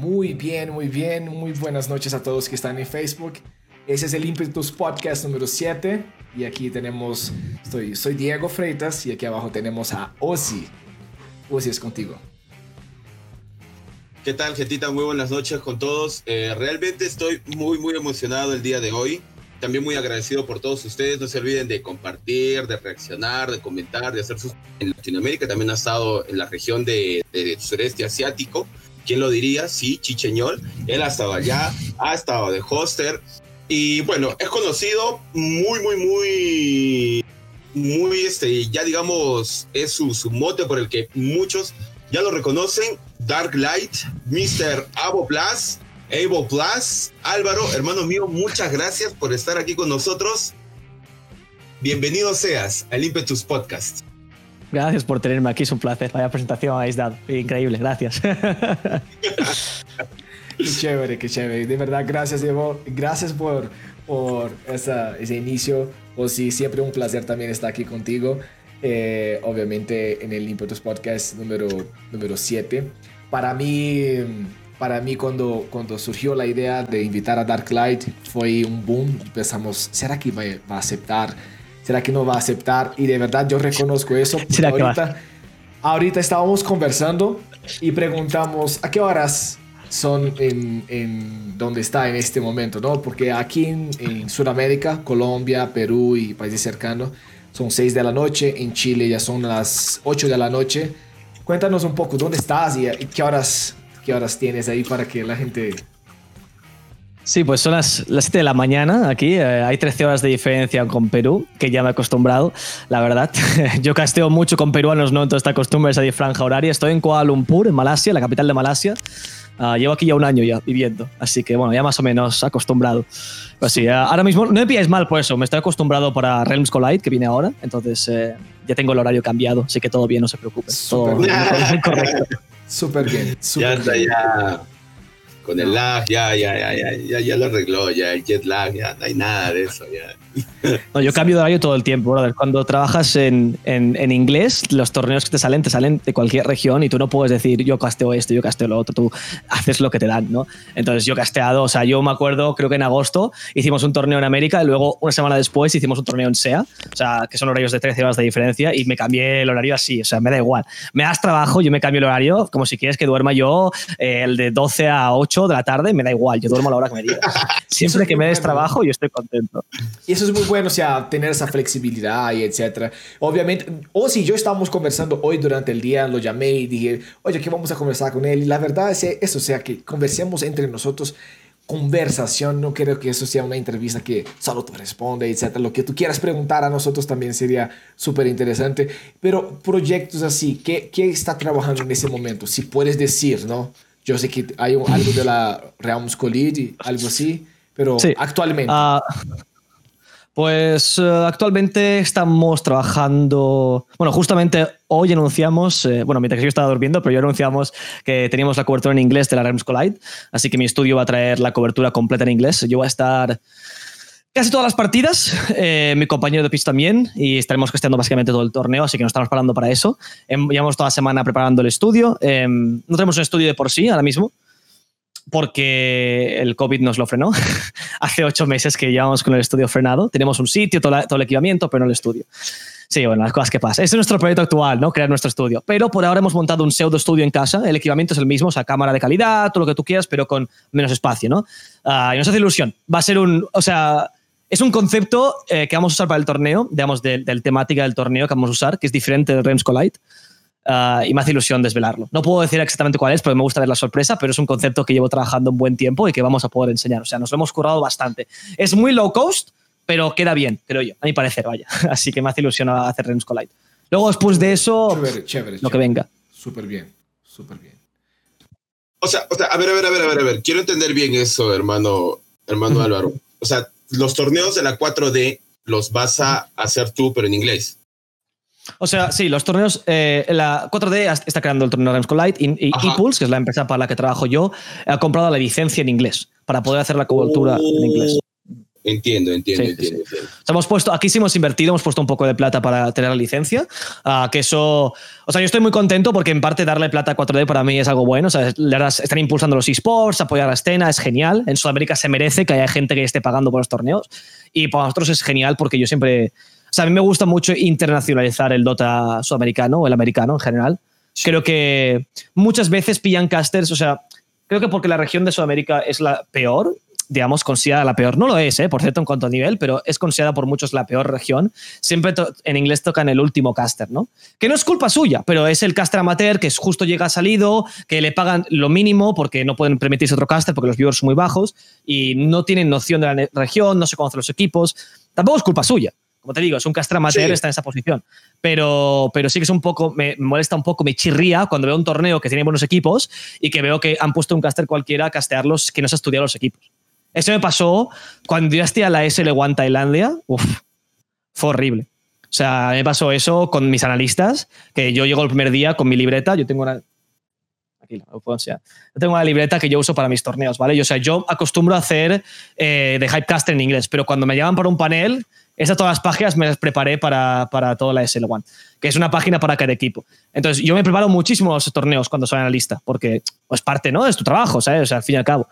Muy bien, muy bien. Muy buenas noches a todos que están en Facebook. Ese es el Impetus Podcast número 7. Y aquí tenemos, estoy, soy Diego Freitas y aquí abajo tenemos a Ozzy. Ozzy es contigo. ¿Qué tal, gentita? Muy buenas noches con todos. Eh, realmente estoy muy, muy emocionado el día de hoy. También muy agradecido por todos ustedes. No se olviden de compartir, de reaccionar, de comentar, de hacer sus... En Latinoamérica también ha estado en la región de, de sureste asiático. ¿Quién lo diría? Sí, Chicheñol. Él ha estado allá, ha estado de hoster. Y bueno, es conocido muy, muy, muy, muy, este, ya digamos, es su, mote por el que muchos ya lo reconocen. Dark Light, Mr. Avo Plus, Evo Plus. Álvaro, hermano mío, muchas gracias por estar aquí con nosotros. Bienvenido seas al Impetus Podcast. Gracias por tenerme aquí, es un placer. Vaya presentación habéis dado. Increíble, gracias. Qué chévere, qué chévere. De verdad, gracias, Evo. Gracias por, por esa, ese inicio. O sí, siempre un placer también estar aquí contigo. Eh, obviamente en el Impetus Podcast número, número 7. Para mí, para mí cuando, cuando surgió la idea de invitar a Darklight fue un boom. Pensamos, ¿será que va, va a aceptar? ¿Será que no va a aceptar? Y de verdad yo reconozco eso. ¿Será ahorita, ahorita estábamos conversando y preguntamos, ¿a qué horas son en, en, donde está en este momento, ¿no? Porque aquí en, en, Sudamérica, Colombia, Perú y países cercanos, son 6 de la noche, en Chile ya son las 8 de la noche. Cuéntanos un poco, ¿dónde estás y, y qué, horas, qué horas tienes ahí para que la gente... Sí, pues son las, las 7 de la mañana aquí. Eh, hay 13 horas de diferencia con Perú, que ya me he acostumbrado, la verdad. Yo casteo mucho con peruanos, ¿no? Entonces esta costumbre esa franja horaria. Estoy en Kuala Lumpur, en Malasia, la capital de Malasia. Uh, llevo aquí ya un año ya viviendo, así que bueno, ya más o menos acostumbrado. Pues sí, uh, ahora mismo no me pilláis mal por eso, me estoy acostumbrado para Realms Collide, que viene ahora, entonces eh, ya tengo el horario cambiado, así que todo bien, no se preocupen. Todo, bien. correcto. Súper bien. Super ya está, bien. ya. Con el lag, ya, ya, ya, ya, ya, ya lo arregló, ya, el jet lag, ya, no hay nada de eso, ya. No, yo cambio de horario todo el tiempo, brother. Cuando trabajas en, en, en, inglés, los torneos que te salen, te salen de cualquier región y tú no puedes decir yo casteo esto, yo casteo lo otro, tú haces lo que te dan, ¿no? Entonces yo casteado, o sea, yo me acuerdo, creo que en agosto hicimos un torneo en América y luego una semana después hicimos un torneo en SEA, o sea, que son horarios de 13 horas de diferencia y me cambié el horario así, o sea, me da igual. Me das trabajo, yo me cambio el horario, como si quieres que duerma yo eh, el de 12 a 8 de la tarde, me da igual, yo duermo a la hora que me digas. Siempre que me des trabajo, yo estoy contento. Y eso es muy bueno, o sea, tener esa flexibilidad y etcétera. Obviamente, o si yo estábamos conversando hoy durante el día, lo llamé y dije, oye, ¿qué vamos a conversar con él? Y la verdad es eso, o sea, que conversemos entre nosotros, conversación, no creo que eso sea una entrevista que solo te responde, etcétera. Lo que tú quieras preguntar a nosotros también sería súper interesante. Pero proyectos así, ¿qué, ¿qué está trabajando en ese momento? Si puedes decir, ¿no? Yo sé que hay un, algo de la Realms College, algo así, pero sí. actualmente. Uh, pues uh, actualmente estamos trabajando. Bueno, justamente hoy anunciamos, eh, bueno, mientras yo estaba durmiendo, pero hoy anunciamos que teníamos la cobertura en inglés de la Realms Collide. Así que mi estudio va a traer la cobertura completa en inglés. Yo voy a estar casi todas las partidas, eh, mi compañero de pitch también, y estaremos gestando básicamente todo el torneo, así que nos estamos preparando para eso. Eh, llevamos toda la semana preparando el estudio. Eh, no tenemos un estudio de por sí ahora mismo, porque el COVID nos lo frenó. Hace ocho meses que llevamos con el estudio frenado. Tenemos un sitio, todo, la, todo el equipamiento, pero no el estudio. Sí, bueno, las cosas que pasan. Este es nuestro proyecto actual, ¿no? Crear nuestro estudio. Pero por ahora hemos montado un pseudo estudio en casa. El equipamiento es el mismo, o sea, cámara de calidad, todo lo que tú quieras, pero con menos espacio, ¿no? Uh, y nos hace ilusión. Va a ser un, o sea, es un concepto eh, que vamos a usar para el torneo, digamos, de, de temática del torneo que vamos a usar, que es diferente del Realms Collide. Uh, y me hace ilusión desvelarlo. No puedo decir exactamente cuál es, porque me gusta ver la sorpresa, pero es un concepto que llevo trabajando un buen tiempo y que vamos a poder enseñar. O sea, nos lo hemos currado bastante. Es muy low cost, pero queda bien, creo yo, a mi parecer, vaya. Así que me hace ilusión hacer Realms Collide. Luego, después de eso, chévere, chévere, lo que venga. Súper bien, súper bien. O sea, o sea, a ver, a ver, a ver, a ver, a ver. Quiero entender bien eso, hermano, hermano Álvaro. O sea, los torneos de la 4D los vas a hacer tú, pero en inglés. O sea, sí, los torneos. Eh, la 4D está creando el torneo Realms Collide y, y Impulse, que es la empresa para la que trabajo yo, ha comprado la licencia en inglés para poder hacer la cobertura oh, en inglés. Entiendo, entiendo, entiendo, hemos puesto, aquí sí hemos invertido, hemos puesto un poco de plata para tener la licencia. Uh, que eso. O sea, yo estoy muy contento porque en parte darle plata a 4D para mí es algo bueno. O sea, están impulsando los esports, apoyar la escena, es genial. En Sudamérica se merece que haya gente que esté pagando por los torneos. Y para nosotros es genial porque yo siempre. O sea, a mí me gusta mucho internacionalizar el Dota sudamericano o el americano en general. Creo que muchas veces pillan casters, o sea, creo que porque la región de Sudamérica es la peor digamos, considerada la peor. No lo es, ¿eh? por cierto, en cuanto a nivel, pero es considerada por muchos la peor región. Siempre en inglés tocan el último caster, ¿no? Que no es culpa suya, pero es el caster amateur que justo llega salido, que le pagan lo mínimo porque no pueden permitirse otro caster porque los viewers son muy bajos y no tienen noción de la región, no se conocen los equipos. Tampoco es culpa suya. Como te digo, es un caster amateur, está en esa posición. Pero, pero sí que es un poco, me molesta un poco, me chirría cuando veo un torneo que tiene buenos equipos y que veo que han puesto un caster cualquiera a castearlos que no se ha estudiado los equipos. Eso me pasó cuando yo estuve a la SL1 Tailandia. Uf, fue horrible. O sea, me pasó eso con mis analistas, que yo llego el primer día con mi libreta, yo tengo una... Aquí lo puedo Yo tengo una libreta que yo uso para mis torneos, ¿vale? o sea, yo acostumbro a hacer eh, de Hypecaster en inglés, pero cuando me llaman para un panel, esas todas las páginas me las preparé para, para toda la SL1, que es una página para cada equipo. Entonces, yo me preparo muchísimo los torneos cuando soy analista, porque es pues, parte, ¿no? Es tu trabajo, ¿sabes? O sea, al fin y al cabo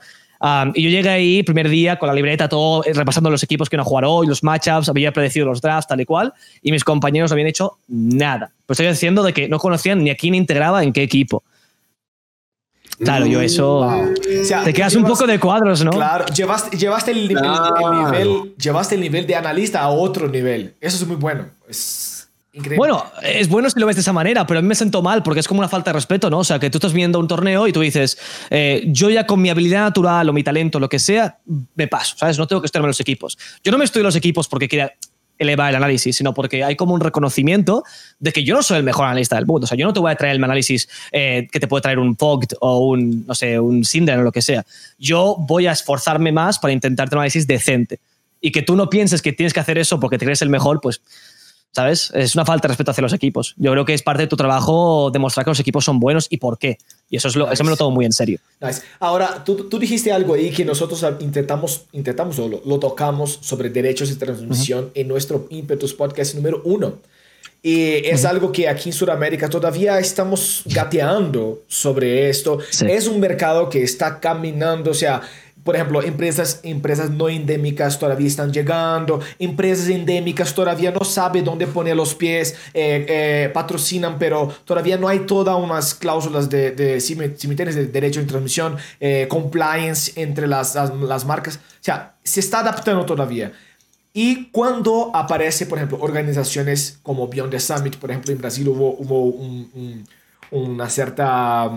y yo llegué ahí primer día con la libreta, todo eh, repasando los equipos que a jugar hoy, los matchups, había predecido los drafts, tal y cual, y mis compañeros no habían hecho nada. Pues estoy diciendo de que no conocían ni a quién integraba en qué equipo. Claro, yo eso. te quedas un poco de cuadros, ¿no? Claro, llevaste, llevaste, el, nivel, llevaste el nivel de analista a otro nivel. Eso es muy bueno. Es bueno, es bueno si lo ves de esa manera, pero a mí me siento mal porque es como una falta de respeto, ¿no? O sea, que tú estás viendo un torneo y tú dices, eh, yo ya con mi habilidad natural o mi talento, lo que sea, me paso, ¿sabes? No tengo que estudiarme los equipos. Yo no me estudio los equipos porque quiera elevar el análisis, sino porque hay como un reconocimiento de que yo no soy el mejor analista del mundo. O sea, yo no te voy a traer el análisis eh, que te puede traer un Fogged o un, no sé, un o lo que sea. Yo voy a esforzarme más para intentar tener un análisis decente. Y que tú no pienses que tienes que hacer eso porque te crees el mejor, pues ¿sabes? Es una falta de respeto hacia los equipos. Yo creo que es parte de tu trabajo demostrar que los equipos son buenos y por qué. Y eso, es lo, eso me lo tomo muy en serio. Ahora, tú, tú, dijiste algo ahí que nosotros intentamos, intentamos o lo, tocamos sobre derechos de transmisión en nuestro Impetus Podcast número uno. Y es algo que aquí en Sudamérica todavía estamos gateando sobre esto. Es un mercado que está caminando, o sea, por ejemplo, empresas, empresas no endémicas todavía están llegando, empresas endémicas todavía no saben dónde poner los pies, eh, eh, pero todavía no hay todas unas cláusulas de, de si, me, de derecho de transmisión, eh, compliance entre las, las, marcas. O sea, se está adaptando todavía. Y cuando aparece, por ejemplo, organizaciones como Beyond the Summit, por ejemplo, en Brasil hubo, hubo un, una cierta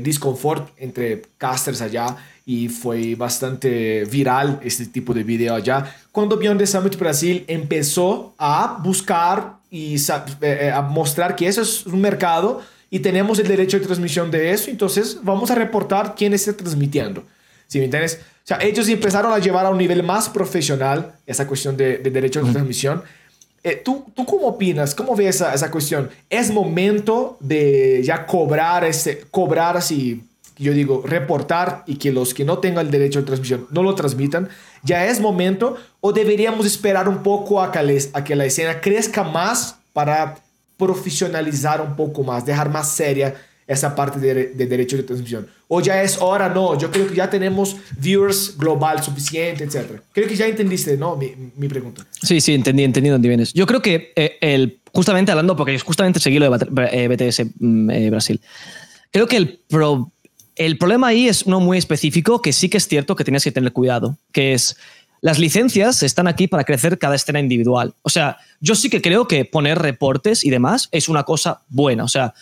disconfort entre casters allá y fue bastante viral este tipo de video allá. Cuando Beyond the Summit Brasil empezó a buscar y eh, a mostrar que eso es un mercado y tenemos el derecho de transmisión de eso, entonces vamos a reportar quién está transmitiendo. ¿Sí me entiendes? O sea, ellos empezaron a llevar a un nivel más profesional esa cuestión de, de derecho de transmisión. Eh, ¿tú, ¿Tú cómo opinas? ¿Cómo ves esa, esa cuestión? ¿Es momento de ya cobrar, ese, cobrar así yo digo, reportar y que los que no tengan el derecho de transmisión no lo transmitan, ya es momento o deberíamos esperar un poco a que, les, a que la escena crezca más para profesionalizar un poco más, dejar más seria esa parte de, de derecho de transmisión. O ya es hora, no, yo creo que ya tenemos viewers global suficiente, etc. Creo que ya entendiste, ¿no? Mi, mi pregunta. Sí, sí, entendí, entendí dónde vienes. Yo creo que eh, el, justamente hablando, porque justamente seguí lo de BTS eh, mm, eh, Brasil, creo que el pro, el problema ahí es uno muy específico que sí que es cierto que tienes que tener cuidado, que es las licencias están aquí para crecer cada escena individual. O sea, yo sí que creo que poner reportes y demás es una cosa buena. O sea,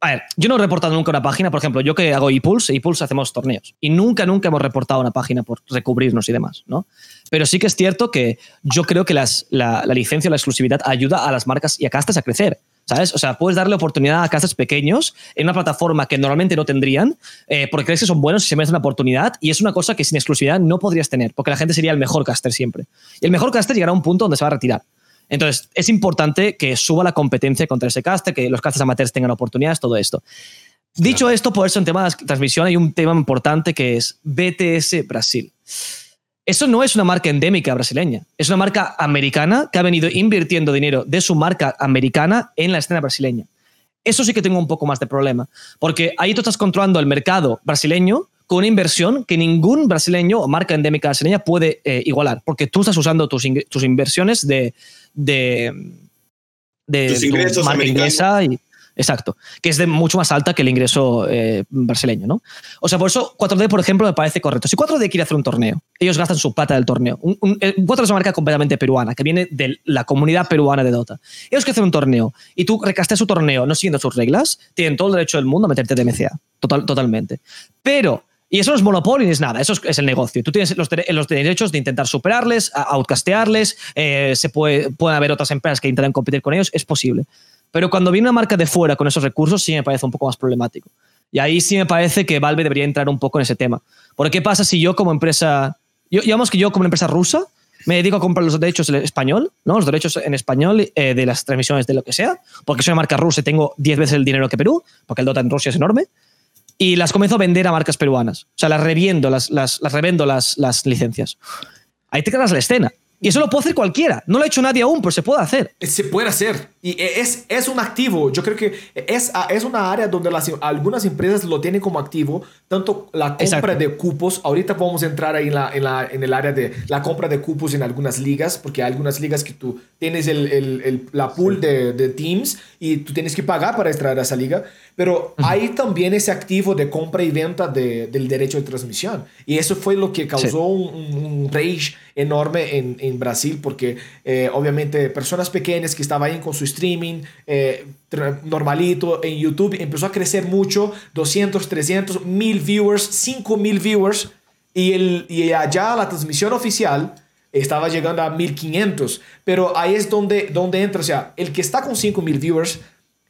a ver, yo no he reportado nunca una página, por ejemplo, yo que hago ePulse, ePulse hacemos torneos y nunca, nunca hemos reportado una página por recubrirnos y demás, ¿no? Pero sí que es cierto que yo creo que la, la licencia o la exclusividad ayuda a las marcas y a castas a crecer. ¿Sabes? O sea, puedes darle oportunidad a casas pequeños en una plataforma que normalmente no tendrían, eh, porque crees que son buenos y se merecen una oportunidad, y es una cosa que sin exclusividad no podrías tener, porque la gente sería el mejor caster siempre. Y el mejor caster llegará a un punto donde se va a retirar. Entonces, es importante que suba la competencia contra ese caster, que los casters amateurs tengan oportunidades, todo esto. Dicho esto, por eso en tema de transmisión hay un tema importante que es BTS Brasil. Eso no es una marca endémica brasileña, es una marca americana que ha venido invirtiendo dinero de su marca americana en la escena brasileña. Eso sí que tengo un poco más de problema, porque ahí tú estás controlando el mercado brasileño con una inversión que ningún brasileño o marca endémica brasileña puede eh, igualar, porque tú estás usando tus, tus inversiones de, de, de tu marca inglesa y, Exacto, que es de mucho más alta que el ingreso eh, brasileño, ¿no? O sea, por eso 4D, por ejemplo, me parece correcto. Si 4D quiere hacer un torneo, ellos gastan su plata del torneo. Un, 4D eh, es una marca completamente peruana, que viene de la comunidad peruana de Dota. Ellos quieren hacer un torneo y tú recasteas su torneo no siguiendo sus reglas, tienen todo el derecho del mundo a meterte de MCA, total, totalmente. Pero y eso no es monopolio ni es nada, eso es, el negocio. Tú tienes los, derechos de intentar superarles, outcastearles, eh, se puede, pueden haber otras empresas que intentan competir con ellos, es posible. Pero cuando viene una marca de fuera con esos recursos, sí me parece un poco más problemático. Y ahí sí me parece que Valve debería entrar un poco en ese tema. Porque ¿qué pasa si yo como empresa, yo, digamos que yo como empresa rusa, me dedico a comprar los derechos en español, ¿no? los derechos en español eh, de las transmisiones de lo que sea, porque soy una marca rusa y tengo 10 veces el dinero que Perú, porque el Dota en Rusia es enorme, y las comienzo a vender a marcas peruanas. O sea, las reviendo, las, revendo las, las licencias. Ahí te quedas la escena. Y eso lo puede hacer cualquiera. No lo ha hecho nadie aún, pero se puede hacer. Se puede hacer. Y es, es un activo. Yo creo que es, es una área donde las, algunas empresas lo tienen como activo. Tanto la compra de cupos. Ahorita vamos a entrar ahí en, la, en, la, en, el área de la compra de cupos en algunas ligas. Porque hay algunas ligas que tú tienes el, el, la pool de, de, teams y tú tienes que pagar para extraer a esa liga. Pero hay también ese activo de compra y venta de, del derecho de transmisión. Y eso fue lo que causó un, un, rage enorme en, en Brasil. Porque eh, obviamente personas pequeñas que estaban ahí con su streaming eh, normalito en YouTube, empezó a crecer mucho, 200, 300, 1000 viewers, 5000 viewers, y, el, y allá la transmisión oficial estaba llegando a 1500, pero ahí es donde, donde entra, o sea, el que está con 5000 viewers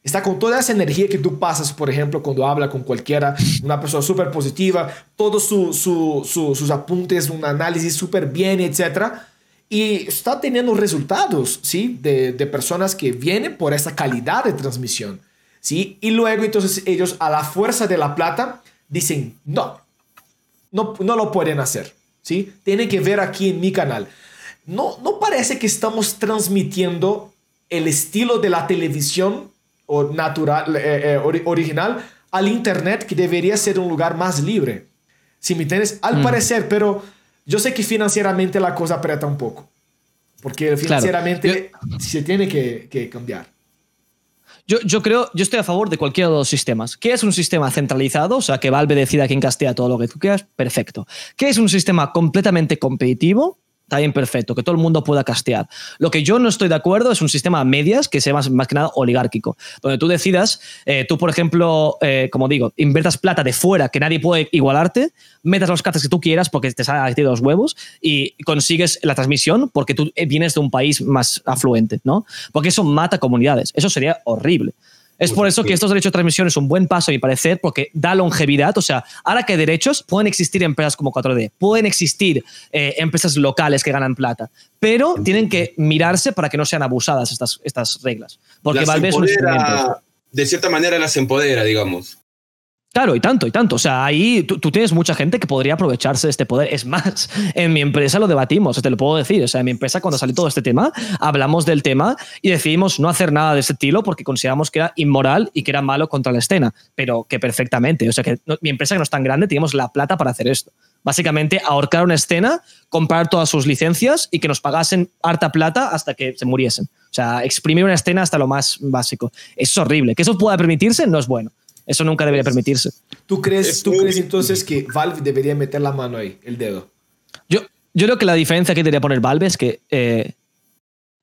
está con toda esa energía que tú pasas, por ejemplo, cuando habla con cualquiera, una persona súper positiva, todos su, su, sus apuntes, un análisis súper bien, etcétera y está teniendo resultados, ¿sí? De, de, personas que vienen por esa calidad de transmisión, ¿sí? Y luego entonces ellos a la fuerza de la plata dicen, no, no, no lo pueden hacer, ¿sí? Tienen que ver aquí en mi canal. No, no parece que estamos transmitiendo el estilo de la televisión o natural, eh, eh, original al Internet, que debería ser un lugar más libre. Si me entiendes? Al mm. parecer, pero yo sé que financieramente la cosa aprieta un poco, porque financieramente se tiene que, que cambiar. Yo, yo, creo, yo estoy a favor de cualquiera de los sistemas. ¿Qué es un sistema centralizado? O sea, que Valve decida quién castea todo lo que tú quieras. Perfecto. ¿Qué es un sistema completamente competitivo? Está bien perfecto, que todo el mundo pueda castear. Lo que yo no estoy de acuerdo es un sistema a medias que sea más, más que nada oligárquico, donde tú decidas, eh, tú por ejemplo, eh, como digo, inviertas plata de fuera que nadie puede igualarte, metas los castes que tú quieras porque te salen los huevos y consigues la transmisión porque tú vienes de un país más afluente, ¿no? Porque eso mata comunidades, eso sería horrible. Es por eso que estos derechos de transmisión es un buen paso, a mi parecer, porque da longevidad. O sea, ahora que hay derechos, pueden existir empresas como 4D, pueden existir eh, empresas locales que ganan plata, pero tienen que mirarse para que no sean abusadas estas, estas reglas. Porque Valve es un De cierta manera las empodera, digamos. Claro, y tanto, y tanto. O sea, ahí tú, tienes mucha gente que podría aprovecharse de este poder. Es más, en mi empresa lo debatimos, te lo puedo decir. O sea, en mi empresa, cuando salió todo este tema, hablamos del tema y decidimos no hacer nada de ese estilo porque consideramos que era inmoral y que era malo contra la escena. Pero que perfectamente. O sea, que mi empresa, que no es tan grande, teníamos la plata para hacer esto. Básicamente, ahorcar una escena, comprar todas sus licencias y que nos pagasen harta plata hasta que se muriesen. O sea, exprimir una escena hasta lo más básico. Es horrible. Que eso pueda permitirse no es bueno. Eso nunca debería permitirse. ¿Tú crees, ¿tú crees entonces que Valve debería meter la mano ahí, el dedo? Yo, yo creo que la diferencia que debería poner Valve es que eh,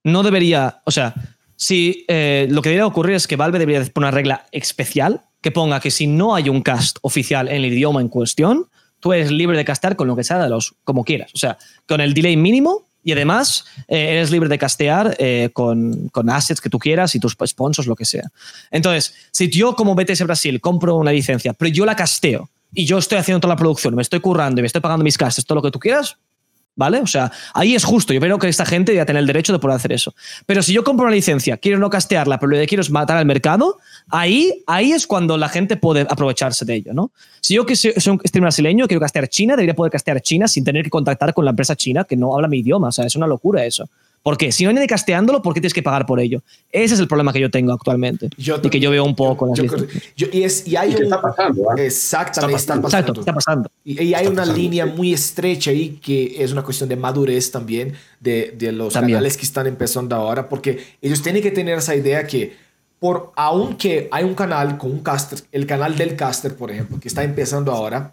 no debería, o sea, si eh, lo que debería ocurrir es que Valve debería poner una regla especial que ponga que si no hay un cast oficial en el idioma en cuestión, tú eres libre de castar con lo que sea de los como quieras. O sea, con el delay mínimo y además, eh, eres libre de castear eh, con, con, assets que tú quieras y tus sponsors, lo que sea. Entonces, si yo como BTS Brasil compro una licencia, pero yo la casteo y yo estoy haciendo toda la producción, me estoy currando y me estoy pagando mis castes, todo lo que tú quieras, ¿vale? O sea, ahí es justo. Yo creo que esta gente debe tener el derecho de poder hacer eso. Pero si yo compro una licencia, quiero no castearla, pero lo que quiero es matar al mercado, ahí, ahí es cuando la gente puede aprovecharse de ello, ¿no? Si yo que soy un streamer brasileño, quiero castear China, debería poder castear China sin tener que contactar con la empresa china que no habla mi idioma. O sea, es una locura eso. ¿Por qué? Si no hay nadie casteándolo, ¿por qué tienes que pagar por ello? Ese es el problema que yo tengo actualmente. y que yo veo un poco yo, yo, y, es, y hay un, está pasando. ¿eh? Exactamente, está pasando. Exacto, está pasando. Y, y hay una línea muy estrecha ahí que es una cuestión de madurez también de, de los canales que están empezando ahora, porque ellos tienen que tener esa idea que por aunque hay un canal con un caster, el canal del caster, por ejemplo, que está empezando ahora,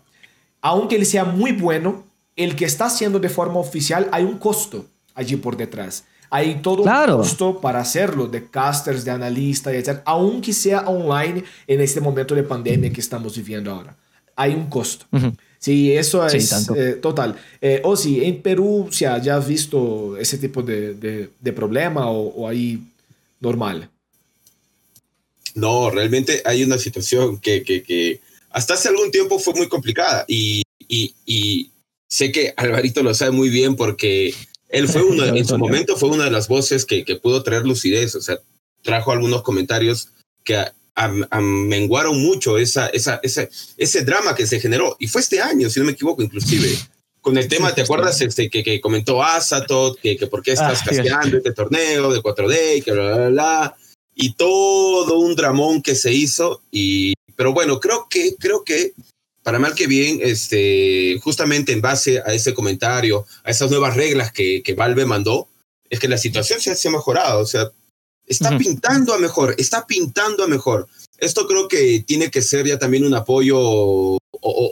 aunque él sea muy bueno, el que está haciendo de forma oficial hay un costo allí por detrás. Hay todo un costo para hacerlo, de casters, de analistas, etc. Aunque sea online en este momento de pandemia que estamos viviendo ahora. Hay un costo. Sí, eso es eh, total. Eh, o si en Perú se haya visto ese tipo de, de, problema o, ahí normal. No, realmente hay una situación que, que, que, hasta hace algún tiempo fue muy complicada y, y, y sé que Alvarito lo sabe muy bien porque él fue uno, en su momento fue una de las voces que, que pudo traer lucidez, o sea, trajo algunos comentarios que amenguaron mucho esa, esa, ese, ese drama que se generó. Y fue este año, si no me equivoco, inclusive. Con el tema, ¿te acuerdas este, que, que comentó Asatot, que, que por qué estás ah, casteando este torneo de 4D y que bla, bla, bla, y todo un dramón que se hizo. Y, pero bueno, creo que, creo que para mal que bien, este, justamente en base a ese comentario, a esas nuevas reglas que, que Valve mandó, es que la situación se, ha mejorado. O sea, está pintando a mejor, está pintando a mejor. Esto creo que tiene que ser ya también un apoyo o,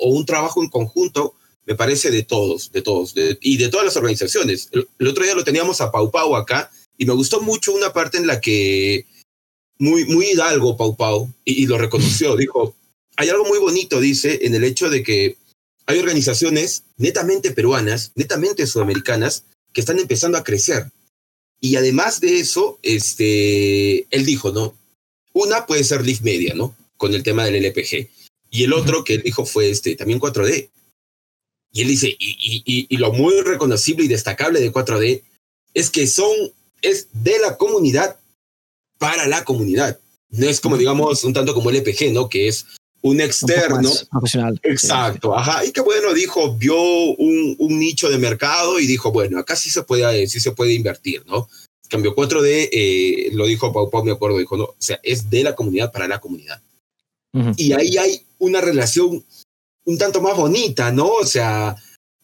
un trabajo en conjunto, me parece, de todos, de todos, y de todas las organizaciones. El, otro día lo teníamos a Pau Pau acá, y me gustó mucho una parte en la que muy, muy hidalgo Pau Pau, y lo reconoció, dijo, hay algo muy bonito, dice, en el hecho de que hay organizaciones netamente peruanas, netamente sudamericanas, que están empezando a crecer. Y además de eso, este, él dijo, ¿no? Una puede ser Leaf Media, ¿no? Con el tema del LPG. Y el otro que él dijo fue este, también 4D. Y él dice, y, y, y, lo muy reconocible y destacable de 4D es que son, es de la comunidad para la comunidad. No es como, digamos, un tanto como LPG, ¿no? Que es un externo. profesional. Exacto, ajá. Y que bueno, dijo, vio un, un, nicho de mercado y dijo, bueno, acá sí se puede, sí se puede invertir, ¿no? Cambio 4D, eh, lo dijo Pau Pau, me acuerdo, dijo, no, o sea, es de la comunidad para la comunidad. Y ahí hay una relación un tanto más bonita, ¿no? O sea,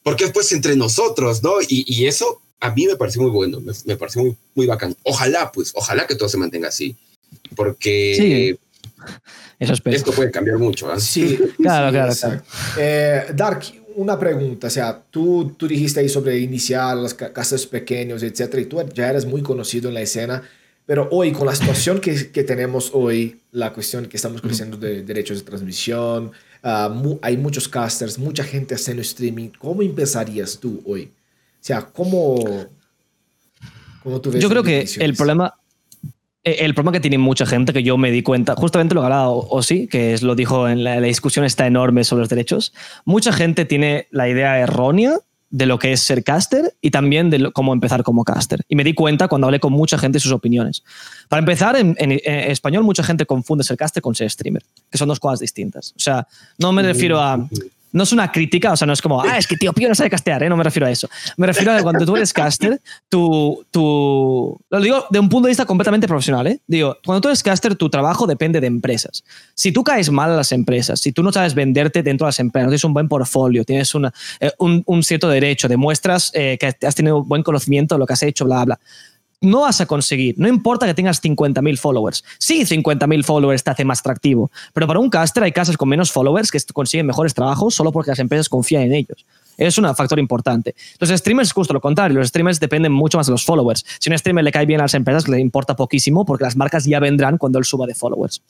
porque es pues entre nosotros, ¿no? Y, y eso a mí me parece muy bueno, me, me, parece muy, muy bacán. Ojalá, pues, ojalá que todo se mantenga así. Porque... Eso Esto puede cambiar mucho. ¿eh? Sí, claro, claro. Eh, Dark, una pregunta. O sea, tú, tú dijiste ahí sobre iniciar los casas pequeños, etcétera, y tú ya eres muy conocido en la escena. Pero hoy, con la situación que, que tenemos hoy, la cuestión que estamos creciendo de derechos de transmisión, uh, hay muchos casters, mucha gente haciendo streaming. ¿Cómo empezarías tú hoy? O sea, ¿cómo, cómo tú ves Yo creo que el problema, el problema que tiene mucha gente, que yo me di cuenta, justamente lo que hablaba Osi, que es, lo dijo en la, discusión está enorme sobre los derechos, mucha gente tiene la idea errónea de lo que es ser caster y también de cómo empezar como caster. Y me di cuenta cuando hablé con mucha gente sus opiniones. Para empezar, en, español mucha gente confunde ser caster con ser streamer, que son dos cosas distintas. O sea, no me refiero a no es una crítica, o sea, no es como, ah, es que tío Pío no sabe castear, ¿eh? no me refiero a eso. Me refiero a que cuando tú eres caster, tú, tú, lo digo de un punto de vista completamente profesional, ¿eh? Digo, cuando tú eres caster, tu trabajo depende de empresas. Si tú caes mal a las empresas, si tú no sabes venderte dentro de las empresas, tienes un buen portfolio, tienes una, eh, un, un, cierto derecho, demuestras eh, que has tenido buen conocimiento de lo que has hecho, bla, bla no vas a conseguir. No importa que tengas 50.000 followers. Sí, 50.000 followers te hace más atractivo, pero para un caster hay casas con menos followers que consiguen mejores trabajos solo porque las empresas confían en ellos. Es un factor importante. Los streamers es justo lo contrario. Los streamers dependen mucho más de los followers. Si un streamer le cae bien a las empresas, le importa poquísimo porque las marcas ya vendrán cuando él suba de followers.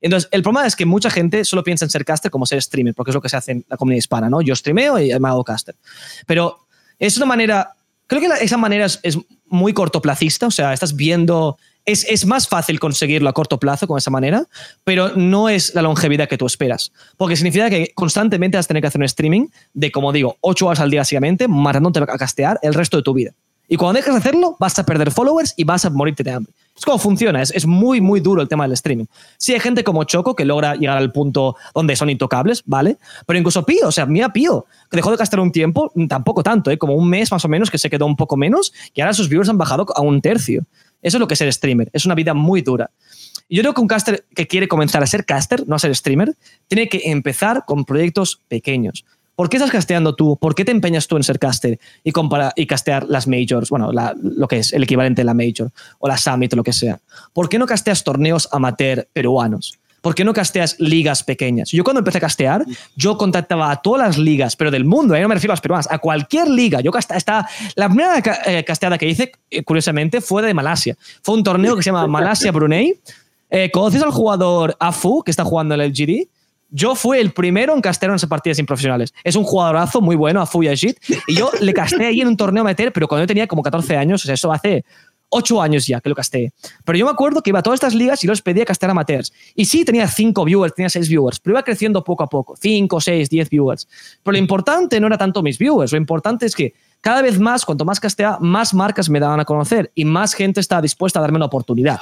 Entonces, el problema es que mucha gente solo piensa en ser caster como ser streamer, porque es lo que se hace en la comunidad hispana, ¿no? Yo streameo y me hago caster. Pero es una manera Creo que esa manera es, muy cortoplacista, o sea, estás viendo es, es, más fácil conseguirlo a corto plazo con esa manera, pero no es la longevidad que tú esperas. Porque significa que constantemente vas a tener que hacer un streaming de, como digo, 8 horas al día básicamente, matándote a castear el resto de tu vida. Y cuando dejas de hacerlo, vas a perder followers y vas a morirte de hambre. Es como funciona, es, es, muy, muy duro el tema del streaming. Sí hay gente como Choco que logra llegar al punto donde son intocables, ¿vale? Pero incluso Pío, o sea, mira Pío, que dejó de gastar un tiempo, tampoco tanto, ¿eh? como un mes más o menos que se quedó un poco menos y ahora sus viewers han bajado a un tercio. Eso es lo que es ser streamer, es una vida muy dura. Yo creo que un caster que quiere comenzar a ser caster, no a ser streamer, tiene que empezar con proyectos pequeños. ¿Por qué estás casteando tú? ¿Por qué te empeñas tú en ser caster y, y castear las majors? Bueno, lo que es el equivalente de la major o la summit o lo que sea. ¿Por qué no casteas torneos amateur peruanos? ¿Por qué no casteas ligas pequeñas? Yo cuando empecé a castear, yo contactaba a todas las ligas, pero del mundo, ahí no me refiero a las peruanas, a cualquier liga. Yo esta, la primera eh, casteada que hice, eh, curiosamente, fue de Malasia. Fue un torneo que se llama Malasia-Brunei. Eh, ¿Conoces al jugador Afu, que está jugando en el GD? Yo fui el primero en castear en esas partidas sin profesionales. Es un jugadorazo muy bueno, a Fuyajit. Y yo le casté ahí en un torneo meter, pero cuando yo tenía como 14 años, o sea, eso hace 8 años ya que lo casté. Pero yo me acuerdo que iba a todas estas ligas y los pedía castear amateurs. Y sí, tenía 5 viewers, tenía 6 viewers, pero iba creciendo poco a poco. 5, 6, 10 viewers. Pero lo importante no era tanto mis viewers, lo importante es que cada vez más, cuanto más castea, más marcas me daban a conocer y más gente estaba dispuesta a darme una oportunidad.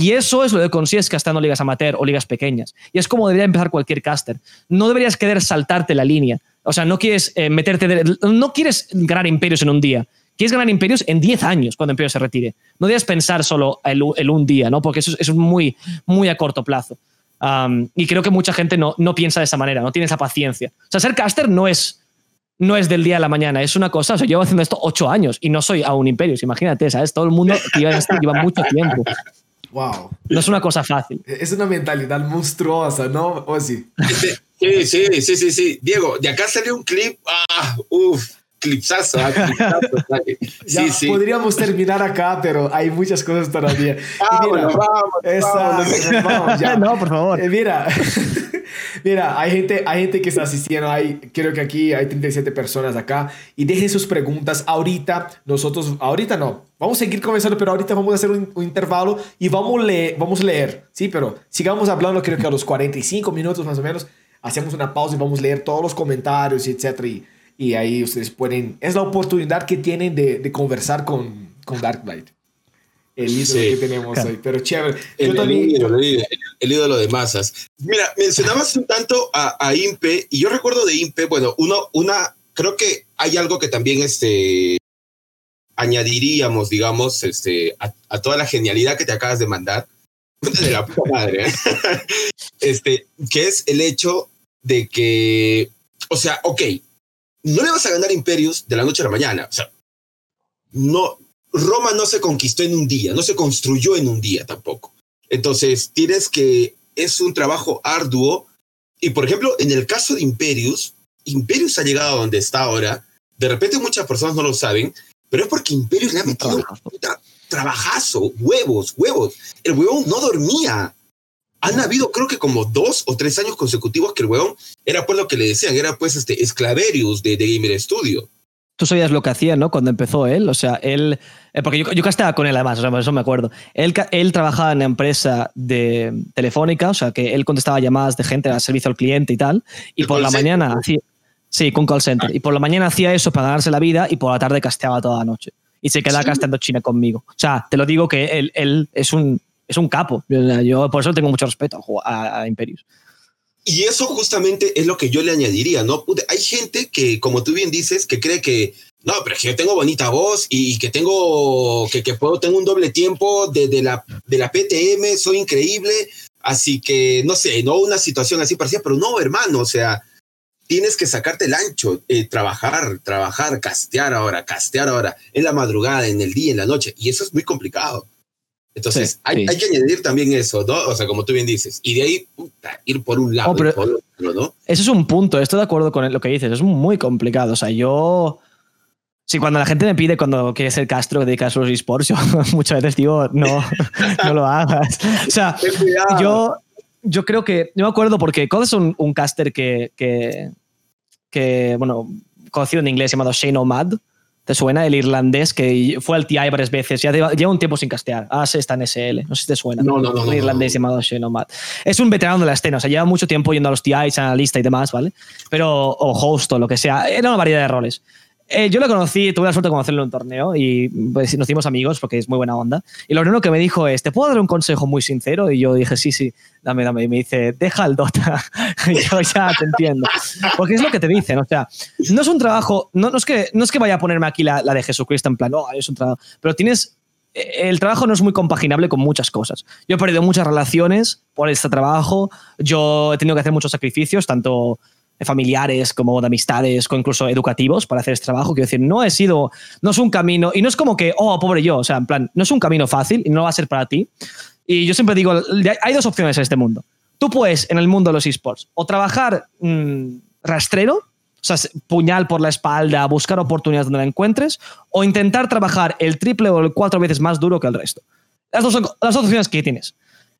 Y eso es lo que consigues casteando ligas amateur o ligas pequeñas. Y es como debería empezar cualquier caster. No deberías querer saltarte la línea. O sea, no quieres eh, meterte. no quieres ganar imperios en un día. Quieres ganar imperios en 10 años cuando Imperio se retire. No debes pensar solo el, un día, ¿no? Porque eso, es muy, muy a corto plazo. y creo que mucha gente no, no piensa de esa manera, no tiene esa paciencia. O sea, ser caster no es, no es del día a la mañana, es una cosa. O sea, llevo haciendo esto 8 años y no soy a un imperio. Imagínate, ¿sabes? Todo el mundo lleva, lleva mucho tiempo. Wow. No es una cosa fácil. Es una mentalidad monstruosa, ¿no? ¿O sí? Sí, sí, sí, sí, sí. Diego, de acá salió un clip. Ah, uff. Clipsazo, ah, ya sí, podríamos terminar acá, pero hay muchas cosas todavía. Vámonos, vamos, vamos, ya. No, por favor. Eh, mira, mira, hay gente, hay gente que está asistiendo. Hay, creo que aquí hay 37 personas acá. Y dejen sus preguntas. Ahorita, nosotros, ahorita no. Vamos a seguir conversando, pero ahorita vamos a hacer un, intervalo y vamos a, leer, vamos a leer. Sí, pero sigamos hablando, creo que a los 45 minutos más o menos. Hacemos una pausa y vamos a leer todos los comentarios, y etcétera. Y y ahí ustedes pueden, es la oportunidad que tienen de, de conversar con, con Darklight. El ídolo que tenemos hoy, pero chévere. El, ídolo, el, ídolo, de masas. Mira, mencionabas un tanto a, a, Impe, y yo recuerdo de Impe, bueno, uno, una, creo que hay algo que también este, añadiríamos, digamos, este, a, a toda la genialidad que te acabas de mandar, de la puta madre, ¿eh? este, que es el hecho de que, o sea, ok, no le vas a ganar imperios de la noche a la mañana. O sea, no, Roma no se conquistó en un día, no se construyó en un día tampoco. Entonces, tienes que, es un trabajo arduo. Y por ejemplo, en el caso de Imperius, Imperius ha llegado a donde está ahora. De repente muchas personas no lo saben, pero es porque Imperius le ha metido trabajazo, huevos, huevos. El huevón no dormía han habido creo que como dos o tres años consecutivos que el weón era pues lo que le decían, era pues este Esclaverius de, de Gamer Studio. Tú sabías lo que hacía, ¿no? Cuando empezó él, o sea, él, eh, porque yo, yo casteaba con él además, o sea, eso me acuerdo. Él, él trabajaba en la empresa de telefónica, o sea, que él contestaba llamadas de gente al servicio al cliente y tal, y por la mañana hacía, sí, con call center, y por la mañana hacía eso para ganarse la vida y por la tarde casteaba toda la noche. Y se quedaba casteando China conmigo. O sea, te lo digo que él, él es un es un capo. Yo por eso tengo mucho respeto a, Imperius. Y eso justamente es lo que yo le añadiría, ¿no? Hay gente que, como tú bien dices, que cree que, no, pero que yo tengo bonita voz y que tengo, que, que puedo, tengo un doble tiempo de, la, de la PTM, soy increíble, así que, no sé, no una situación así parecida, pero no, hermano, o sea, tienes que sacarte el ancho, eh, trabajar, trabajar, castear ahora, castear ahora, en la madrugada, en el día, en la noche, y eso es muy complicado. Entonces, hay, hay, que añadir también eso, ¿no? O sea, como tú bien dices. Y de ahí, ir por un lado, por otro, ¿no? Eso es un punto, estoy de acuerdo con lo que dices, es muy complicado. O sea, yo. Sí, cuando la gente me pide cuando quieres ser Castro, dedicas a los esports, yo muchas veces digo, no, no lo hagas. O sea, yo, yo creo que. Yo me acuerdo porque ¿cuál es un, un caster que, que, que, bueno, conocido en inglés llamado Shane O'Mad ¿Te suena el irlandés que fue al TI varias veces? Ya lleva un tiempo sin castear. Ah, sí, está en SL. No sé si te suena. No, no, no. Un irlandés llamado Shane Es un veterano de la escena. O sea, lleva mucho tiempo yendo a los TIs, analista y demás, ¿vale? Pero, o host o lo que sea. Era una variedad de roles. Eh, yo lo conocí, tuve la suerte de conocerlo en un torneo y pues, nos hicimos amigos porque es muy buena onda. Y lo primero que me dijo es, ¿te puedo dar un consejo muy sincero? Y yo dije, sí, sí, dame, dame. Y me dice, deja el Dota. yo ya te entiendo. Porque es lo que te dicen, o sea, no es un trabajo, no, es, que, no es que vaya a ponerme aquí la, la de Jesucristo en plan, no, es un trabajo, pero tienes eh, el trabajo no es muy compaginable con muchas cosas. Yo he perdido muchas relaciones por este trabajo, yo he tenido que hacer muchos sacrificios, tanto familiares como de amistades o incluso educativos para hacer este trabajo. Quiero decir, no he sido, no es un camino, y no es como que, oh, pobre yo, o sea, en plan, no es un camino fácil y no va a ser para ti. Y yo siempre digo, hay dos opciones en este mundo. Tú puedes, en el mundo de los esports, o trabajar mm, rastrero, o sea, puñal por la espalda, buscar oportunidades donde la encuentres, o intentar trabajar el triple o el cuatro veces más duro que el resto. Las dos son las dos opciones que tienes.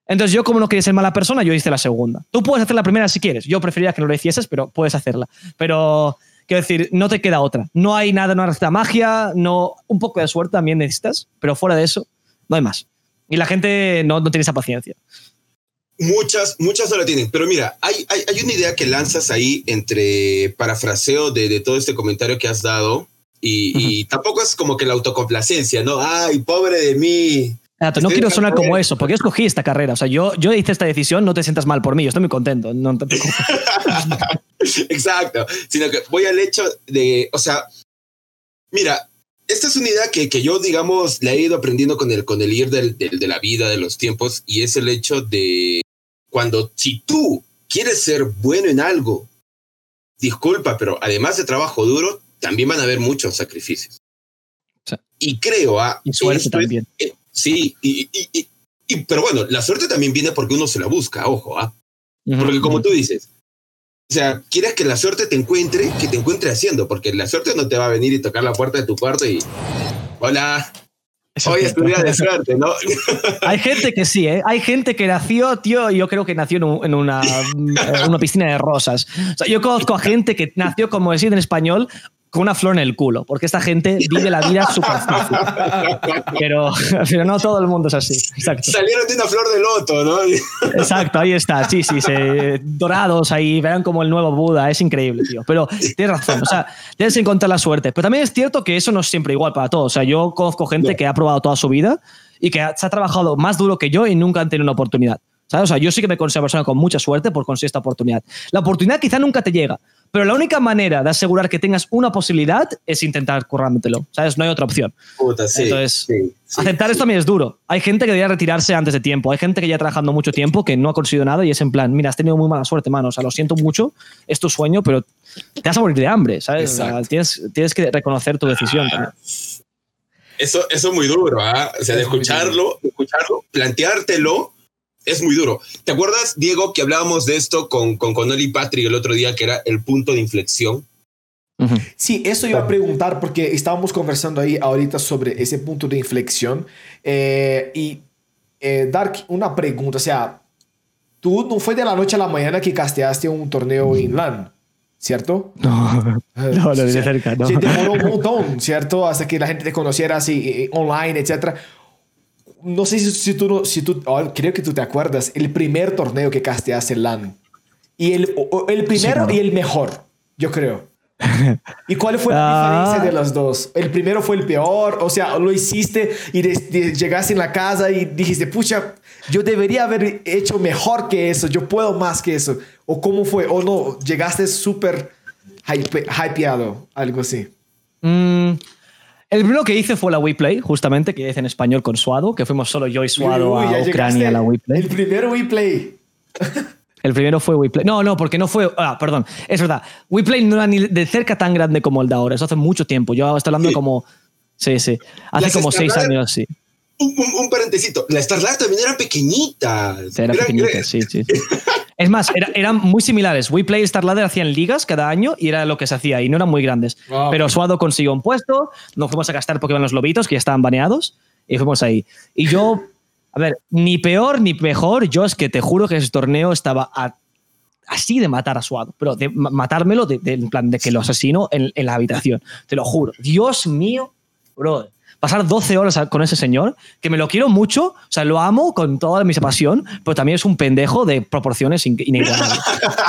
Entonces yo como no quería ser mala persona, yo hice la segunda. Tú puedes hacer la primera si quieres. Yo preferiría que no lo hicieses, pero puedes hacerla. Pero quiero decir, no te queda otra. No hay nada, no hay magia, no, un poco de suerte también necesitas, pero fuera de eso, no hay más. Y la gente no, no tiene esa paciencia. Muchas, muchas no la tienen. Pero mira, hay, hay, una idea que lanzas ahí entre parafraseo de, de todo este comentario que has dado. Y, y, tampoco es como que la autocomplacencia, ¿no? Ay, pobre de mí no quiero sonar como eso, porque yo escogí esta carrera. O sea, yo, yo hice esta decisión, no te sientas mal por mí, yo estoy muy contento. Exacto, sino que voy al hecho de, o sea, mira, esta es una idea que, que yo, digamos, la he ido aprendiendo con el, con el ir del, de la vida, de los tiempos, y es el hecho de cuando, si tú quieres ser bueno en algo, disculpa, pero además de trabajo duro, también van a haber muchos sacrificios. Y creo, ah, y suerte también. Eh, Sí, y, y, pero bueno, la suerte también viene porque uno se la busca, ojo, ¿ah? Porque como tú dices, o sea, quieres que la suerte te encuentre, que te encuentre haciendo, porque la suerte no te va a venir y tocar la puerta de tu cuarto y, hola, Hoy es tu día de suerte, ¿no? Hay gente que sí, ¿eh? Hay gente que nació, tío, yo creo que nació en, una, una, piscina de rosas. O sea, yo conozco a gente que nació, como decir en español, con una flor en el culo, porque esta gente vive la vida súper fácil. Pero, pero no todo el mundo es así. Exacto. Salieron de una flor de loto, ¿no? Exacto, ahí está. Sí, sí, se, dorados ahí, verán como el nuevo Buda. Es increíble, tío. Pero tienes razón, o sea, tienes que encontrar la suerte. Pero también es cierto que eso no es siempre igual para todos. O sea, yo conozco gente que ha probado toda su vida y que se ha trabajado más duro que yo y nunca han tenido una oportunidad. ¿Sabes? O sea, yo sí que me considero una persona con mucha suerte por conseguir esta oportunidad. La oportunidad quizá nunca te llega, pero la única manera de asegurar que tengas una posibilidad es intentar currándotelo. ¿Sabes? No hay otra opción. Entonces, aceptar esto también es duro. Hay gente que debería retirarse antes de tiempo. Hay gente que ya trabajando mucho tiempo que no ha conseguido nada y es en plan, mira, has tenido muy mala suerte, mano. O sea, lo siento mucho, es tu sueño, pero te vas a morir de hambre, ¿sabes? tienes, tienes que reconocer tu decisión también. Eso, eso es muy duro, ¿ah? O sea, de escucharlo, escucharlo, planteártelo es muy duro. ¿Te acuerdas, Diego, que hablábamos de esto con, con Connell y Patrick el otro día, que era el punto de inflexión? Sí, eso iba a preguntar porque estábamos conversando ahí ahorita sobre ese punto de inflexión eh, y eh, Dark, una pregunta, o sea, tú no fue de la noche a la mañana que casteaste un torneo en LAN, ¿cierto? No, no, no, de cerca, no. Sí, demoró un montón, ¿cierto? Hasta que la gente te conociera así eh, online, etcétera no sé si, si tú, si tú oh, creo que tú te acuerdas, el primer torneo que casteaste LAN. Y el, el primero y el mejor, yo creo. ¿Y cuál fue la diferencia de los dos? ¿El primero fue el peor? O sea, lo hiciste y llegaste en la casa y dijiste, pucha, yo debería haber hecho mejor que eso, yo puedo más que eso. ¿O cómo fue? ¿O no? Llegaste súper hype, hypeado, algo así. Mm, el primero que hice fue la WePlay, justamente, que hice en español con Suado, que fuimos solo yo y Suado a Ucrania a la WePlay. El primero WePlay. El primero fue WePlay. No, no, porque no fue. Ah, perdón. Es verdad. WePlay no era ni de cerca tan grande como el de ahora. Eso hace mucho tiempo. Yo estoy hablando como. Sí, sí. Hace como seis años, sí. Un, un, parentecito. La Starlight también era pequeñita. era pequeñita, sí, sí. Es más, eran muy similares. WePlay y StarLadder hacían ligas cada año y era lo que se hacía y no eran muy grandes. Pero Suado consiguió un puesto, nos fuimos a gastar iban los lobitos que ya estaban baneados y fuimos ahí. Y yo, a ver, ni peor ni mejor, yo es que te juro que ese torneo estaba a, así de matar a Suado, pero de matármelo de, en plan de que lo asesino en, en, la habitación. Te lo juro. Dios mío, bro. Pasar 12 horas con ese señor, que me lo quiero mucho, o sea, lo amo con toda mi pasión, pero también es un pendejo de proporciones inigualables.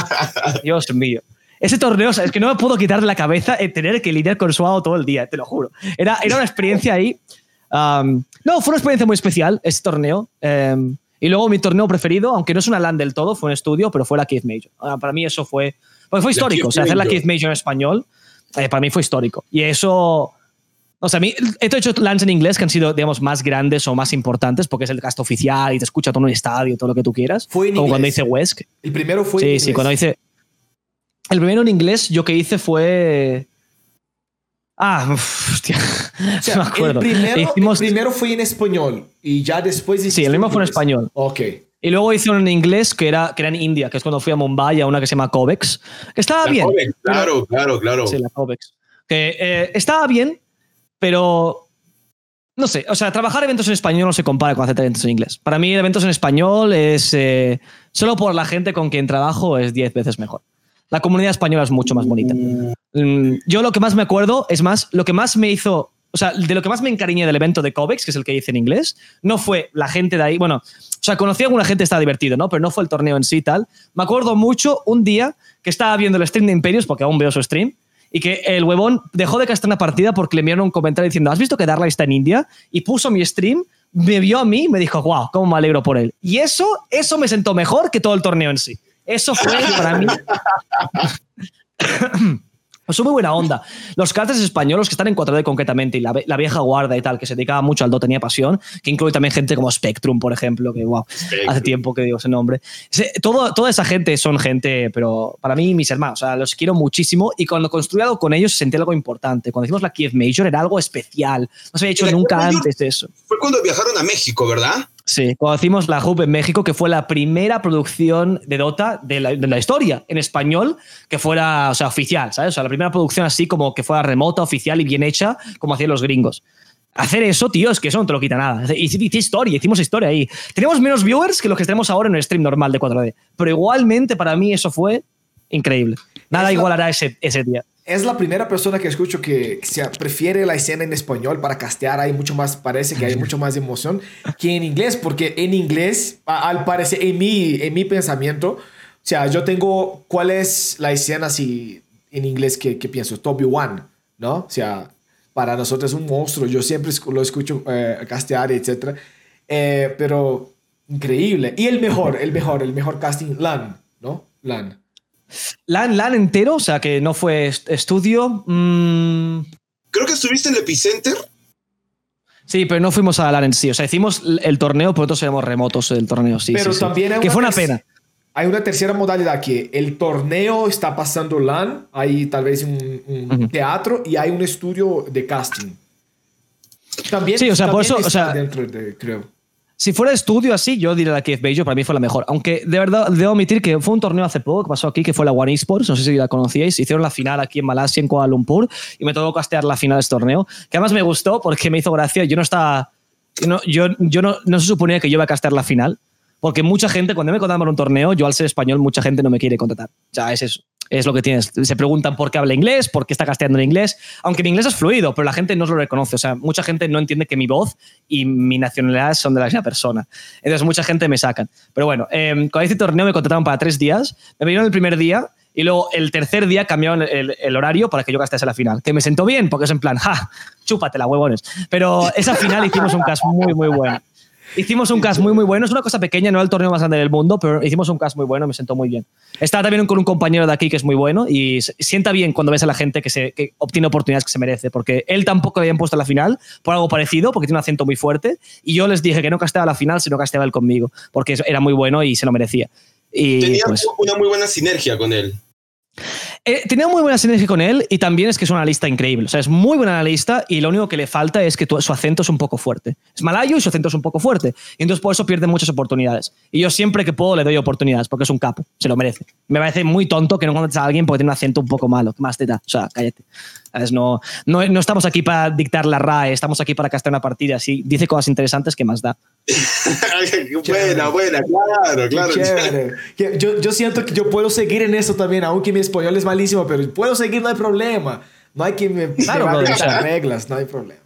Dios mío. Ese torneo, es que no me puedo quitar de la cabeza el tener que lidiar con Suado todo el día, te lo juro. Era, era una experiencia ahí. no, fue una experiencia muy especial ese torneo. Em, y luego mi torneo preferido, aunque no es una LAN del todo, fue un estudio, pero fue la Keith Major. Ah, para mí eso fue. Porque fue histórico. O sea, hacer la Keith Major en español, eh, para mí fue histórico. Y eso. O sea, a mí, he hecho LANs en inglés que han sido, digamos, más grandes o más importantes porque es el gasto oficial y te escucha todo un estadio, todo lo que tú quieras. Fue en Como inglés. cuando hice Wesk. El primero fue Sí, en sí, inglés. cuando hice. El primero en inglés, yo que hice fue. Ah, hostia. O sea, no me acuerdo. El primero, Hicimos- el primero fue en español y ya después Sí, el mismo fue en español. Ok. Y luego hice uno en inglés que era, que era en India, que es cuando fui a Mumbai a una que se llama Covex, que estaba La bien. joven, claro, claro, claro. Sí, la Covex. Que eh, estaba bien, pero no sé, o sea, trabajar eventos en español no se compara con hacer eventos en inglés. Para mí, eventos en español es eh, solo por la gente con quien trabajo es 10 veces mejor. La comunidad española es mucho más bonita. Mm, Yo lo que más me acuerdo, es más, lo que más me hizo, o sea, de lo que más me encariñé del evento de Covex, que es el que hice en inglés, no fue la gente de ahí, bueno, o sea, conocí a alguna gente, estaba divertido, ¿no? Pero no fue el torneo en sí y tal. Me acuerdo mucho un día que estaba viendo el stream de Imperius, porque aún veo su stream, y que el huevón dejó de castar una partida porque le enviaron un comentario diciendo, ¿has visto que Darla está en India? Y puso mi stream, me vio a mí me dijo, wow, cómo me alegro por él. Y eso, eso me sentó mejor que todo el torneo en sí. Eso fue para mí son muy buena onda. Los cartas españoles que están en 4D concretamente y la, la vieja guarda y tal, que se dedicaba mucho al Do, tenía pasión, que incluye también gente como Spectrum, por ejemplo, que wow, Spectrum. hace tiempo que digo ese nombre. Se- todo, toda esa gente son gente, pero para mí mis hermanos, o sea, los quiero muchísimo y cuando construí algo con ellos sentí algo importante. Cuando hicimos la Kiev Major era algo especial. No se había hecho nunca antes de eso. Fue cuando viajaron a México, ¿verdad? Sí, cuando hicimos la Hub en México, que fue la primera producción de Dota de la, de la historia en español que fuera, o sea, oficial, ¿sabes? O sea, la primera producción así como que fuera remota, oficial y bien hecha, como hacían los gringos. Hacer eso, tío, es que eso no te lo quita nada. Hice, hice historia, hicimos historia ahí. Tenemos menos viewers que los que tenemos ahora en el stream normal de 4D. Pero igualmente para mí eso fue increíble. Nada Es la- igualará ese, ese día. Es la primera persona que escucho que, que se prefiere la escena en español para castear. Hay mucho más, parece que hay mucho más emoción que en inglés, porque en inglés, al parecer, en mi, en mi pensamiento, o sea, yo tengo cuál es la escena así en inglés que, que pienso, Toby One, ¿no? O sea, para nosotros es un monstruo. Yo siempre lo escucho eh, castear, etc. Eh, pero increíble. Y el mejor, el mejor, el mejor casting, LAN, ¿no? LAN. LAN, LAN entero, o sea, que no fue est- estudio. mm, Creo que estuviste en el Epicenter. Sí, pero no fuimos a LAN en sí. O sea, hicimos el torneo, pero nosotros éramos remotos del torneo, sí. Pero sí, sí. también hay Que una fue una pena. Hay una tercera modalidad que el torneo está pasando LAN, hay tal vez un, teatro y hay un estudio de casting. También, Sí, o sea, por eso, o sea- dentro de, creo. Si fuera estudio así, yo diría la Keith Bajo, para mí fue la mejor. Aunque de verdad debo admitir que fue un torneo hace poco que pasó aquí, que fue la One Esports, no sé si la conocíais. Hicieron la final aquí en Malasia, en Kuala Lumpur, y me tocó castear la final de este torneo. Que además me gustó porque me hizo gracia. Yo no estaba. No, yo, yo no, no se suponía que yo iba a castear la final, porque mucha gente, cuando me contratan para un torneo, yo al ser español, mucha gente no me quiere contratar. O sea, es eso. Es lo que tienes. Se preguntan por qué habla inglés, por qué está casteando en inglés. Aunque mi inglés es fluido, pero la gente no lo reconoce. O sea, mucha gente no entiende que mi voz y mi nacionalidad son de la misma persona. Entonces, mucha gente me sacan. Pero bueno, eh, cuando hice torneo me contrataron para tres días. Me vinieron el primer día y luego el tercer día cambiaron el, el horario para que yo castease la final. Que me sentó bien, porque es en plan, ja, chúpatela, huevones. Pero esa final hicimos un cast muy, muy bueno. Hicimos un cast muy, muy bueno. Es una cosa pequeña, no el torneo más grande del mundo, pero hicimos un cast muy bueno, me sentó muy bien. Estaba también con un compañero de aquí que es muy bueno y sienta bien cuando ves a la gente que, se, que obtiene oportunidades que se merece, porque él tampoco le habían puesto a la final por algo parecido, porque tiene un acento muy fuerte, y yo les dije que no casteaba la final, sino casteaba él conmigo, porque era muy bueno y se lo merecía. Y Tenías pues, una muy buena sinergia con él. Eh, tenía muy buena sinergia con él y también es que es un analista increíble. O sea, es muy buen analista y lo único que le falta es que tu- su acento es un poco fuerte. Es malayo y su acento es un poco fuerte. Y entonces por eso pierde muchas oportunidades. Y yo siempre que puedo le doy oportunidades porque es un capo. Se lo merece. Me parece muy tonto que no contrates a alguien porque tiene un acento un poco malo. ¿Qué más te da? O sea, cállate. No, no, no, estamos aquí para dictar la RAE, estamos aquí para castear una partida. Si dice cosas interesantes, ¿qué más da? buena, buena, claro, claro. Yo, yo, siento que yo puedo seguir en eso también, aunque mi español es malísimo, pero puedo seguir, no hay problema. No hay que me claro, las reglas, no hay problema.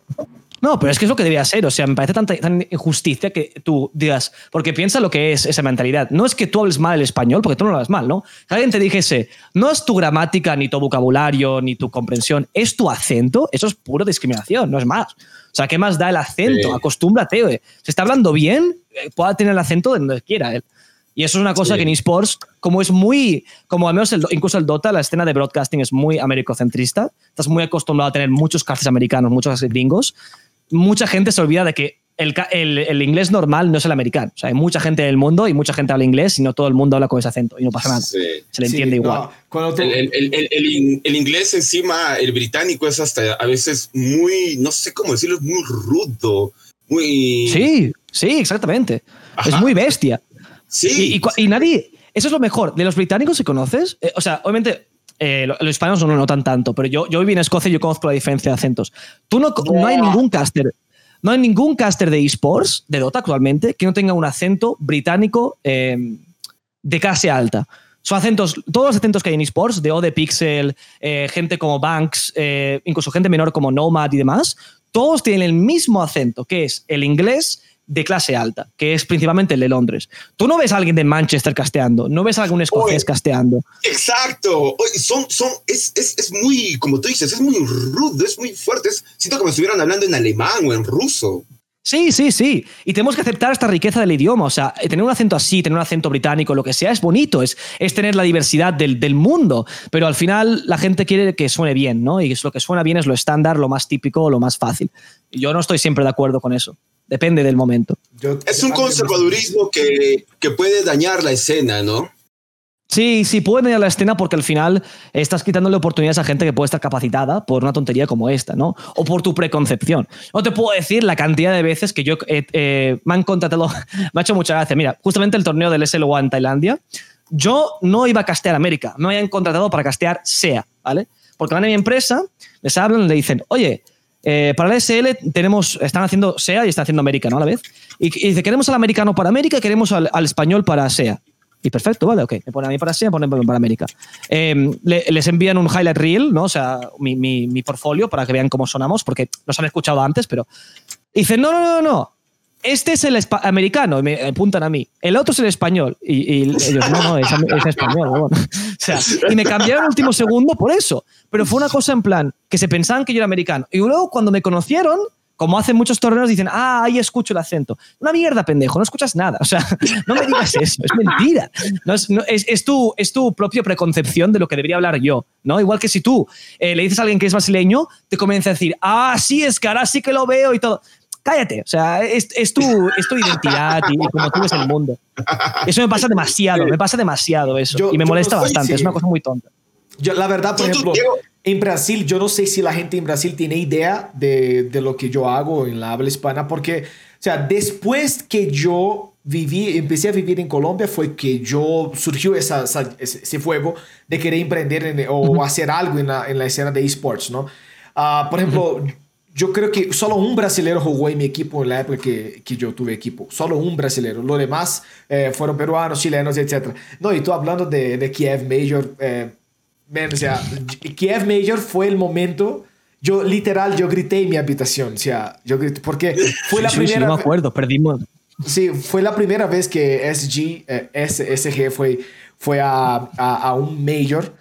No, pero es que es lo que debería ser. O sea, me parece tanta, tan injusticia que tú digas, porque piensa lo que es esa mentalidad. No es que tú hables mal el español, porque tú no lo hablas mal, ¿no? Que alguien te dijese, no es tu gramática, ni tu vocabulario, ni tu comprensión, es tu acento, eso es pura discriminación, no es más. O sea, ¿qué más da el acento? Acostúmbrate, güey. Se está hablando bien, eh, pueda tener el acento de donde quiera él. Y eso es una cosa que en esports, como es muy, como al menos incluso el Dota, la escena de broadcasting es muy americocentrista, estás muy acostumbrado a tener muchos casters americanos, muchos gringos, mucha gente se olvida de que el, el, inglés normal no es el americano. O sea, hay mucha gente del mundo y mucha gente habla inglés y no todo el mundo habla con ese acento y no pasa nada. Se le entiende igual. el, inglés encima, el británico es hasta a veces muy, no sé cómo decirlo, es muy rudo. Muy... Sí, sí, exactamente. Es muy bestia. Sí. Y, nadie, eso es lo mejor. De los británicos, si conoces, eh, o sea, obviamente eh, los hispanos no lo notan tanto, pero yo, yo viví en Escocia y yo conozco la diferencia de acentos. Tú no, no hay ningún caster, no hay ningún caster de esports, de Dota actualmente, que no tenga un acento británico eh, de clase alta. Son acentos, todos los acentos que hay en esports, de O de Pixel, eh, gente como Banks, incluso gente menor como Nomad y demás, todos tienen el mismo acento, que es el inglés de clase alta, que es principalmente el de Londres. Tú no ves a alguien de Manchester casteando, no ves a algún escocés casteando. Exacto. son, son, es, es, es, muy, como tú dices, es muy rudo, es muy fuerte. siento que me estuvieran hablando en alemán o en ruso. Sí, sí, sí. Y tenemos que aceptar esta riqueza del idioma. O sea, tener un acento así, tener un acento británico, lo que sea, es bonito, es, es tener la diversidad del, del, mundo. Pero al final la gente quiere que suene bien, ¿no? Y lo que suena bien es lo estándar, lo más típico, lo más fácil. Yo no estoy siempre de acuerdo con eso. Depende del momento. es un conservadurismo que, que puede dañar la escena, ¿no? Sí, sí, puede dañar la escena porque al final estás quitándole oportunidades a gente que puede estar capacitada por una tontería como esta, ¿no? O por tu preconcepción. No te puedo decir la cantidad de veces que yo eh, me han contratado, me ha hecho mucha gracia. Mira, justamente el torneo del SL1 en Tailandia, yo no iba a castear América, me habían contratado para castear SEA, ¿vale? Porque van a mi empresa, les hablan, le dicen, oye, eh, para el SL tenemos, están haciendo SEA y están haciendo América, ¿no? A la vez. Y, dice, queremos al americano para América y queremos al, español para SEA. Y perfecto, vale, ok. Me ponen a mí para SEA, me ponen para América. Em, les envían un highlight reel, ¿no? O sea, mi, mi, mi portfolio para que vean cómo sonamos, porque nos han escuchado antes, pero. Y dicen, no, no, no, no este es el americano, y me apuntan a mí. El otro es el español. Y, ellos, no, no, es, español. o sea, y me cambiaron el último segundo por eso. Pero fue una cosa en plan, que se pensaban que yo era americano. Y luego, cuando me conocieron, como hacen muchos torneos, dicen, ah, ahí escucho el acento. Una mierda, pendejo, no escuchas nada. O sea, no me digas eso, es mentira. No es, es, tu, es tu propia preconcepción de lo que debería hablar yo. ¿no? Igual que si tú eh, le dices a alguien que es brasileño, te comienza a decir, ah, sí, es que ahora sí que lo veo y todo cállate. O sea, es, es, tu, es tu identidad y, como tú ves el mundo. Eso me pasa demasiado, me pasa demasiado eso. y me molesta bastante, es una cosa muy tonta. Yo, la verdad, por ejemplo, en Brasil, yo no sé si la gente en Brasil tiene idea de, de lo que yo hago en la habla hispana, porque, o sea, después que yo viví, empecé a vivir en Colombia, fue que yo surgió esa, ese fuego de querer emprender o hacer algo en la, en la escena de esports, ¿no? Uh, por ejemplo, yo creo que solo un brasileño jugó en mi equipo en la época que, que yo tuve equipo. Solo un brasileño. Los demás eh, fueron peruanos, chilenos, etc. No, y tú hablando de, de Kiev Major. Eh, o sea, Kiev Major fue el momento. Yo literal, yo grité en mi habitación. O sea, yo grité porque fue la primera. Sí, no me acuerdo, perdimos. Sí, fue la primera vez que SG, eh, SG fue, fue a, a, a un Major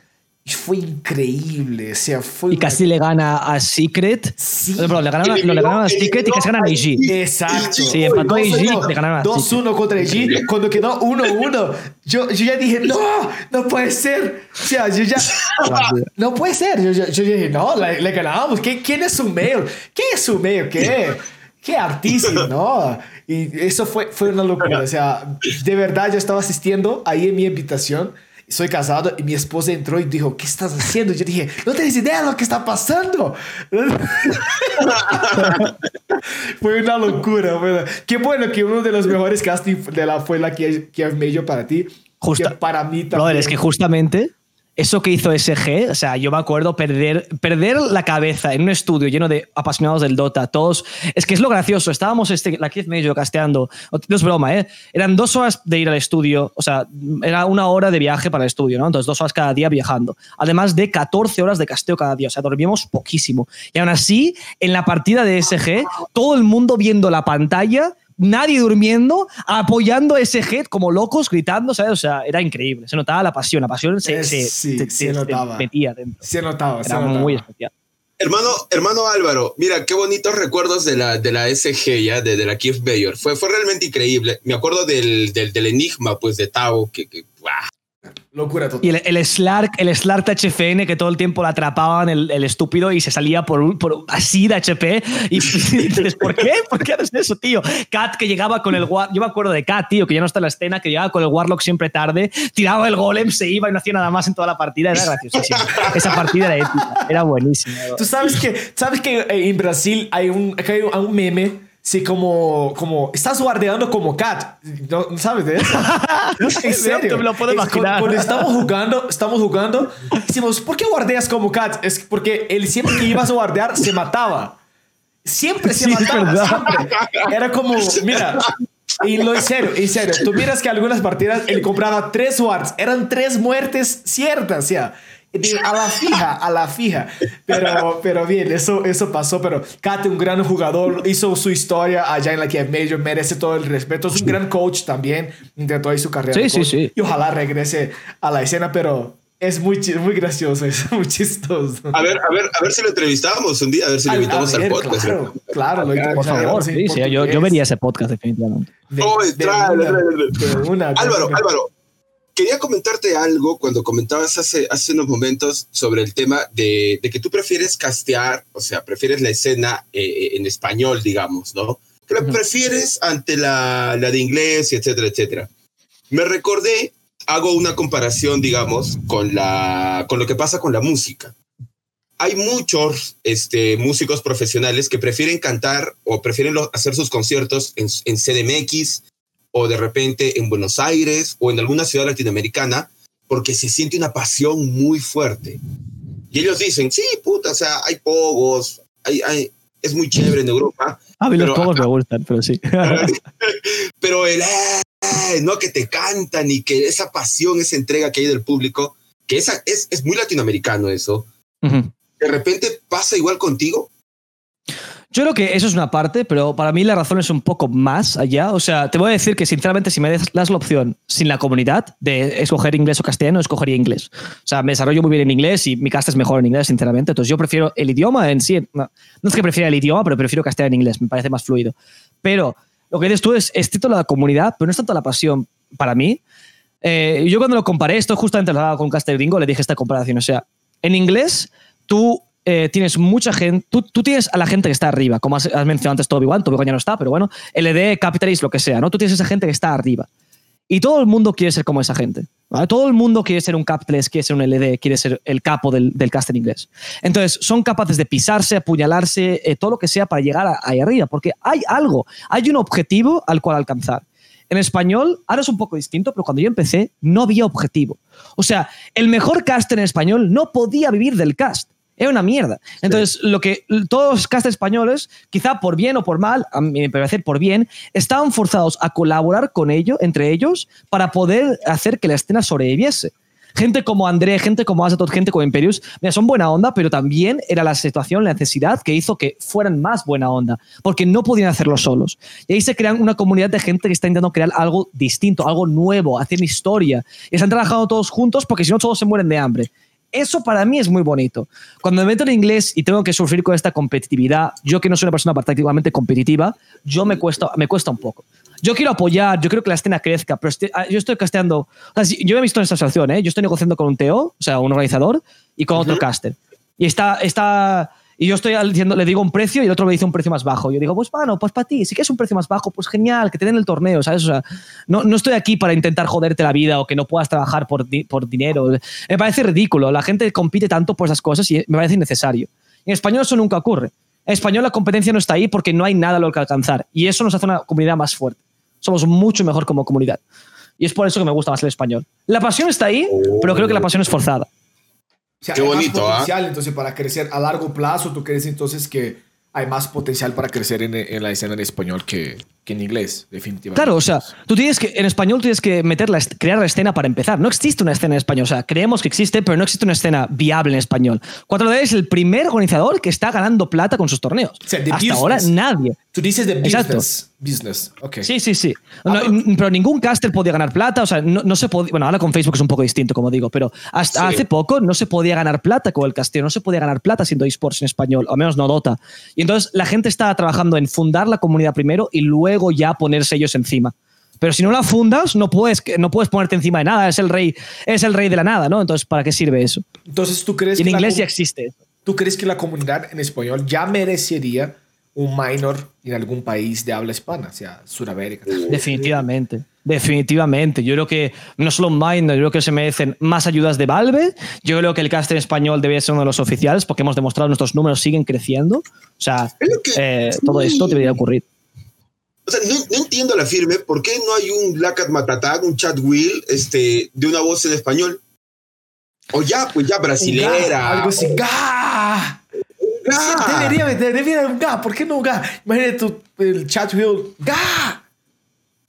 fue increíble. O sea, fue y casi le gana a Secret. Sí. No, le ganaron, no, le ganaron a Secret y casi ganan a IG. Exacto. Sí, empató a IG le ganaron a 2-1 contra IG. Cuando quedó 1-1, yo, yo ya dije, no, no puede ser. O sea, yo ya. no puede ser. Yo, yo, yo dije, no, le, le ganamos. ¿Quién es su mail? ¿Quién es su mail? ¿Qué? qué artísimo, ¿no? Y eso fue, fue una locura. O sea, de verdad yo estaba asistiendo ahí en mi habitación soy casado y mi esposa entró y dijo, ¿qué estás haciendo? Yo dije, no tienes idea de lo que está pasando. fue una locura. Qué bueno que uno de los mejores castings de la fue la que, que medio para ti. Justo. para mí también. es que justamente eso que hizo SG, o sea, yo me acuerdo perder, perder la cabeza en un estudio lleno de apasionados del Dota, todos. Es que es lo gracioso, estábamos este, la Keith medio casteando, no es broma, ¿eh? Eran dos horas de ir al estudio, o sea, era una hora de viaje para el estudio, ¿no? Entonces, dos horas cada día viajando. Además de 14 horas de casteo cada día, o sea, dormíamos poquísimo. Y aún así, en la partida de SG, todo el mundo viendo la pantalla nadie durmiendo, apoyando a ese head como locos, gritando, ¿sabes? O sea, era increíble. Se notaba la pasión, la pasión se, se, sí, se, se notaba. metía dentro. Se notaba, Era se notaba. muy especial. Hermano, hermano Álvaro, mira, qué bonitos recuerdos de la, de la SG ya, de, de la Kiev Bayor. Fue, fue realmente increíble. Me acuerdo del, del, del enigma, pues, de Tao, que, que. Locura total. Y el, el Slark, el Slark de HFN que todo el tiempo la atrapaban el, el estúpido y se salía por, un- por así de HP. Y, y dices, ¿por qué? ¿Por qué haces eso, tío? Kat que llegaba con el yo me acuerdo de Kat, tío, que ya no está en la escena, que llegaba con el Warlock siempre tarde, tiraba el golem, se iba y no hacía nada más en toda la partida. Era graciosísimo. Esa partida era épica, era buenísima. Tú sabes que, sabes que en Brasil hay un, hay un meme, sí, como, como, estás guardeando como cat. ¿No, ¿no sabes de eso? en serio. Me lo puedo imaginar. cu- Cuando estamos jugando, estamos jugando, decimos, ¿por qué guardeas como cat? Es porque él siempre que ibas a guardear se mataba. Siempre se Sí, mataba. siempre. Era como, mira, y lo en serio, en serio, tú miras que algunas partidas él compraba tres wards, eran tres muertes ciertas, ya. A la fija, a la fija. Pero, pero bien, eso, eso pasó. Pero Kate, un gran jugador, hizo su historia allá en la Kiev Major, merece todo el respeto. Es un gran coach también. Intentó ahí su carrera. Sí, sí, sí. Y ojalá regrese a la escena, pero es muy, muy gracioso, es muy chistoso. A ver, a ver, a ver si lo entrevistamos un día, a ver si lo A- a invitamos al ver, podcast. Claro, claro, lo Por favor, sí, sí, yo, yo vería ese podcast definitivamente. De- Oh, de una, de una, de Álvaro, una. Álvaro, quería comentarte algo cuando comentabas hace, hace unos momentos sobre el tema de, de que tú prefieres castear, o sea, prefieres la escena eh, en español, digamos, ¿no? Que la prefieres ante la, la de inglés, etcétera, etcétera. Me recordé, hago una comparación, digamos, con, la, con lo que pasa con la música. Hay muchos este, músicos profesionales que prefieren cantar o prefieren lo- hacer sus conciertos en, en CDMX o de repente en Buenos Aires o en alguna ciudad latinoamericana porque se siente una pasión muy fuerte. Y ellos dicen, sí, puta, o sea, hay pogos, hay, hay, es muy chévere en Europa, A mí los acá- me gustan, pero sí. pero el, "Eh", no que te cantan y que esa pasión, esa entrega que hay del público, que esa, es, es muy latinoamericano eso, Ujú. de repente pasa igual contigo. Yo creo que eso es una parte, pero para mí la razón es un poco más allá. O sea, te voy a decir que sinceramente si me das la opción sin la comunidad de escoger inglés o castellano, escogería inglés. O sea, me desarrollo muy bien en inglés y mi cast es mejor en inglés, sinceramente. Entonces yo prefiero el idioma en sí. No, no es que prefiera el idioma, pero prefiero castellano en inglés. Me parece más fluido. Pero lo que dices tú es, es tanto la comunidad, pero no es tanto la pasión para mí. Eh, yo cuando lo comparé, esto justamente lo hablaba con Caster Gringo, le dije esta comparación. O sea, en inglés tú eh, tienes mucha gente, tú, tú tienes a la gente que está arriba, como has, has mencionado antes Toby Wan, Toby Wan ya no está, pero bueno, LD, Capitalist, lo que sea, ¿no? Tú tienes esa gente que está arriba. Y todo el mundo quiere ser como esa gente. ¿vale? Todo el mundo quiere ser un Capitalist, quiere ser un LD, quiere ser el capo del, del cast en inglés. Entonces, son capaces de pisarse, apuñalarse, eh, todo lo que sea para llegar a- ahí arriba, porque hay algo, hay un objetivo al cual alcanzar. En español, ahora es un poco distinto, pero cuando yo empecé, no había objetivo. O sea, el mejor cast en español no podía vivir del cast. Era una mierda. Entonces, lo que todos los cast españoles, quizá por bien o por mal, a mí me parece por bien, estaban forzados a colaborar con ellos, entre ellos, para poder hacer que la escena sobreviviese. Gente como André, gente como Azatoth, gente como Imperius, mira, son buena onda, pero también era la situación, la necesidad que hizo que fueran más buena onda, porque no podían hacerlo solos. Y ahí se crean una comunidad de gente que está intentando crear algo distinto, algo nuevo, hacer historia. Y están trabajando todos juntos porque si no todos se mueren de hambre. Eso para mí es muy bonito. Cuando me meto en inglés y tengo que sufrir con esta competitividad, yo que no soy una persona particularmente competitiva, yo me cuesta, me cuesta un poco. Yo quiero apoyar, yo quiero que la escena crezca, pero estoy- ah, yo estoy casteando. o sea, yo he visto en esta situación, ¿eh? yo estoy negociando con un TO, o sea, un organizador, y con otro caster. Y está, está, y yo estoy diciendo, le digo un precio y el otro me dice un precio más bajo. Yo digo, pues bueno, pues para ti, si quieres un precio más bajo, pues genial, que te den el torneo, ¿sabes? No, no estoy aquí para intentar joderte la vida o que no puedas trabajar por, por dinero. Me parece ridículo. La gente compite tanto por esas cosas y me parece innecesario. En español eso nunca ocurre. En español la competencia no está ahí porque no hay nada a lo que alcanzar. Y eso nos hace una comunidad más fuerte. Somos mucho mejor como comunidad. Y es por eso que me gusta más el español. La pasión está ahí, pero creo que la pasión es forzada. O sea, Qué hay más bonito, ¿ah? potencial, entonces, para crecer a largo plazo, ¿tú crees entonces que hay más potencial para crecer en, en la escena en español que, que en inglés, definitivamente? Claro, o sea, tú tienes que, en español tienes que meter la, crear la escena para empezar. No existe una escena en español. O sea, creemos que existe, pero no existe una escena viable en español. 4D es el primer organizador que está ganando plata con sus torneos. O sea, Hasta business. ahora nadie. Tú dices de Exacto. business. Business, ok. Sí, sí, sí. No, Ah, pero ningún caster podía ganar plata. O sea, no, no se podía. Bueno, ahora con Facebook es un poco distinto, como digo, pero hasta Sí. hace poco no se podía ganar plata con el casteo. No se podía ganar plata siendo esports en español, o al menos no Dota. Y entonces la gente estaba trabajando en fundar la comunidad primero y luego ya ponerse ellos encima. Pero si no la fundas, no puedes, no puedes ponerte encima de nada. Es el rey, es el rey de la nada, ¿no? Entonces, ¿para qué sirve eso? Entonces, ¿tú crees, Y en que inglés ya existe. ¿tú crees que la comunidad en español ya merecería un minor en algún país de habla hispana? O sea, Sudamérica. Definitivamente. Definitivamente. Yo creo que no solo Minor, yo creo que se merecen más ayudas de Valve. Yo creo que el caster español debería ser uno de los oficiales porque hemos demostrado que nuestros números siguen creciendo. O sea, eh, todo esto debería ocurrir. O sea, no, no entiendo la firme. ¿Por qué no hay un Black Cat Matatag, un chat Will, este, de una voz en español? O ya, pues ya brasilera. ga, algo así. ¡Ga! ¡Ga! Debería, debería haber un ga. ¿Por qué no un ga? Imagínate tu, el chat wheel. ¡Ga!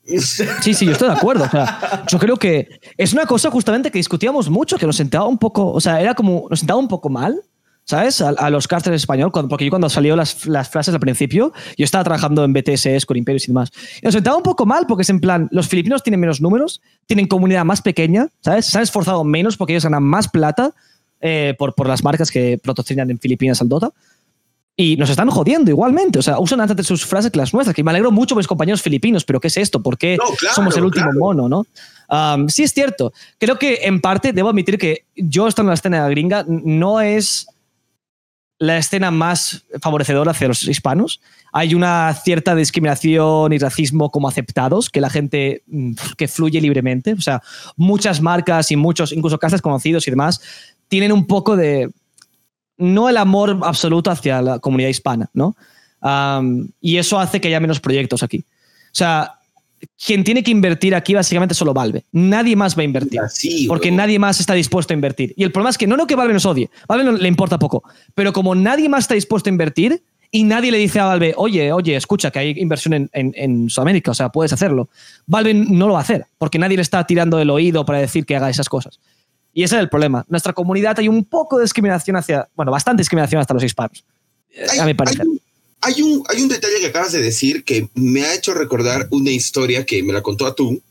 Sí, sí, yo estoy de acuerdo. O sea, yo creo que es una cosa justamente que discutíamos mucho, que nos sentaba un poco, o sea, era como, nos sentaba un poco mal, ¿sabes? A, a los casters español, cuando, porque yo cuando salió las, las frases al principio, yo estaba trabajando en BTSS con Imperios y demás. Y nos sentaba un poco mal porque es en plan, los filipinos tienen menos números, tienen comunidad más pequeña, ¿sabes? Se han esforzado menos porque ellos ganan más plata eh, por, por las marcas que patrocinan en Filipinas al Dota. Y nos están jodiendo igualmente. O sea, usan antes sus frases que las nuestras. Que me alegro mucho por mis compañeros filipinos, pero ¿qué es esto? ¿Por qué No, claro, somos el último claro. mono, no? Um, sí, es cierto. Creo que en parte debo admitir que yo estando en la escena gringa no es la escena más favorecedora hacia los hispanos. Hay una cierta discriminación y racismo como aceptados, que la gente mm, que fluye libremente. O sea, muchas marcas y muchos, incluso casas conocidos y demás, tienen un poco de, no el amor absoluto hacia la comunidad hispana, ¿no? Y eso hace que haya menos proyectos aquí. O sea, quien tiene que invertir aquí básicamente solo Valve. Nadie más va a invertir. Así, porque nadie más está dispuesto a invertir. Y el problema es que no, no que Valve nos odie. Valve no le importa poco. Pero como nadie más está dispuesto a invertir y nadie le dice a Valve, oye, oye, escucha que hay inversión en, en, en Sudamérica, o sea, puedes hacerlo. Valve no lo va a hacer porque nadie le está tirando el oído para decir que haga esas cosas. Y ese es el problema. Nuestra comunidad hay un poco de discriminación hacia, bueno, bastante discriminación hasta los hispanos. eh, Hay, a mi hay parecer. un, hay, un, hay un detalle que acabas de decir que me ha hecho recordar una historia que me la contó a tú.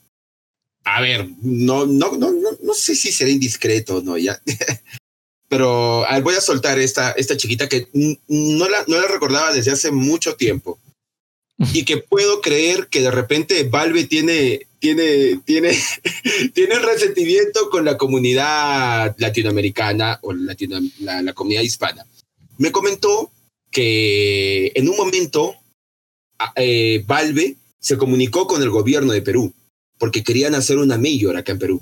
A ver, no, no, no, no, no sé si será indiscreto o no, ya. Pero a ver, voy a soltar esta, esta chiquita que no la, no la recordaba desde hace mucho tiempo. Y que puedo creer que de repente Valve tiene, tiene, tiene, tiene resentimiento con la comunidad latinoamericana o latino, la, la comunidad hispana. Me comentó que en un momento eh, Valve se comunicó con el gobierno de Perú porque querían hacer una mayor acá en Perú.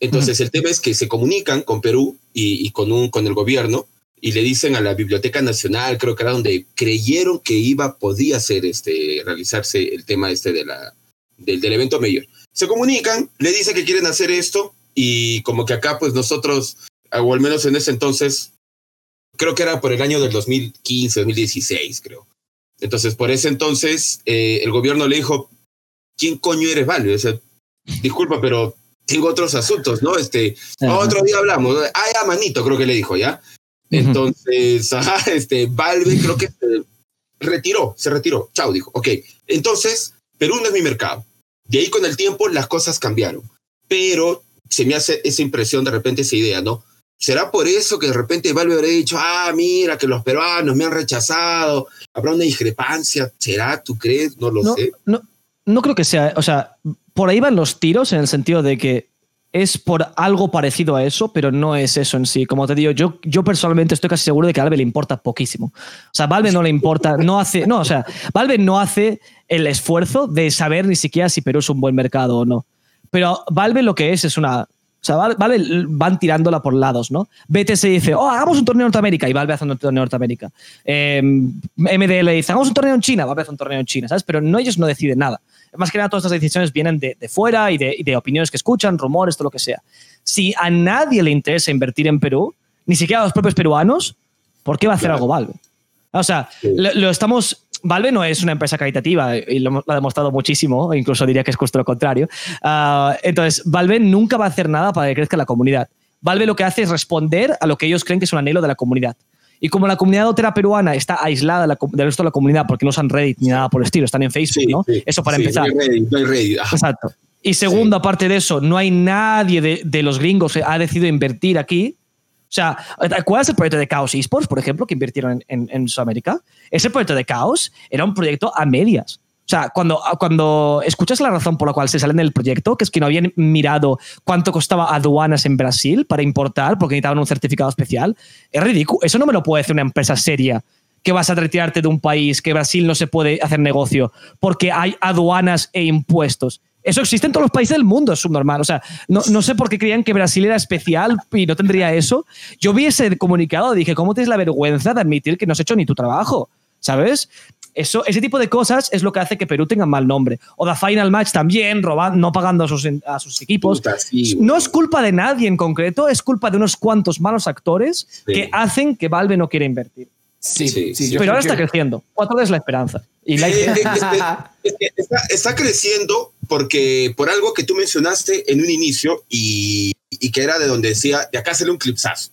Entonces el tema es que se comunican con Perú y, y con, un, con el gobierno y le dicen a la Biblioteca Nacional, creo que era donde creyeron que iba, podía ser este, realizarse el tema este de la, del, del evento mayor. Se comunican, le dicen que quieren hacer esto y como que acá pues nosotros, o al menos en ese entonces, creo que era por el año del 2015, 2016, creo. Entonces, por ese entonces, eh, el gobierno le dijo, ¿quién coño eres, Valve? O sea, disculpa, pero tengo otros asuntos, ¿no? Este, Ajá. otro día hablamos. Ah, ya, manito, creo que le dijo, ¿ya? Entonces, ajá, este, Valve creo que se retiró, se retiró. Chao, dijo. Ok, entonces, Perú no es mi mercado. De ahí con el tiempo las cosas cambiaron. Pero se me hace esa impresión, de repente, esa idea, ¿no? ¿Será por eso que de repente Valve habrá dicho, ah, mira, que los peruanos me han rechazado? ¿Habrá una discrepancia? ¿Será? ¿Tú crees? No lo no, sé. no, no creo que sea, o sea, por ahí van los tiros en el sentido de que es por algo parecido a eso, pero no es eso en sí. Como te digo, yo, yo personalmente estoy casi seguro de que a Valve le importa poquísimo. O sea, Valve no le importa, no hace, no, o sea, Valve no hace el esfuerzo de saber ni siquiera si Perú es un buen mercado o no. Pero Valve lo que es es una, sea, Val- Valve van tirándola por lados, ¿no? BTS dice, oh, hagamos un torneo en Norteamérica y Valve hace un torneo en Norteamérica. Eh, MDL dice, hagamos un torneo en China, Valve hace un torneo en China, ¿sabes? Pero no, ellos no deciden nada. Más que nada, todas estas decisiones vienen de, de fuera y de, y de opiniones que escuchan, rumores, todo lo que sea. Si a nadie le interesa invertir en Perú, ni siquiera a los propios peruanos, ¿por qué va a hacer algo Valve? O sea, lo, estamos. Valve no es una empresa caritativa y lo, ha demostrado muchísimo, incluso diría que es justo lo contrario. Ah, entonces, Valve nunca va a hacer nada para que crezca la comunidad. Valve lo que hace es responder a lo que ellos creen que es un anhelo de la comunidad. Y como la comunidad otera peruana está aislada del resto de la comunidad porque no usan Reddit ni nada por el estilo, están en Facebook, ¿no? eso para empezar. Exacto. Y segundo, aparte de eso, no hay nadie de, de, los gringos que ha decidido invertir aquí. O sea, ¿cuál es el proyecto de Chaos Esports, por ejemplo, que invirtieron en, en, Sudamérica? Ese proyecto de Chaos era un proyecto a medias. O sea, cuando, cuando escuchas la razón por la cual se salen del proyecto, que es que no habían mirado cuánto costaba aduanas en Brasil para importar porque necesitaban un certificado especial, es ridículo. Eso no me lo puede hacer una empresa seria que vas a retirarte de un país, que Brasil no se puede hacer negocio porque hay aduanas e impuestos. Eso existe en todos los países del mundo, es subnormal. O sea, no, no, sé por qué creían que Brasil era especial y no tendría eso. Yo vi ese comunicado y dije, ¿cómo tienes la vergüenza de admitir que no has hecho ni tu trabajo? ¿Sabes? Eso, ese tipo de cosas es lo que hace que Perú tenga mal nombre. O The Final Match también, robando, no pagando a sus, a sus equipos. no es culpa de nadie en concreto, es culpa de unos cuantos malos actores que hacen que Valve no quiera invertir. Sí, sí, pero ahora está creciendo. ¿Cuánto es la esperanza? Y la está, creciendo porque por algo que tú mencionaste en un inicio y, y, que era de donde decía, de acá sale un clipsazo,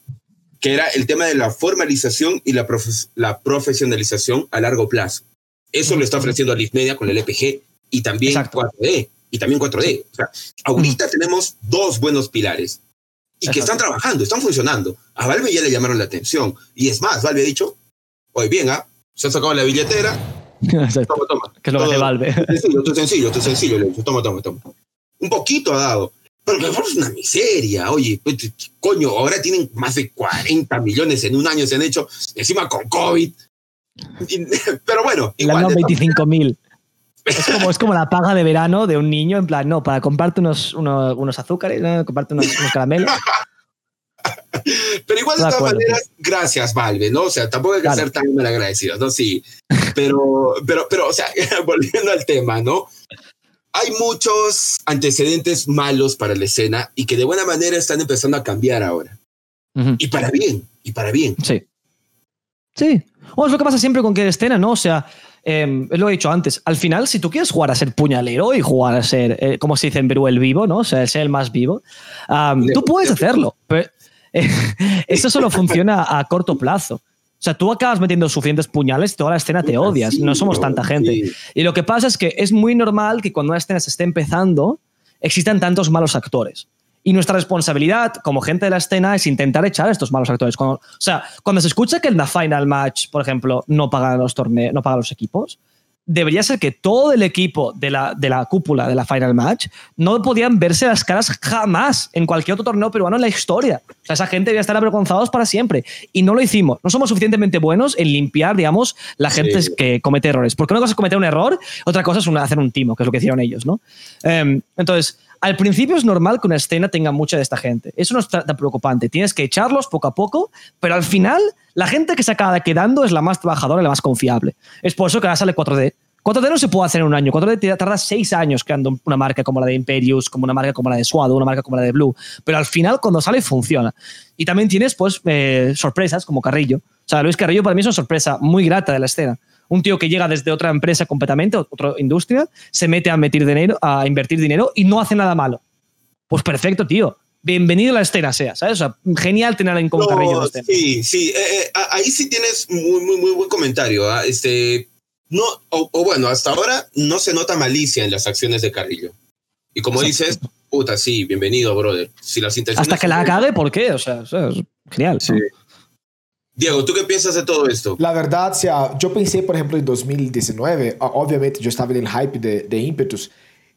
que era el tema de la formalización y la, la profesionalización a largo plazo. Eso lo está ofreciendo Media con el EPG y también 4D. Y también 4D. O sea, ahorita tenemos dos buenos pilares y que están trabajando, están funcionando. A Valve ya le llamaron la atención. Y es más, Valve ha dicho, oye, bien, ¿ah? Se ha sacado la billetera, Toma, toma. Que es lo que Valve. Sencillo, esto es sencillo, esto es sencillo. Le toma, toma, toma. Un poquito ha dado. Pero que es una miseria. Oye, pues, coño, ahora tienen más de 40 millones en un año se han hecho, encima con COVID. pero bueno. Igual, 25 mil. Es como, es como la paga de verano de un niño, en plan, no, para comprarte unos, unos, unos azúcares, ¿no? comprarte unos, unos caramelos. Pero igual de todas maneras, gracias, Valve, ¿no? O sea, tampoco hay que ser tan mal agradecidos, ¿no? Sí. Pero, pero, pero, o sea, volviendo al tema, ¿no? Hay muchos antecedentes malos para la escena y que de buena manera están empezando a cambiar ahora. Y para bien, y para bien. Sí. Sí. O es lo que pasa siempre con que escena, ¿no? O sea, eh, lo he dicho antes, al final, si tú quieres jugar a ser puñalero y jugar a ser, eh, como se dice en Perú, el vivo, ¿no? O sea, ser el más vivo, tú puedes hacerlo. Pero, eso solo funciona a corto plazo. O sea, tú acabas metiendo suficientes puñales y toda la escena te odias. No somos tanta gente. Y lo que pasa es que es muy normal que cuando una escena se esté empezando, existan tantos malos actores. Y nuestra responsabilidad como gente de la escena es intentar echar a estos malos actores. o sea, cuando se escucha que en la final match, por ejemplo, no pagan los torneos, no pagan los equipos, debería ser que todo el equipo de la, de la cúpula de la Final Match no podían verse las caras jamás en cualquier otro torneo peruano en la historia. O sea, esa gente debía estar avergonzados para siempre. Y no lo hicimos. No somos suficientemente buenos en limpiar, digamos, la gente que comete errores. Porque una cosa es cometer un error, otra cosa es hacer un timo, que es lo que hicieron ellos, ¿no? Em, entonces, al principio es normal que una escena tenga mucha de esta gente. Eso no es tan preocupante. Tienes que echarlos poco a poco, pero al final la gente que se acaba quedando es la más trabajadora y la más confiable. Es por eso que ahora sale 4D. 4D no se puede hacer en un año. 4D tarda seis años creando una marca como la de Imperius, como una marca como la de Suado, una marca como la de Blue. Pero al final, cuando sale, funciona. Y también tienes, pues, eh, sorpresas como Carrillo. O sea, Luis Carrillo para mí es una sorpresa muy grata de la escena un tío que llega desde otra empresa completamente, otra industria, se mete a, meter dinero, a invertir dinero y no hace nada malo. Pues perfecto, tío. Bienvenido a la escena, sea, ¿sabes? O sea, genial tener en Carrillo en la escena. Sí, sí. Eh, eh, ahí sí tienes muy, muy, muy buen comentario. ¿ah? Este, no, o, bueno, hasta ahora no se nota malicia en las acciones de Carrillo. Y como dices, puta, sí, bienvenido, brother. Si las intenciones Hasta que la acabe, ¿por qué? O sea, es genial. Sí. Diego, ¿tú qué piensas de todo esto? La verdad, sea, yo pensé, por ejemplo, en 2019, obviamente yo estaba en el hype de, de Impetus,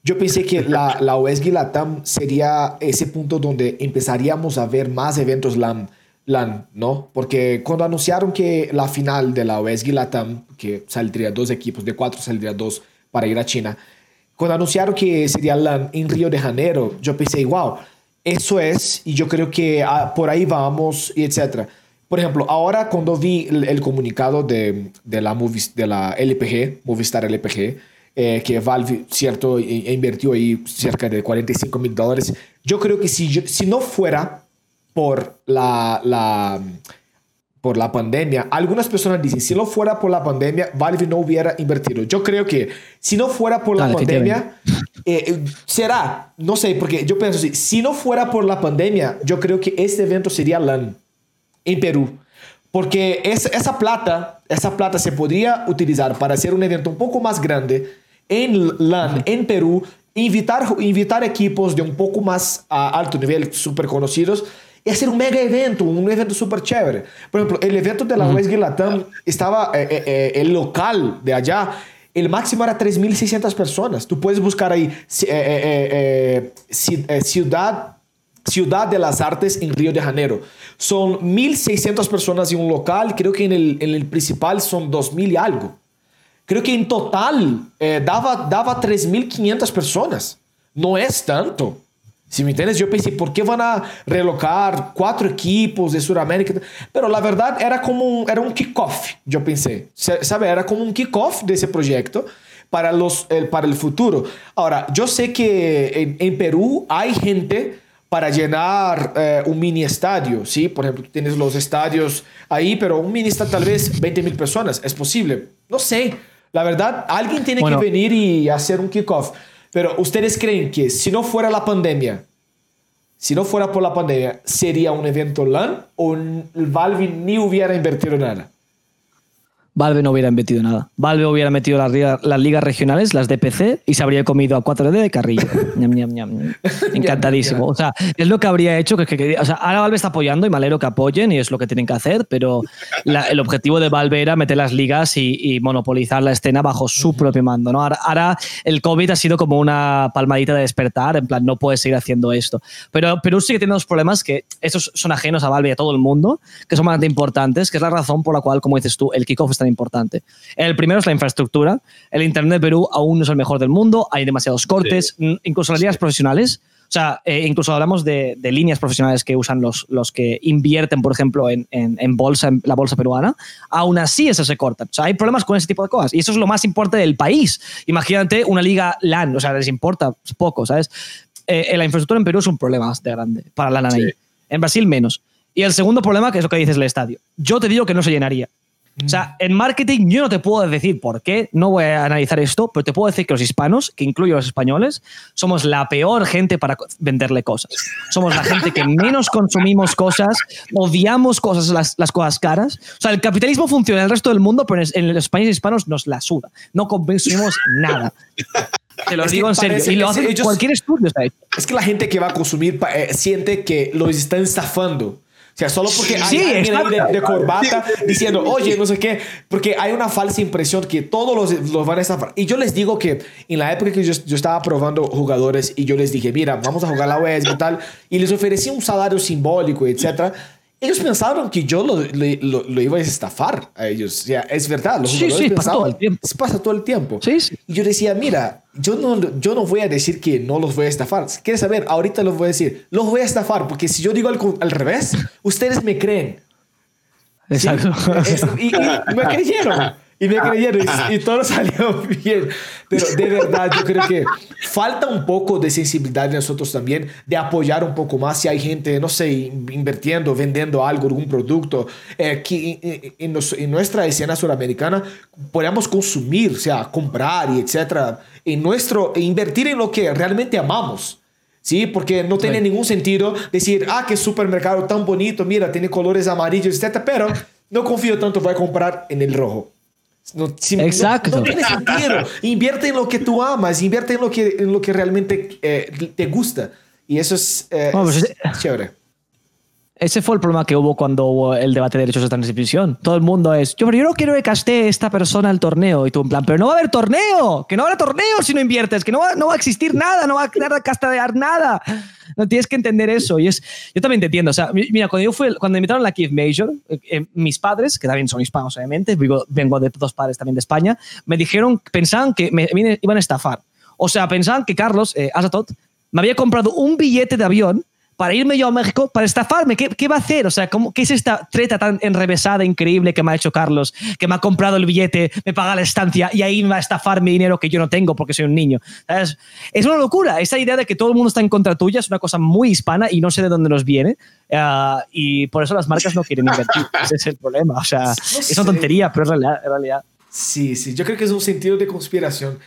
yo pensé que la, la OSG Latam sería ese punto donde empezaríamos a ver más eventos LAN, LAN, ¿no? Porque cuando anunciaron que la final de la OSG Latam, que saldría dos equipos, de cuatro saldría dos para ir a China, cuando anunciaron que sería LAN en Río de Janeiro, yo pensé, wow, eso es, y yo creo que ah, por ahí vamos, y etcétera. Por ejemplo, ahora cuando vi el, comunicado de, de, la movies, de la LPG, Movistar LPG, eh, que Valve, cierto, invirtió ahí cerca de 45 mil dólares, yo creo que si, si no fuera por la, la, por la pandemia, algunas personas dicen, si no fuera por la pandemia, Valve no hubiera invertido. Yo creo que si no fuera por la pandemia, eh, eh, será, no sé, porque yo pienso así, si no fuera por la pandemia, yo creo que este evento sería LAN en Perú. Porque esa, esa plata, esa plata se podría utilizar para hacer un evento un poco más grande en LAN, en Perú, invitar, invitar equipos de un poco más a alto nivel, súper conocidos, y hacer un mega evento, un evento súper chévere. Por ejemplo, el evento de la UESG Latam estaba, eh, eh, eh, el local de allá, el máximo era 3.600 personas. Tú puedes buscar ahí eh, eh, eh, Ciudad, Ciudad de las Artes en Río de Janeiro. Son 1.600 personas en un local, creo que en el, principal son 2.000 y algo. Creo que en total eh, daba, daba 3.500 personas. No es tanto. Si me entiendes, yo pensé, ¿por qué van a relocar cuatro equipos de Sudamérica? Pero la verdad era como un, era un kickoff, yo pensé. ¿Sabe? Era como un kickoff de ese proyecto para, los, el, para el futuro. Ahora, yo sé que en Perú hay gente para llenar eh, un mini estadio, ¿sí? Por ejemplo, tú tienes los estadios ahí, pero un mini estadio tal vez 20 mil personas, es posible. No sé, la verdad, alguien tiene Bueno. que venir y hacer un kickoff. Pero ustedes creen que si no fuera la pandemia, si no fuera por la pandemia, sería un evento LAN o Valve ni hubiera invertido nada? Valve no hubiera metido nada. Valve hubiera metido las, liga- las ligas regionales, las de PC, y se habría comido a 4D de carrillo. Ñam, ñam, ñam. Encantadísimo. O sea, es lo que habría hecho. Que, que- que- o sea, ahora Valve está apoyando y me alegro que apoyen y es lo que tienen que hacer, pero la- el objetivo de Valve era meter las ligas y, y monopolizar la escena bajo su propio mando. ¿no? Ahora, ahora el COVID ha sido como una palmadita de despertar, en plan, no puedes seguir haciendo esto. Pero Perú sigue teniendo unos problemas que estos son ajenos a Valve y a todo el mundo, que son bastante importantes, que es la razón por la cual, como dices tú, el kickoff es tan importante. El primero es la infraestructura. El Internet de Perú aún no es el mejor del mundo, hay demasiados cortes, mm, incluso las ligas profesionales. O sea, eh, incluso hablamos de, de líneas profesionales que usan los, los que invierten, por ejemplo, en, en- en bolsa, en la bolsa peruana. Aún así, eso se corta. O sea, hay problemas con ese tipo de cosas. Y eso es lo más importante del país. Imagínate una liga LAN, o sea, les importa poco, ¿sabes? Eh, la infraestructura en Perú es un problema bastante grande para la LAN ahí. En Brasil, menos. Y el segundo problema, que es lo que dices el estadio. Yo te digo que no se llenaría. O sea, en marketing yo no te puedo decir por qué, no voy a analizar esto, pero te puedo decir que los hispanos, que incluyo a los españoles, somos la peor gente para venderle cosas. Somos la gente que menos consumimos cosas, odiamos cosas, las, las cosas caras. O sea, el capitalismo funciona en el resto del mundo, pero en, en los países hispanos nos la suda. No consumimos nada. Te lo Es digo en serio. Y lo hacen ellos- cualquier estudio hecho. Es que la gente que va a consumir eh, siente que los están estafando. O sea, solo porque hay Sí, alguien ahí de, de corbata diciendo, oye, no sé qué, porque hay una falsa impresión que todos los, los van a estafar. Y yo les digo que en la época que yo, yo estaba probando jugadores y yo les dije, mira, vamos a jugar la WES y tal, y les ofrecí un salario simbólico, etcétera. Ellos pensaron que yo lo, lo, lo iba a estafar a ellos. O sea, es verdad, los Sí, sí, pasa todo el tiempo. Pasa todo el tiempo. Sí, sí. Y yo decía, mira, yo no, yo no voy a decir que no los voy a estafar. Si quieres saber, ahorita los voy a decir, los voy a estafar, porque si yo digo algo al revés, ustedes me creen. ¿sí? Exacto. Es- y, y me creyeron. Y me creyeron y, y todo salió bien. Pero de verdad, yo creo que falta un poco de sensibilidad de nosotros también, de apoyar un poco más si hay gente, no sé, in- invirtiendo, vendiendo algo, algún producto, eh, que en, en nos- en nuestra escena suramericana podamos consumir, o sea, comprar y etcétera, en nuestro, e invertir en lo que realmente amamos. ¿sí? Porque no tiene ningún sentido decir, ah, qué supermercado tan bonito, mira, tiene colores amarillos, etc. Pero no confío tanto, voy a comprar en el rojo. No, si- no- Exacto. No, tiene sentido. Invierte en lo que tú amas, invierte en lo que, en lo que realmente eh, te gusta. Y eso es, eh, pues es chévere. Ese fue el problema que hubo cuando hubo el debate de derechos de transmisión. Todo el mundo es, yo, pero yo no quiero que caste esta persona al torneo. Y tú en plan, pero no va a haber torneo, que no haber torneo si no inviertes, que no va, no va a existir nada, no va a quedar castear nada. No tienes que entender eso. Y es, yo también te entiendo. O sea, mi- mira, cuando yo fui, cuando me invitaron a la Kiev Major, eh, eh, mis padres, que también son hispanos, obviamente, vivo- vengo de dos padres también de España, me dijeron, pensaban que me, iban a estafar. O sea, pensaban que Carlos eh, Azatot me había comprado un billete de avión para irme yo a México, para estafarme. ¿Qué, qué va a hacer? O sea, ¿cómo, ¿qué es esta treta tan enrevesada, increíble que me ha hecho Carlos? Que me ha comprado el billete, me paga la estancia y ahí me va a estafar mi dinero que yo no tengo porque soy un niño. ¿Sabes? Es una locura. Esa idea de que todo el mundo está en contra tuya es una cosa muy hispana y no sé de dónde nos viene. Uh, y por eso las marcas no quieren invertir. Ese es el problema. O sea, no es una tontería, pero es realidad, es realidad. Sí, sí. Yo creo que es un sentido de conspiración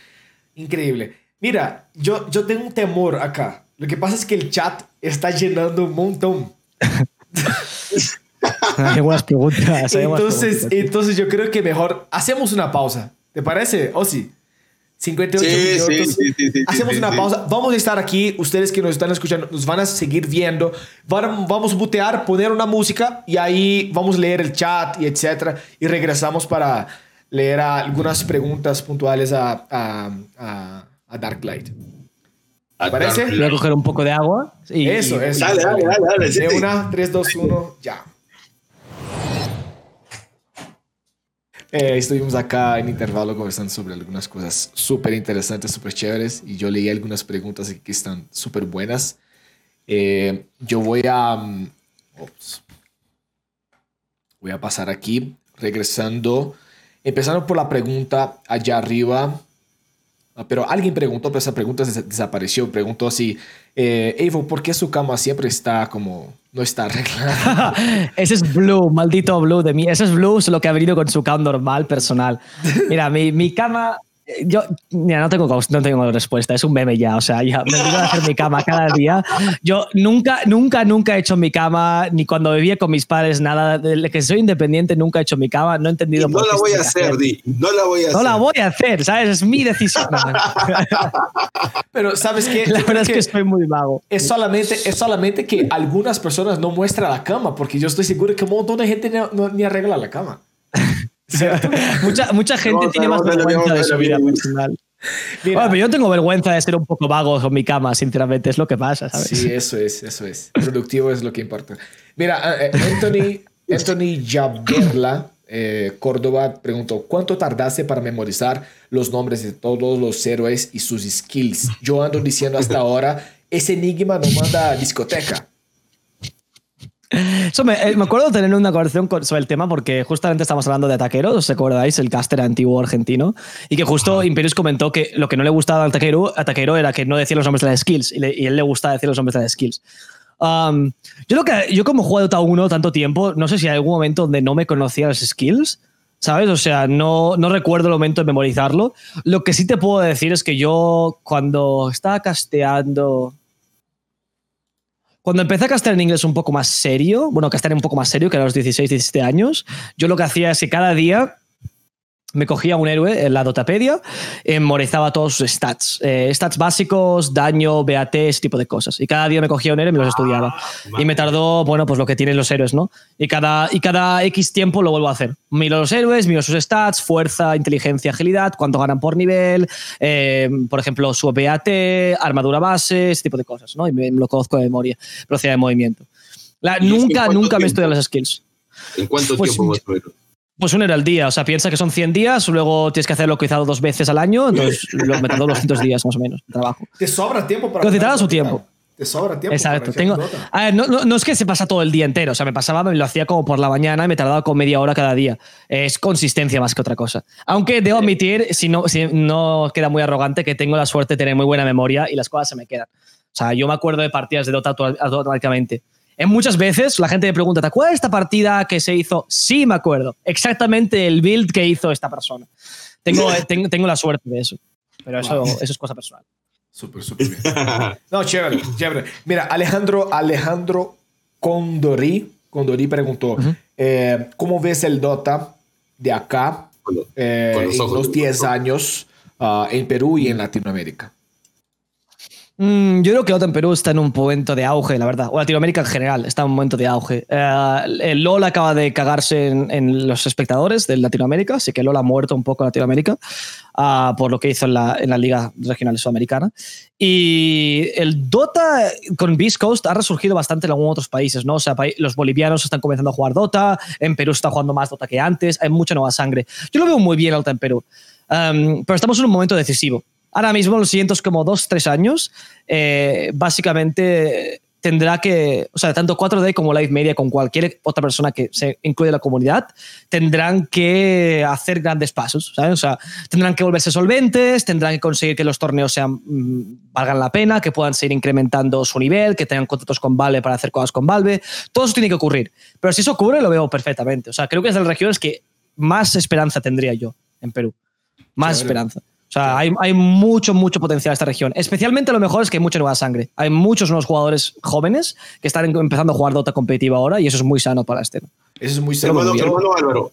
increíble. Mira, yo, yo tengo un temor acá. Lo que pasa es que el chat está llenando un montón. hay buenas preguntas. Hay entonces, preguntas. entonces yo creo que mejor hacemos una pausa. ¿Te parece? ¿O sí? 58 sí, minutos. Sí, sí, sí, hacemos una pausa. Vamos a estar aquí. Ustedes que nos están escuchando nos van a seguir viendo. Van, vamos a butear, poner una música y ahí vamos a leer el chat y etcétera. Y regresamos para leer algunas preguntas puntuales a, a, a, a Darklight. ¿Te parece? Voy a coger un poco de agua. Y, eso, eso. Dale, dale, dale. dale de una, 3, 2, 1, ya. Eh, estuvimos acá en intervalo conversando sobre algunas cosas súper interesantes, súper chéveres. Y yo leí algunas preguntas aquí que están súper buenas. Eh, yo voy a. Um, ops, voy a pasar aquí, regresando. Empezando por la pregunta allá arriba. Pero alguien preguntó, pero esa pregunta des desapareció. Preguntó así, eh, Evo, ¿por qué su cama siempre está como, no está arreglada? Ese es Blue, maldito Blue de mí. Ese es Blue, lo que ha venido con su cama normal, personal. Mira, mi, mi cama, yo mira, no tengo, no tengo respuesta, es un meme ya, o sea, ya me obligo a hacer mi cama cada día. Yo nunca, nunca, nunca he hecho mi cama, ni cuando vivía con mis padres, nada, desde que soy independiente nunca he hecho mi cama, no he entendido y no la voy a hacer, hacer, Di, no la voy a no hacer. No la voy a hacer, ¿sabes? Es mi decisión. Pero, ¿sabes qué? La verdad es que estoy muy vago. Es solamente, es solamente que algunas personas no muestran la cama, porque yo estoy seguro que un montón de gente no, no, ni arregla la cama. mucha, mucha gente tiene más vergüenza de su vida personal. Mira, bueno, pero yo tengo vergüenza de ser un poco vago con mi cama, sinceramente, es lo que pasa, ¿sabes? Sí, eso es, eso es. Productivo es lo que importa. Mira, Anthony, Anthony Jaberla, eh, Córdoba, preguntó, ¿cuánto tardaste para memorizar los nombres de todos los héroes y sus skills? Yo ando diciendo hasta ahora, ese enigma no manda a discoteca. Eso me, eh, me, acuerdo de tener una conversación con, sobre el tema porque justamente estamos hablando de Taquero, ¿os acordáis? El caster antiguo argentino. Y que justo Imperius comentó que lo que no le gustaba al Taquero, a Taquero era que no decía los nombres de las skills y, le, y él le gustaba decir los nombres de las skills. Um, yo, lo que, yo como he jugado Dota 1 tanto tiempo, no sé si hay algún momento donde no me conocía las skills, ¿sabes? O sea, no, no recuerdo el momento de memorizarlo. Lo que sí te puedo decir es que yo cuando estaba casteando... Cuando empecé a castear en inglés un poco más serio, bueno, castear un poco más serio que a los 16, 17 años, yo lo que hacía es que cada día me cogía un héroe en la Dotapedia, memorizaba todos sus stats. Eh, stats básicos, daño, BAT, ese tipo de cosas. Y cada día me cogía un héroe y me los estudiaba. Ah, y me tardó, bueno, pues lo que tienen los héroes, ¿no? Y cada, y cada X tiempo lo vuelvo a hacer. Miro los héroes, miro sus stats, fuerza, inteligencia, agilidad, cuánto ganan por nivel, eh, por ejemplo, su BAT, armadura base, ese tipo de cosas, ¿no? Y me, me lo conozco de memoria, velocidad de movimiento. La, nunca, nunca me estudié las skills. ¿En cuánto pues, tiempo pues un era al día, o sea, piensa que son 100 días, luego tienes que hacerlo quizá dos veces al año, entonces me tardó 200 días más o menos de trabajo. Te sobra tiempo para... Necesitaba su tiempo. Te sobra tiempo. Exacto. Tengo, a ver, no, no, no, es que se pasa todo el día entero, o sea, me pasaba, me lo hacía como por la mañana y me tardaba como media hora cada día. Es consistencia más que otra cosa. Aunque debo admitir, si no, si no queda muy arrogante, que tengo la suerte de tener muy buena memoria y las cosas se me quedan. O sea, yo me acuerdo de partidas de Dota automáticamente. En muchas veces la gente me pregunta, ¿te acuerdas de esta partida que se hizo? Sí, me acuerdo. Exactamente el build que hizo esta persona. Tengo, tengo, tengo la suerte de eso. Pero eso, eso es cosa personal. Súper, súper bien. No, chévere, chévere. Mira, Alejandro, Alejandro Condori, Condori preguntó, uh -huh. eh, ¿cómo ves el Dota de acá eh, con los en ojos los 10 años uh, en Perú y en Latinoamérica? Mm, yo creo que Dota en Perú está en un momento de auge, la verdad. O Latinoamérica en general está en un momento de auge. Uh, el LOL acaba de cagarse en, en, los espectadores de Latinoamérica, así que LOL ha muerto un poco en Latinoamérica uh, por lo que hizo en la, en la Liga Regional Sudamericana. Y el Dota con Beast Coast ha resurgido bastante en algunos otros países, ¿no? O sea, los bolivianos están comenzando a jugar Dota, en Perú está jugando más Dota que antes, hay mucha nueva sangre. Yo lo veo muy bien Dota en Perú. Um, pero estamos en un momento decisivo. Ahora mismo, los siguientes como dos, tres años, eh, básicamente tendrá que, o sea, tanto 4D como Live Media, con cualquier otra persona que se incluya en la comunidad, tendrán que hacer grandes pasos, ¿sabes? O sea, tendrán que volverse solventes, tendrán que conseguir que los torneos sean, mm, valgan la pena, que puedan seguir incrementando su nivel, que tengan contratos con Valve para hacer cosas con Valve. Todo eso tiene que ocurrir. Pero si eso ocurre, lo veo perfectamente. O sea, creo que es de las regiones que más esperanza tendría yo en Perú. Más esperanza. O sea, hay, hay, mucho, mucho potencial en esta región. Especialmente lo mejor es que hay mucha nueva sangre. Hay muchos nuevos jugadores jóvenes que están empezando a jugar Dota competitiva ahora y eso es muy sano para este. Eso es muy sano. Hermano, hermano Álvaro.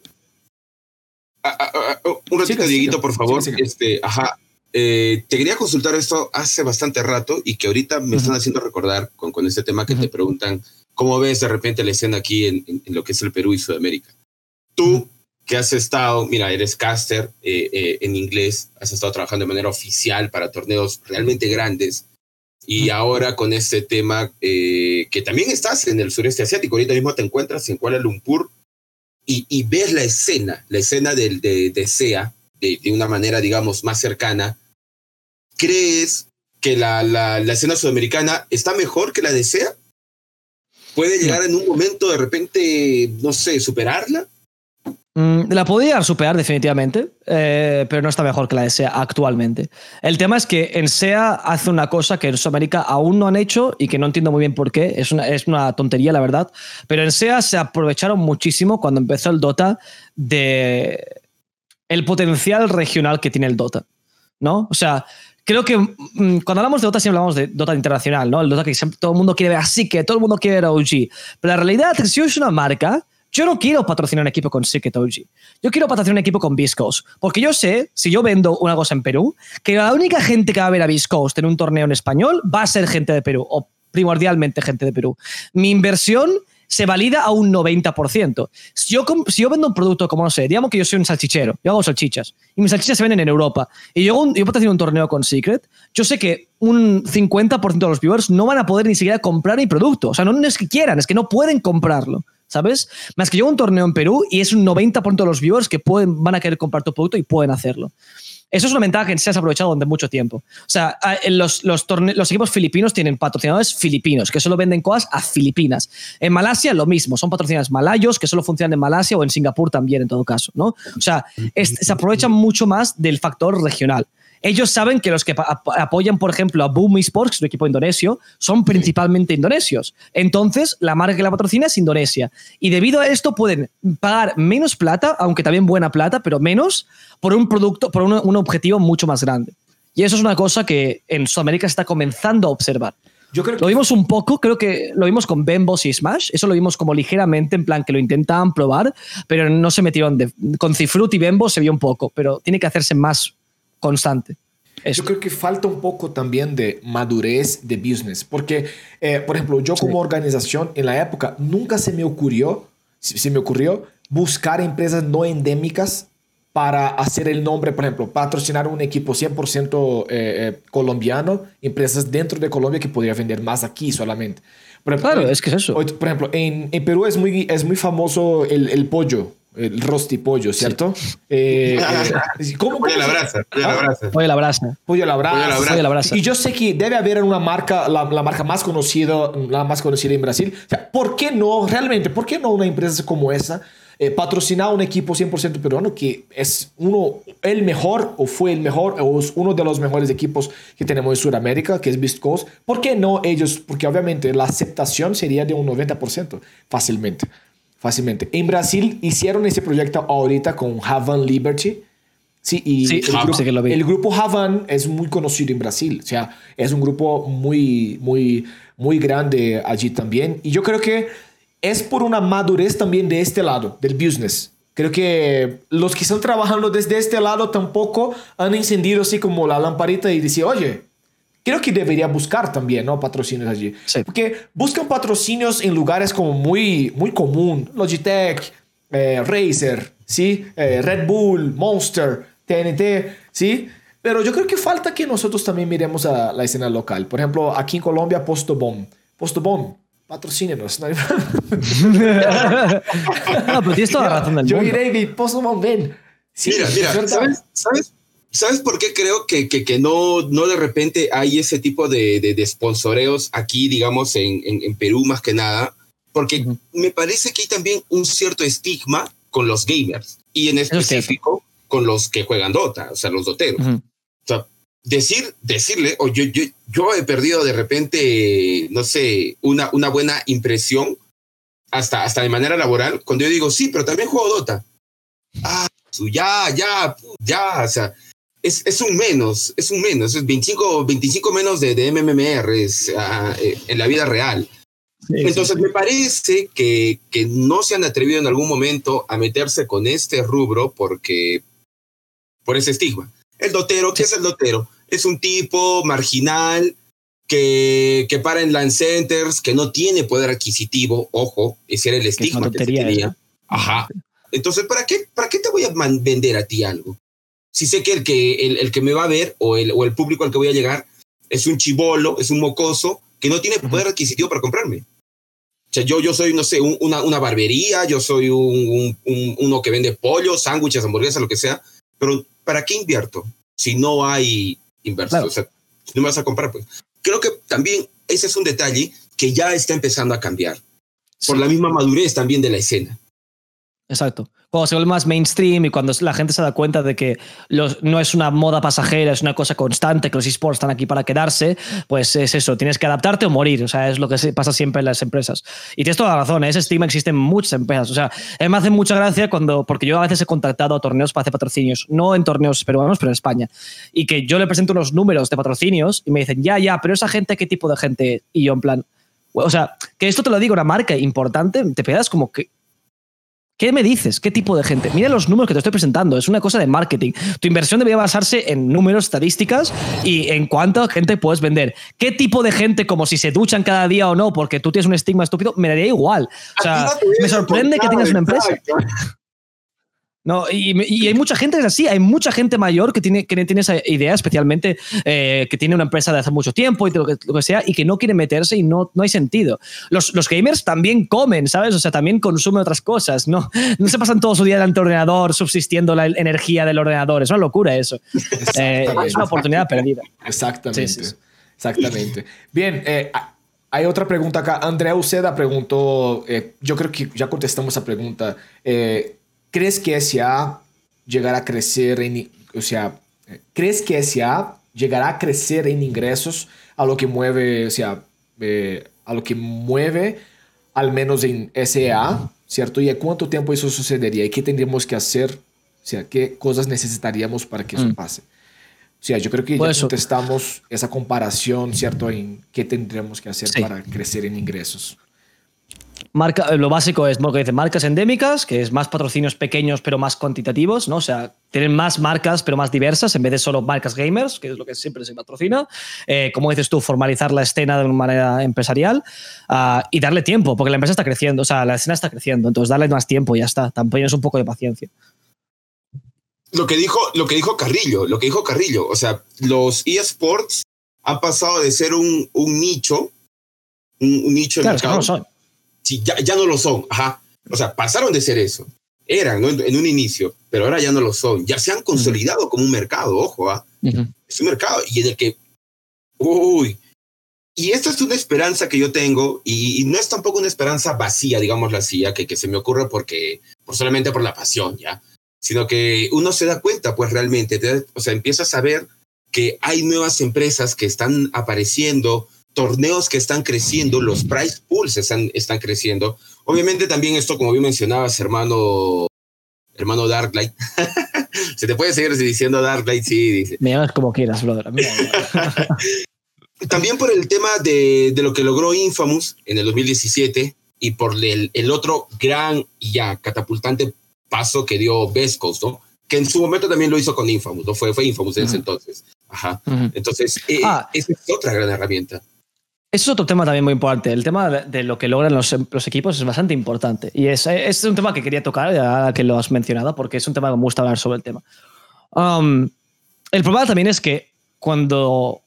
un ratito, sí, Dieguito, por favor. Sí, este, ajá. Eh, te quería consultar esto hace bastante rato y que ahorita me uh -huh. están haciendo recordar con, con este tema que uh -huh. te preguntan cómo ves de repente la escena aquí en, en, en lo que es el Perú y Sudamérica. Tú, uh -huh que has estado, mira, eres caster eh, eh, en inglés, has estado trabajando de manera oficial para torneos realmente grandes y ahora con este tema eh, que también estás en el sureste asiático, ahorita mismo te encuentras en Kuala Lumpur y, y ves la escena, la escena del, de, de SEA de, de, una manera, digamos, más cercana, ¿crees que la, la, la escena sudamericana está mejor que la de SEA? ¿Puede llegar en un momento de repente, no sé, superarla? Mm, la podría superar definitivamente, eh, pero no está mejor que la de SEA actualmente. El tema es que en SEA hace una cosa que en Sudamérica aún no han hecho y que no entiendo muy bien por qué, es una, es una tontería la verdad, pero en SEA se aprovecharon muchísimo cuando empezó el Dota de el potencial regional que tiene el Dota, ¿no? O sea, creo que mmm, cuando hablamos de Dota siempre hablamos de Dota internacional, ¿no? El Dota que siempre, todo el mundo quiere ver así, que todo el mundo quiere ver OG, pero la realidad es que si es una marca yo no quiero patrocinar un equipo con Secret OG. Yo quiero patrocinar un equipo con Viscos. Porque yo sé, si yo vendo una cosa en Perú, que la única gente que va a ver a Viscos en un torneo en español va a ser gente de Perú, o primordialmente gente de Perú. Mi inversión se valida a un 90%. Si yo, si yo vendo un producto como, no sé, digamos que yo soy un salchichero, yo hago salchichas, y mis salchichas se venden en Europa, y yo, yo patrocino un torneo con Secret, yo sé que un 50% de los viewers no van a poder ni siquiera comprar mi producto. O sea, no, no es que quieran, es que no pueden comprarlo. ¿Sabes? Más que yo un torneo en Perú y es un 90% de los viewers que pueden, van a querer comprar tu producto y pueden hacerlo. Eso es una ventaja que se ha aprovechado durante mucho tiempo. O sea, los, los, los, equipos filipinos tienen patrocinadores filipinos que solo venden cosas a Filipinas. En Malasia lo mismo, son patrocinadores malayos que solo funcionan en Malasia o en Singapur también en todo caso, ¿no? O sea, es, se aprovechan mucho más del factor regional. Ellos saben que los que apoyan, por ejemplo, a Boom Esports, un equipo indonesio, son principalmente indonesios. Entonces, la marca que la patrocina es Indonesia. Y debido a esto pueden pagar menos plata, aunque también buena plata, pero menos, por un producto, por un, un objetivo mucho más grande. Y eso es una cosa que en Sudamérica se está comenzando a observar. Yo creo que lo vimos un poco, creo que lo vimos con Bembos y Smash, eso lo vimos como ligeramente, en plan que lo intentaban probar, pero no se metieron de, con Cifrut y Bembo se vio un poco, pero tiene que hacerse más constante. Esto. Yo creo que falta un poco también de madurez de business, porque, eh, por ejemplo, yo como sí. organización en la época nunca se me ocurrió, se me ocurrió buscar empresas no endémicas para hacer el nombre, por ejemplo, patrocinar un equipo 100% eh, eh, colombiano, empresas dentro de Colombia que podría vender más aquí solamente. Por ejemplo, claro, es que es eso. Por ejemplo, en, en Perú es muy, es muy famoso el, el pollo, el rosti pollo, ¿cierto? Sí. Eh, eh, ¿cómo, pollo a la brasa. Pollo a la brasa. Pollo a la brasa. Pollo a la brasa. Y yo sé que debe haber una marca, la, la, marca más conocida, la más conocida en Brasil. O sea, ¿por qué no, realmente, por qué no una empresa como esa eh, patrocinar un equipo 100% peruano que es uno, el mejor o fue el mejor o es uno de los mejores equipos que tenemos en Sudamérica, que es Beast Coast? ¿Por qué no ellos? Porque obviamente la aceptación sería de un 90% fácilmente fácilmente. En Brasil hicieron ese proyecto ahorita con Havan Liberty. Sí, y sí, el, ah, grupo, que lo el grupo Havan es muy conocido en Brasil. O sea, es un grupo muy, muy, muy grande allí también. Y yo creo que es por una madurez también de este lado, del business. Creo que los que están trabajando desde este lado tampoco han encendido así como la lamparita y decir, oye, creo que debería buscar también, ¿no? Patrocinios allí. Sí. Porque buscan patrocinios en lugares como muy, muy común. Logitech, eh, Razer, ¿sí? Eh, Red Bull, Monster, TNT, ¿sí? Pero yo creo que falta que nosotros también miremos a la escena local. Por ejemplo, aquí en Colombia, Postobón. Postobón, patrocínenos. ¿no? no, pero tienes toda la razón del yo mundo. iré y Postobón, ven. Sí, mira, mira, ¿sabes? ¿sabes? ¿Sabes por qué creo que, que, no, no de repente hay ese tipo de, de, sponsoreos aquí, digamos, en, en, Perú más que nada? Porque me parece que hay también un cierto estigma con los gamers y en específico con los que juegan Dota, o sea, los doteros. O sea, decir, decirle, o yo, yo, yo he perdido de repente, no sé, una, una buena impresión hasta, hasta de manera laboral cuando yo digo, sí, pero también juego Dota. Ah, ya, ya, ya, o sea, es, es, un menos, es un menos, es 25, 25 menos de, de MMR ah, eh, en la vida real. Entonces me parece que, que no se han atrevido en algún momento a meterse con este rubro porque por ese estigma. El dotero, ¿qué es el dotero? Es un tipo marginal que, que para en land centers, que no tiene poder adquisitivo, ojo, ese era el estigma que, se tenía. Ajá. Entonces, ¿para qué, ¿para qué te voy a vender a ti algo? Si sé que el que, el, el que me va a ver o el, o el público al que voy a llegar es un chivolo, es un mocoso, que no tiene poder adquisitivo para comprarme. O sea, yo, yo soy, no sé, una, una barbería, yo soy un, un, uno que vende pollo, sándwiches, hamburguesas, lo que sea, pero ¿para qué invierto si no hay inversión? O sea, si no me vas a comprar, pues. Creo que también ese es un detalle que ya está empezando a cambiar por la misma madurez también de la escena. Exacto. Cuando se vuelve más mainstream y cuando la gente se da cuenta de que los, no es una moda pasajera, es una cosa constante, que los esports están aquí para quedarse, pues es eso, tienes que adaptarte o morir. O sea, es lo que pasa siempre en las empresas. Y tienes toda la razón, ¿eh? ese estigma existe en muchas empresas. O sea, me hace mucha gracia cuando, porque yo a veces he contactado a torneos para hacer patrocinios, no en torneos peruanos, pero en España. Y que yo le presento unos números de patrocinios y me dicen, ya, ya, pero esa gente, ¿qué tipo de gente? Y yo en plan, o sea, que esto te lo digo, una marca importante, te pegas como que ¿Qué me dices? ¿Qué tipo de gente? Mira los números que te estoy presentando. Es una cosa de marketing. Tu inversión debería basarse en números, estadísticas y en cuánta gente puedes vender. ¿Qué tipo de gente, como si se duchan cada día o no, porque tú tienes un estigma estúpido, me daría igual. O sea, me sorprende que tengas una empresa. No, y, hay mucha gente que es así, hay mucha gente mayor que tiene, que tiene esa idea, especialmente eh, que tiene una empresa de hace mucho tiempo y lo que, sea, y que no quiere meterse y no, no hay sentido. Los, los, gamers también comen, ¿sabes? O sea, también consumen otras cosas, ¿no? No se pasan todo su día delante del ordenador subsistiendo la energía del ordenador, es una locura eso. Eh, es una oportunidad perdida. Exactamente. Exactamente. Bien, eh, hay otra pregunta acá. Andrea Uceda preguntó, yo creo que ya contestamos esa pregunta. ¿Crees que SA llegará a crecer en, o sea, crees que SA llegará a crecer en ingresos a lo que mueve, o sea, eh, a lo que mueve al menos en SA, ¿cierto? ¿Y a cuánto tiempo eso sucedería? ¿Y qué tendríamos que hacer? O sea, ¿qué cosas necesitaríamos para que eso mm. pase? O sea, yo creo que ya pues contestamos esa comparación, ¿cierto? En qué tendríamos que hacer para crecer en ingresos. Marca, eh, lo básico es lo que dice, marcas endémicas, que es más patrocinios pequeños pero más cuantitativos, ¿no? O sea, tienen más marcas pero más diversas en vez de solo marcas gamers, que es lo que siempre se patrocina. Eh, como dices tú, formalizar la escena de una manera empresarial ah, y darle tiempo, porque la empresa está creciendo, o sea, la escena está creciendo, entonces darle más tiempo y ya está. Tampoco es un poco de paciencia. Lo que dijo, lo que dijo Carrillo, lo que dijo Carrillo, o sea, los eSports han pasado de ser un, un nicho, un, nicho claro, mercado. Es que no ya, ya no lo son. Ajá. O sea, pasaron de ser eso. Eran en, un inicio, pero ahora ya no lo son. Ya se han consolidado como un mercado, ojo, ¿ah? Es un mercado y en el que, uy, y esta es una esperanza que yo tengo y, no es tampoco una esperanza vacía, digámoslo así, que, que se me ocurre porque, por solamente por la pasión, ¿ya? Sino que uno se da cuenta, pues realmente, o sea, empieza a saber que hay nuevas empresas que están apareciendo, torneos que están creciendo, los price pools están, están creciendo. Obviamente también esto, como bien mencionabas, hermano, hermano Darklight. Se te puede seguir diciendo Darklight, sí. Dice. Me llamas como quieras, brother. también por el tema de, de, lo que logró Infamous en el 2017 y por el, el otro gran y ya catapultante paso que dio Vescos, ¿no? Que en su momento también lo hizo con Infamous, ¿no? Fue, fue Infamous en ese entonces. Ajá. Entonces, eh, ah. esa es otra gran herramienta. Eso es otro tema también muy importante. El tema de, lo que logran los, equipos es bastante importante. Y es, un tema que quería tocar, ya que lo has mencionado, porque es un tema que me gusta hablar sobre el tema. Um, el problema también es que cuando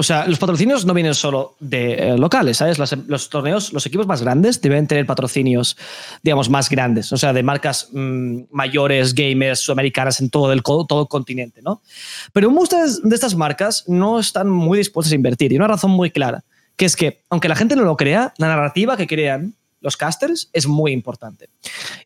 o sea, los patrocinios no vienen solo de eh, locales, ¿sabes? los torneos, los equipos más grandes deben tener patrocinios, digamos, más grandes, o sea, de marcas mm, mayores, gamers, sudamericanas en todo el, todo el continente, ¿no? Pero muchas de estas marcas no están muy dispuestas a invertir y una razón muy clara, que es que, aunque la gente no lo crea, la narrativa que crean los casters es muy importante.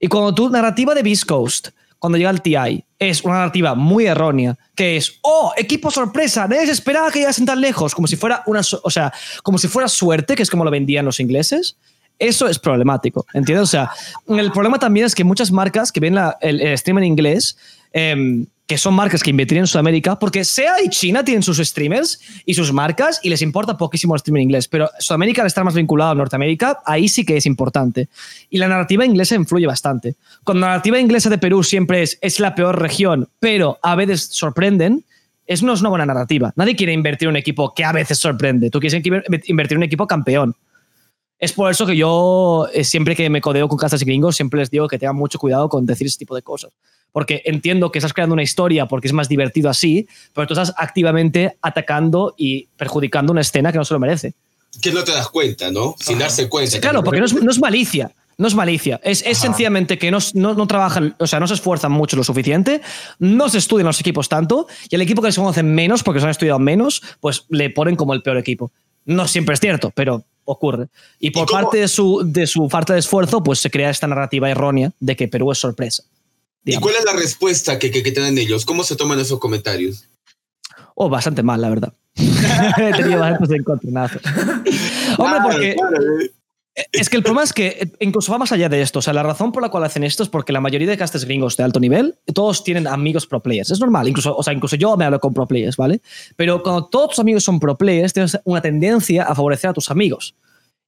Y cuando tu narrativa de Beast Coast cuando llega el TI es una narrativa muy errónea, que es, oh, equipo sorpresa, nadie se esperaba que llegasen tan lejos, como si fuera una, o sea, como si fuera suerte, que es como lo vendían los ingleses. Eso es problemático, ¿entiendes? O sea, el problema también es que muchas marcas que ven el, el, stream en inglés eh, que son marcas que invertirían en Sudamérica, porque SEA y China tienen sus streamers y sus marcas y les importa poquísimo el streaming inglés, pero Sudamérica al estar más vinculado a Norteamérica, ahí sí que es importante. Y la narrativa inglesa influye bastante. Cuando la narrativa inglesa de Perú siempre es, es la peor región, pero a veces sorprenden, eso no es una buena narrativa. Nadie quiere invertir un equipo que a veces sorprende. Tú quieres invertir un equipo campeón. Es por eso que yo, eh, siempre que me codeo con casas y gringos, siempre les digo que tengan mucho cuidado con decir ese tipo de cosas porque entiendo que estás creando una historia porque es más divertido así, pero tú estás activamente atacando y perjudicando una escena que no se lo merece. Que no te das cuenta, ¿no? Sin darse cuenta. claro, porque no es, malicia. No es malicia, es, es sencillamente que no, no, trabajan, o sea, no se esfuerzan mucho lo suficiente, no se estudian los equipos tanto, y el equipo que se conoce menos, porque se han estudiado menos, pues le ponen como el peor equipo. No siempre es cierto, pero ocurre. Y por parte de su, de su falta de esfuerzo, pues se crea esta narrativa errónea de que Perú es sorpresa. ¿Y cuál es la respuesta que, que, tienen ellos? ¿Cómo se toman esos comentarios? Oh, bastante mal, la verdad. He tenido bastantes encontronazos. Hombre, porque... Es que el problema es que incluso va más allá de esto. O sea, la razón por la cual hacen esto es porque la mayoría de casters gringos de alto nivel, todos tienen amigos pro players. Es normal. Incluso, o sea, incluso yo me hablo con pro players, ¿vale? Pero cuando todos tus amigos son pro players, tienes una tendencia a favorecer a tus amigos.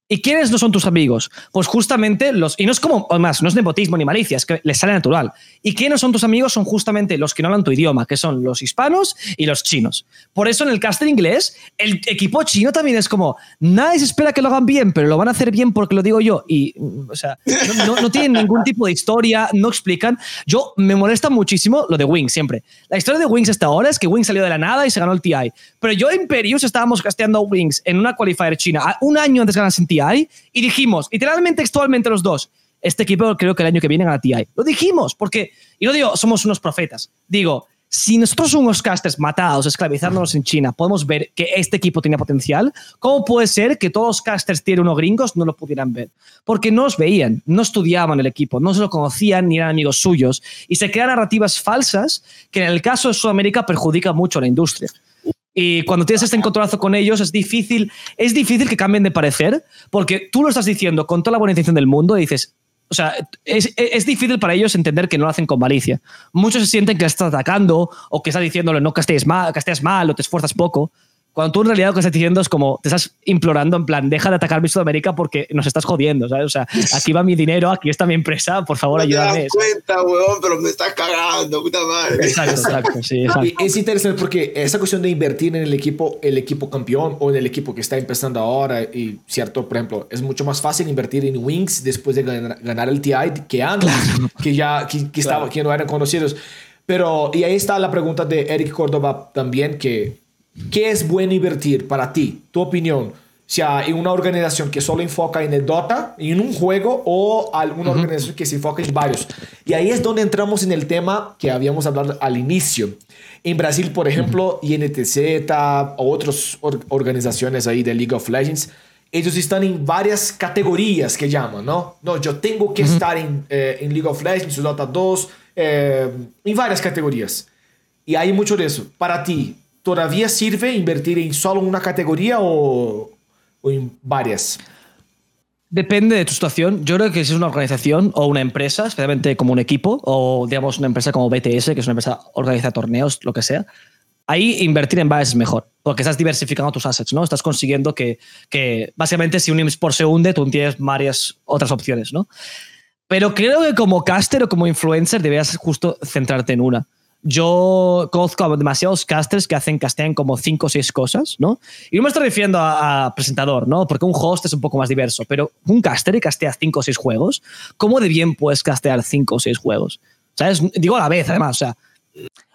¿Y quiénes no son tus amigos? Pues justamente los. Y no es como. Además, no es nepotismo ni malicia, es que les sale natural. ¿Y quiénes son tus amigos? Son justamente los que no hablan tu idioma, que son los hispanos y los chinos. Por eso en el caster inglés, el equipo chino también es como. Nadie se espera que lo hagan bien, pero lo van a hacer bien porque lo digo yo. Y, mm, o sea, no, no tienen ningún tipo de historia, no explican. Yo me molesta muchísimo lo de Wings siempre. La historia de Wings hasta ahora es que Wings salió de la nada y se ganó el TI. Pero yo en Imperius estábamos casteando a Wings en una qualifier china un año antes de ganar en Y dijimos, literalmente textualmente los dos, este equipo creo que el año que viene gana TI. Lo dijimos, porque, y no digo, somos unos profetas, digo, si nosotros somos casters matados, esclavizándonos en China, podemos ver que este equipo tiene potencial, ¿cómo puede ser que todos los casters tienen unos gringos no lo pudieran ver? Porque no os veían, no estudiaban el equipo, no se lo conocían ni eran amigos suyos y se crean narrativas falsas que en el caso de Sudamérica perjudica mucho a la industria. Y cuando tienes este encontronazo con ellos es difícil, es difícil que cambien de parecer, porque tú lo estás diciendo con toda la buena intención del mundo y dices, o sea, es, es, difícil para ellos entender que no lo hacen con malicia. Muchos se sienten que estás atacando o que estás diciéndole no castees mal, casteas mal o te esfuerzas poco. Cuando tú en realidad lo que estás diciendo es como, te estás implorando en plan, deja de atacar mi Sudamérica porque nos estás jodiendo, ¿sabes? O sea, aquí va mi dinero, aquí está mi empresa, por favor, ayúdame. Me cuenta, weón, pero me estás cagando, puta madre. Exacto, exacto, sí, Es interesante porque esa cuestión de invertir en el equipo, el equipo campeón o en el equipo que está empezando ahora, y cierto, por ejemplo, es mucho más fácil invertir en Wings después de ganar, el TI que antes, que ya que, estaba, que no eran conocidos. Pero, y ahí está la pregunta de Eric Córdoba también, que ¿Qué es bueno invertir para ti? Tu opinión. Sea, en una organización que solo enfoca en el Dota, en un juego, o alguna organización que se enfoca en varios. Y ahí es donde entramos en el tema que habíamos hablado al inicio. En Brasil, por ejemplo, INTZ o otras organizaciones ahí de League of Legends, ellos están en varias categorías que llaman, ¿no? No, yo tengo que estar en, eh, en, League of Legends, Dota 2, eh, en varias categorías. Y hay mucho de eso. Para ti, ¿todavía sirve invertir en solo una categoría o, en varias? Depende de tu situación. Yo creo que si es una organización o una empresa, especialmente como un equipo, o digamos una empresa como BTS, que es una empresa que organiza torneos, lo que sea, ahí invertir en varias es mejor, porque estás diversificando tus assets, ¿no? Estás consiguiendo que, básicamente si un import se hunde, tú tienes varias otras opciones, ¿no? Pero creo que como caster o como influencer deberías justo centrarte en una yo conozco demasiados casters que hacen castean como cinco o seis cosas, ¿no? Y no me estoy refiriendo a, presentador, ¿no? Porque un host es un poco más diverso, pero un caster y castea cinco o seis juegos, ¿cómo de bien puedes castear cinco o seis juegos? ¿Sabes? Digo a la vez, además, o sea,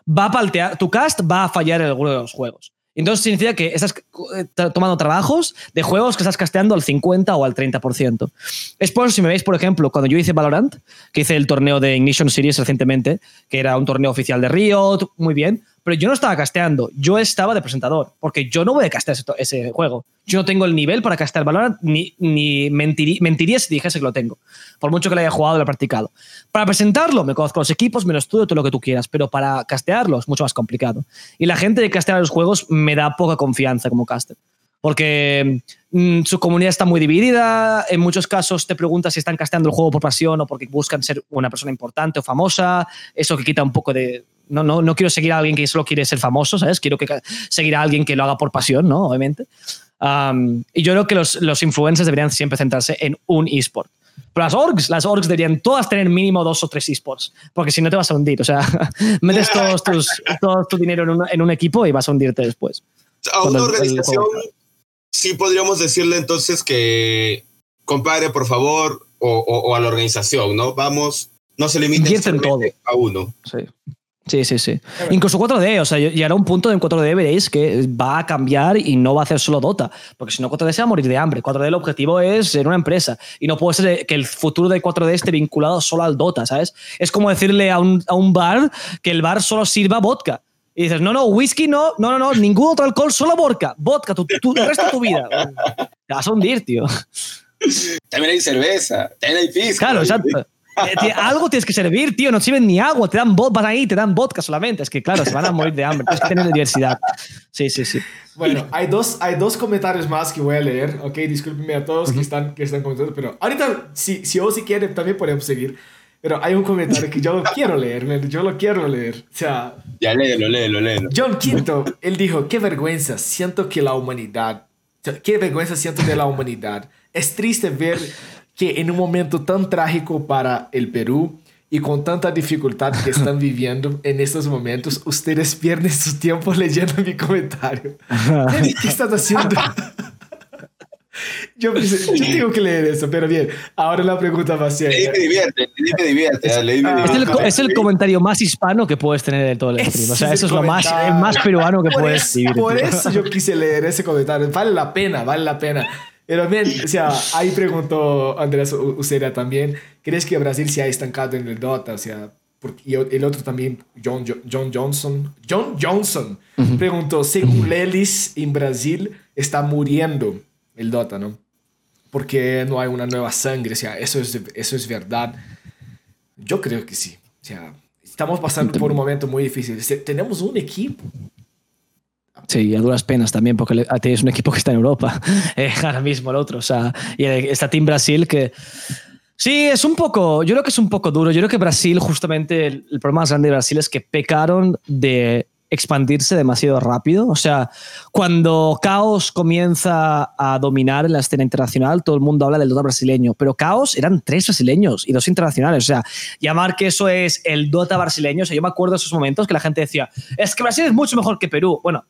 va a paltear, tu cast va a fallar en alguno de los juegos. Entonces significa que estás eh, tomando trabajos de juegos que estás casteando al 50 o al 30%. Es por si me veis, por ejemplo, cuando yo hice Valorant, que hice el torneo de Ignition Series recientemente, que era un torneo oficial de Riot, muy bien, pero yo no estaba casteando, yo estaba de presentador, porque yo no voy a castear ese, juego. Yo no tengo el nivel para castear Valorant, ni, ni mentiría si dijese que lo tengo, por mucho que lo haya jugado y lo haya practicado. Para presentarlo, me conozco los equipos, me lo estudio, todo lo que tú quieras, pero para castearlo es mucho más complicado. Y la gente de castear los juegos me da poca confianza como caster porque mm, su comunidad está muy dividida. En muchos casos te preguntas si están casteando el juego por pasión o porque buscan ser una persona importante o famosa. Eso que quita un poco de. No, no, no quiero seguir a alguien que solo quiere ser famoso, ¿sabes? Quiero que, seguir a alguien que lo haga por pasión, ¿no? Obviamente. y yo creo que los, los influencers deberían siempre centrarse en un eSport. Pero las orgs, las orgs deberían todas tener mínimo dos o tres esports, porque si no te vas a hundir. O sea, metes todos tus, todo tu dinero en un, en un, equipo y vas a hundirte después. A una organización sí podríamos decirle entonces que, compadre, por favor, o, a la organización, ¿no? Vamos, no se limiten a uno. Sí. Sí, sí, sí. Incluso 4D, o sea, llegará un punto en 4D veréis que va a cambiar y no va a hacer solo Dota, porque si no 4D se va a morir de hambre. 4D el objetivo es ser una empresa y no puede ser que el futuro de 4D esté vinculado solo al Dota, ¿sabes? Es como decirle a un, a un bar que el bar solo sirva vodka. Y dices, no, no, whisky no, no, no, no, ningún otro alcohol, solo vodka, vodka, tu, el resto de tu vida. Te vas a hundir, tío. También hay cerveza, también hay pisco. Claro, exacto. Eh, algo tienes que servir, tío. No sirven ni agua, te dan vas ahí, te dan vodka solamente. Es que, claro, se van a morir de hambre. Tienes que tener diversidad. Sí, sí, sí. Bueno, hay dos, hay dos comentarios más que voy a leer. Ok, discúlpenme a todos que, están, que están comentando, pero ahorita, si, si o si quieren, también podemos seguir. Pero hay un comentario que yo lo quiero leer, yo lo quiero leer. O sea. Ya léelo, léelo, léelo. John Quinto, él dijo: Qué vergüenza, siento que la humanidad. Qué vergüenza siento de la humanidad. Es triste ver que en un momento tan trágico para el Perú y con tanta dificultad que están viviendo en estos momentos, ustedes pierden su tiempo leyendo mi comentario. ¿Qué estás haciendo? Yo, yo, tengo que leer eso, pero bien, ahora la pregunta va a ser... Leí me divierte, leí me divierte. Es, el, comentario más hispano que puedes tener de todo el stream. O sea, eso es lo más, más peruano que puedes escribir. Por eso yo quise leer ese comentario. Vale la pena, vale la pena. Pero bien, o sea, ahí preguntó Andrés Ucera también, ¿crees que Brasil se ha estancado en el Dota? O sea, y el otro también, John, John Johnson, John Johnson, preguntó, según Lelis, en Brasil está muriendo el Dota, ¿no? Porque no hay una nueva sangre, o sea, eso es, eso es verdad. Yo creo que sí. O sea, estamos pasando por un momento muy difícil. Tenemos un equipo. Sí, a duras penas también, porque es un equipo que está en Europa, eh, ahora mismo el otro. O sea, y está Team Brasil que... Sí, es un poco, yo creo que es un poco duro. Yo creo que Brasil, justamente, el problema más grande de Brasil es que pecaron de expandirse demasiado rápido. O sea, cuando Caos comienza a dominar en la escena internacional, todo el mundo habla del Dota brasileño, pero Caos eran tres brasileños y dos internacionales. O sea, llamar que eso es el Dota brasileño, o sea, yo me acuerdo de esos momentos que la gente decía, es que Brasil es mucho mejor que Perú. Bueno,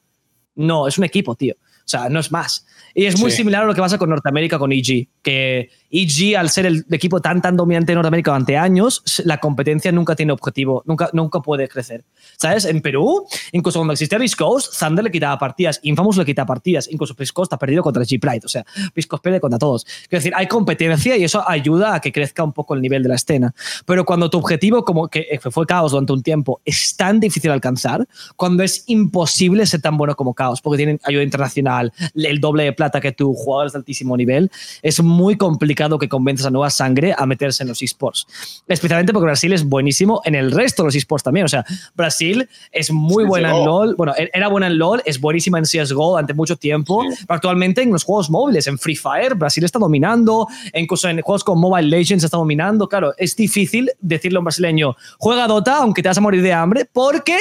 no, es un equipo, tío. O sea, no es más. Y es muy similar a lo que pasa con Norteamérica, con EG, que EG, al ser el equipo tan, tan dominante en Norteamérica durante años, la competencia nunca tiene objetivo, nunca, nunca puede crecer. ¿Sabes? En Perú, incluso cuando existía Viscos, Thunder le quitaba partidas, Infamous le quitaba partidas, incluso Viscos está perdido contra G-Pride, o sea, Viscos pierde contra todos. Quiero decir, hay competencia y eso ayuda a que crezca un poco el nivel de la escena. Pero cuando tu objetivo, como que fue Caos durante un tiempo, es tan difícil alcanzar, cuando es imposible ser tan bueno como Caos, porque tienen ayuda internacional, el doble de plata que tú, jugadores de altísimo nivel, es muy complicado que convenzas a nueva sangre a meterse en los esports. Especialmente porque Brasil es buenísimo en el resto de los esports también. O sea, Brasil es muy buena en LOL. Bueno, e-, era buena en LOL, es buenísima en CSGO durante mucho tiempo. Pero actualmente en los juegos móviles, en Free Fire, Brasil está dominando. Incluso en juegos como Mobile Legends está dominando. Claro, es difícil decirle a un brasileño, juega Dota aunque te vas a morir de hambre, porque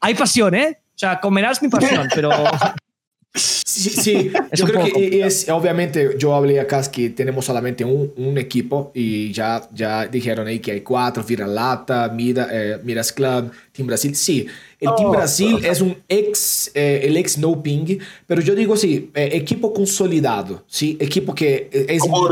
hay pasión, ¿eh? O sea, comerás mi pasión, pero Sí, sí. yo creo que es, obviamente, yo hablé acá que tenemos solamente un, un, equipo y ya, ya dijeron ahí que hay cuatro, Vira Lata, Mira, eh, Miras Club, Team Brasil. Sí, El Team Brasil es un ex, eh, el ex no ping, pero yo digo sí, eh, equipo consolidado, ¿sí? Equipo que eh, es Como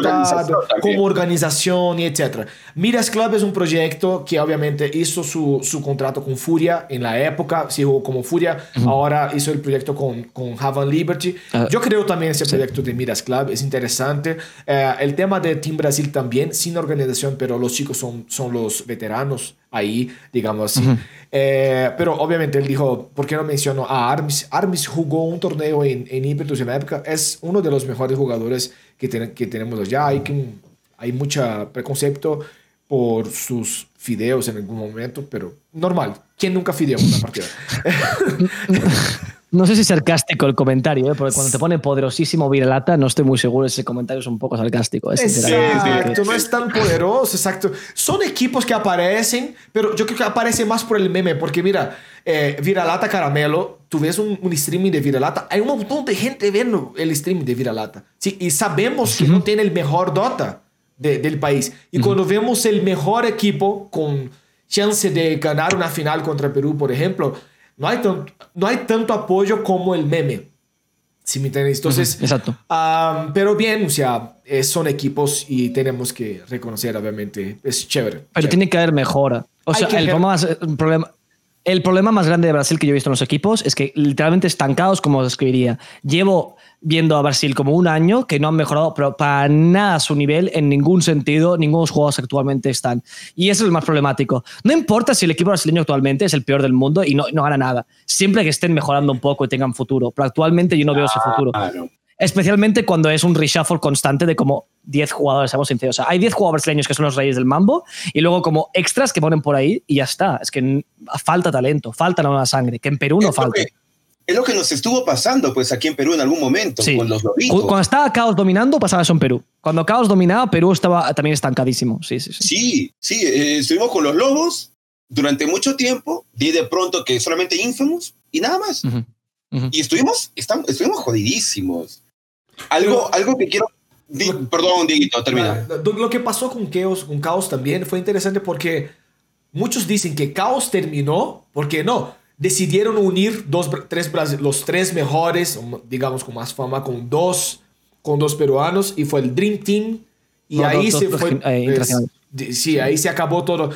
como organización y etc. Miras Club es un proyecto que obviamente hizo su, su contrato con Furia en la época, sí jugó como Furia, ahora hizo el proyecto con, con Havan Liberty. Ah, yo creo también ese proyecto de Miras Club es interesante. Eh, el tema de Team Brasil también, sin organización, pero los chicos son, son los veteranos ahí, digamos así. Eh, pero obviamente él dijo, ¿por qué no menciono a Armis? Armis jugó un torneo en, en Impetus en la época, es uno de los mejores jugadores que, ten- que tenemos allá. Hay, que, hay mucha preconcepto por sus fideos en algún momento, pero normal. ¿Quién nunca fideó una partida? No sé si es sarcástico el comentario, ¿eh? porque cuando te pone poderosísimo Viralata, no estoy muy seguro. Ese comentario es un poco sarcástico. ¿eh? sinceramente. Exacto, no es tan poderoso, exacto. Son equipos que aparecen, pero yo creo que aparece más por el meme, porque mira, eh, Viralata Caramelo, tú ves un, un streaming de Viralata, hay un montón de gente viendo el streaming de Viralata, ¿sí? Y sabemos que no tiene el mejor Dota de- del país. Y cuando vemos el mejor equipo con chance de ganar una final contra Perú, por ejemplo, no hay, tan- no hay tanto apoyo como el meme. Si me entiendes? Entonces, Exacto. Pero bien, o sea, son equipos y tenemos que reconocer, obviamente, es chévere. Pero chévere. tiene que haber mejora. O Hay sea, el problema, más, el, problema, el problema más grande de Brasil que yo he visto en los equipos es que literalmente estancados, como os escribiría. Llevo viendo a Brasil como un año que no han mejorado pero para nada su nivel en ningún sentido. Ningunos jugadores actualmente están. Y eso es el más problemático. No importa si el equipo brasileño actualmente es el peor del mundo y no, no gana nada. Siempre que estén mejorando un poco y tengan futuro. Pero actualmente yo no veo ese futuro. Claro. Especialmente cuando es un reshuffle constante de como 10 jugadores, seamos sinceros. O sea, hay 10 jugadores brasileños que son los reyes del mambo y luego como extras que ponen por ahí y ya está. Es que falta talento, falta nueva sangre, que en Perú no falta. que- Es lo que nos estuvo pasando, pues, aquí en Perú en algún momento, Sí. con los lobitos. Cuando estaba Caos dominando, pasaba eso en Perú. Cuando Caos dominaba, Perú estaba también estancadísimo. Sí, sí, sí. Sí, sí, eh, estuvimos con los lobos durante mucho tiempo, y de pronto que solamente Infamous y nada más. Y estuvimos, estamos, estuvimos jodidísimos. Algo, algo que quiero... di- perdón, Dieguito, termina. Ah, Lo que pasó con Chaos, con Chaos también fue interesante porque muchos dicen que Chaos terminó porque no, decidieron unir dos, tres, los tres mejores, digamos con más fama, con dos, con dos peruanos y fue el Dream Team y No, ahí dos- se dos fue... eh, pues, sí, ahí se acabó todo.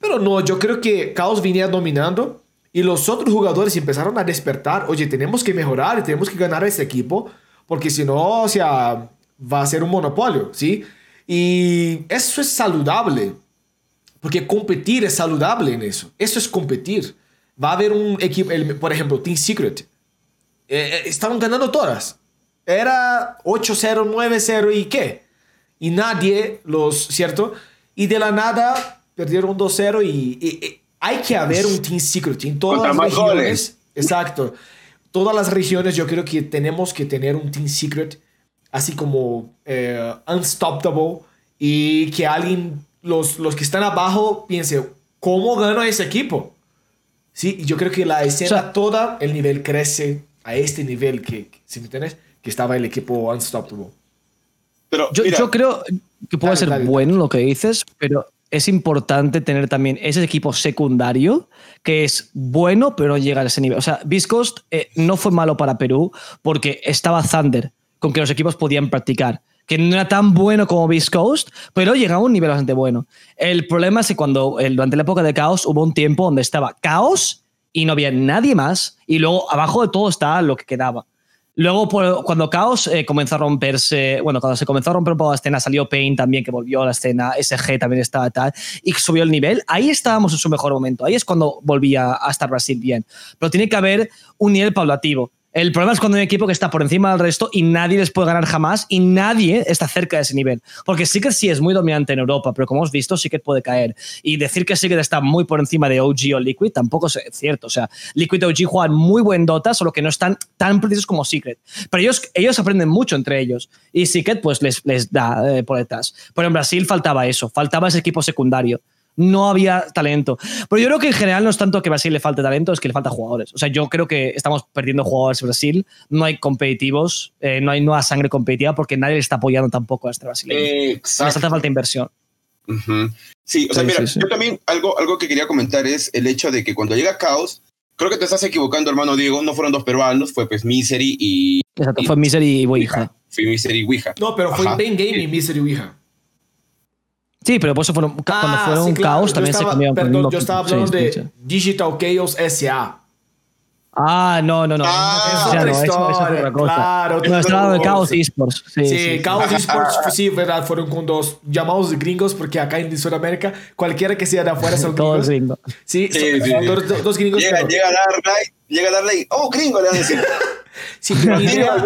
Pero no, yo creo que Chaos venía dominando y los otros jugadores empezaron a despertar, oye, tenemos que mejorar y tenemos que ganar a este equipo porque si no, o sea, va a ser un monopolio, ¿sí? Y eso es saludable, porque competir es saludable en eso. Eso es competir. Va a haber un equipo, el- por ejemplo, Team Secret. eh, eh, estaban ganando todas. Era 8-0, 9-0 y qué. Y nadie los, ¿cierto? Y de la nada perdieron 2-0 y, y- y hay que haber un Team Secret en todas Contra las regiones. goles. Exacto. Todas las regiones yo creo que tenemos que tener un Team Secret así como eh, unstoppable y que alguien, los, los que están abajo piense, ¿cómo gano ese equipo? Sí, y yo creo que la escena O sea- toda, el nivel crece a este nivel que, ¿sí me entiendes? Que estaba el equipo unstoppable. Pero Yo, mira, yo creo que puede Dale, ser dale. bueno lo que dices, pero es importante tener también ese equipo secundario que es bueno, pero no llega a ese nivel. O sea, Beast Coast eh, no fue malo para Perú porque estaba Thunder, con que los equipos podían practicar. Que no era tan bueno como Beast Coast, pero llegaba a un nivel bastante bueno. El problema es que cuando durante la época de Caos hubo un tiempo donde estaba Caos y no había nadie más, y luego abajo de todo estaba lo que quedaba. Luego, cuando Chaos eh, comenzó a romperse, bueno, cuando se comenzó a romper un poco la escena, salió Pain también, que volvió a la escena, SG también estaba tal, y subió el nivel, ahí estábamos en su mejor momento. Ahí es cuando volvía a estar Brasil bien. Pero tiene que haber un nivel paulativo. El problema es cuando hay un equipo que está por encima del resto y nadie les puede ganar jamás y nadie está cerca de ese nivel. Porque Secret sí es muy dominante en Europa, pero como hemos visto, Secret puede caer. Y decir que Secret está muy por encima de OG o Liquid tampoco es cierto. O sea, Liquid y OG juegan muy buen Dota, solo que no están tan precisos como Secret. Pero ellos, ellos aprenden mucho entre ellos. Y Secret pues les, les da eh, por detrás. Pero en Brasil faltaba eso, faltaba ese equipo secundario no había talento. Pero yo creo que en general no es tanto que Brasil le falte talento, es que le falta jugadores. O sea, yo creo que estamos perdiendo jugadores en Brasil, no hay competitivos, eh, no hay nueva sangre competitiva porque nadie le está apoyando tampoco a este brasileño. eh, Les hace exacto. falta inversión. Ujú. Sí, o sea, Sí, mira, sí, sí. yo también algo, algo que quería comentar es el hecho de que cuando llega Caos, creo que te estás equivocando, hermano Diego. No fueron dos peruanos, fue pues Misery y. Exacto, fue Misery y Ouija. Fue Misery y Ouija. No, pero fue Ajá. Pain Game y Misery Ouija. Sí, pero por eso fueron, cuando Ah, fueron sí, claro. caos Yo también estaba- se el Perdón, yo estaba sí, hablando sí, de sí. Digital Chaos S.A. Ah, no, no, no. Ah, no, es otra no, eso- eso es historia, otra cosa. claro, No, estaba hablando de Chaos cosa. Esports. Sí, Sí, sí. Chaos Esports, sí, verdad, fueron con dos llamados gringos, porque acá en Sudamérica, cualquiera que sea de afuera son gringos. gringo. Sí, Sí, son, sí, sí. Dos, dos gringos. Llega, pero- llega a dar like, llega a dar like. Oh, gringo, le van a decir. Sí, mi idea, mi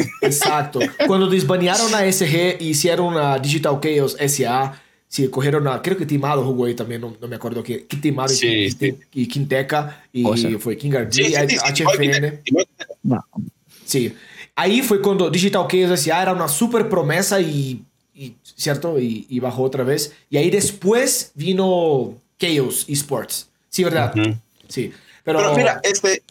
es-. Exacto. Cuando desbanearon a SG y hicieron a Digital Chaos SA, sí, cogieron a, creo que Timado jugó ahí también, no, no me acuerdo qué, Timado y- Sí, y, sí. y Quinteca y O sea. fue King RG, Sí, HFN. No. Sí. Ahí fue cuando Digital Chaos SA era una super promesa y, y- ¿cierto? Y, y bajó otra vez. Y ahí después vino Chaos Esports. Sí, ¿verdad? Ujú. Sí. Pero, Pero mira, este,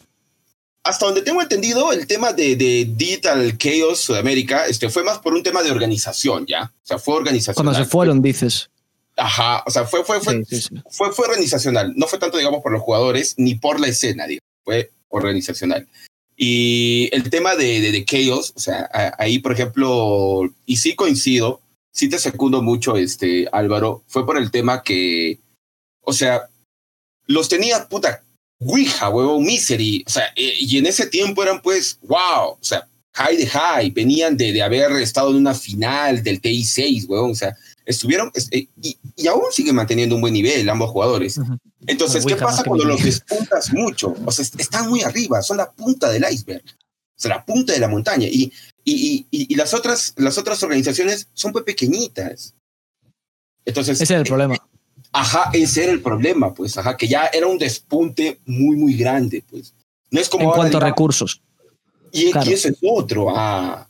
hasta donde tengo entendido, el tema de, de Digital Chaos Sudamérica este, fue más por un tema de organización, ¿ya? O sea, fue organizacional. Cuando se fueron, dices. Ajá, o sea, fue, fue, fue, Sí, sí, sí. fue, fue organizacional. No fue tanto, digamos, por los jugadores ni por la escena, digo. Fue organizacional. Y el tema de, de, de Chaos, o sea, a- ahí, por ejemplo, y sí coincido, sí te secundo mucho, este, Álvaro, fue por el tema que, o sea, los tenía, puta, Ouija, huevón, Misery, o sea, eh, y en ese tiempo eran pues, wow, o sea, high de high, venían de, de haber estado en una final del TI6, huevón, o sea, estuvieron, es- eh, y, y aún siguen manteniendo un buen nivel ambos jugadores. Entonces, ¿qué pasa cuando los despuntas mucho? O sea, est- están muy arriba, son la punta del iceberg, o sea, la punta de la montaña, y, y, y, las, otras, las otras organizaciones son muy pequeñitas. Entonces, Ese es el problema. Ajá, ese era el problema, pues, ajá, que ya era un despunte muy, muy grande, pues. No es como En cuanto a recursos. y, claro. y ese es otro, ah.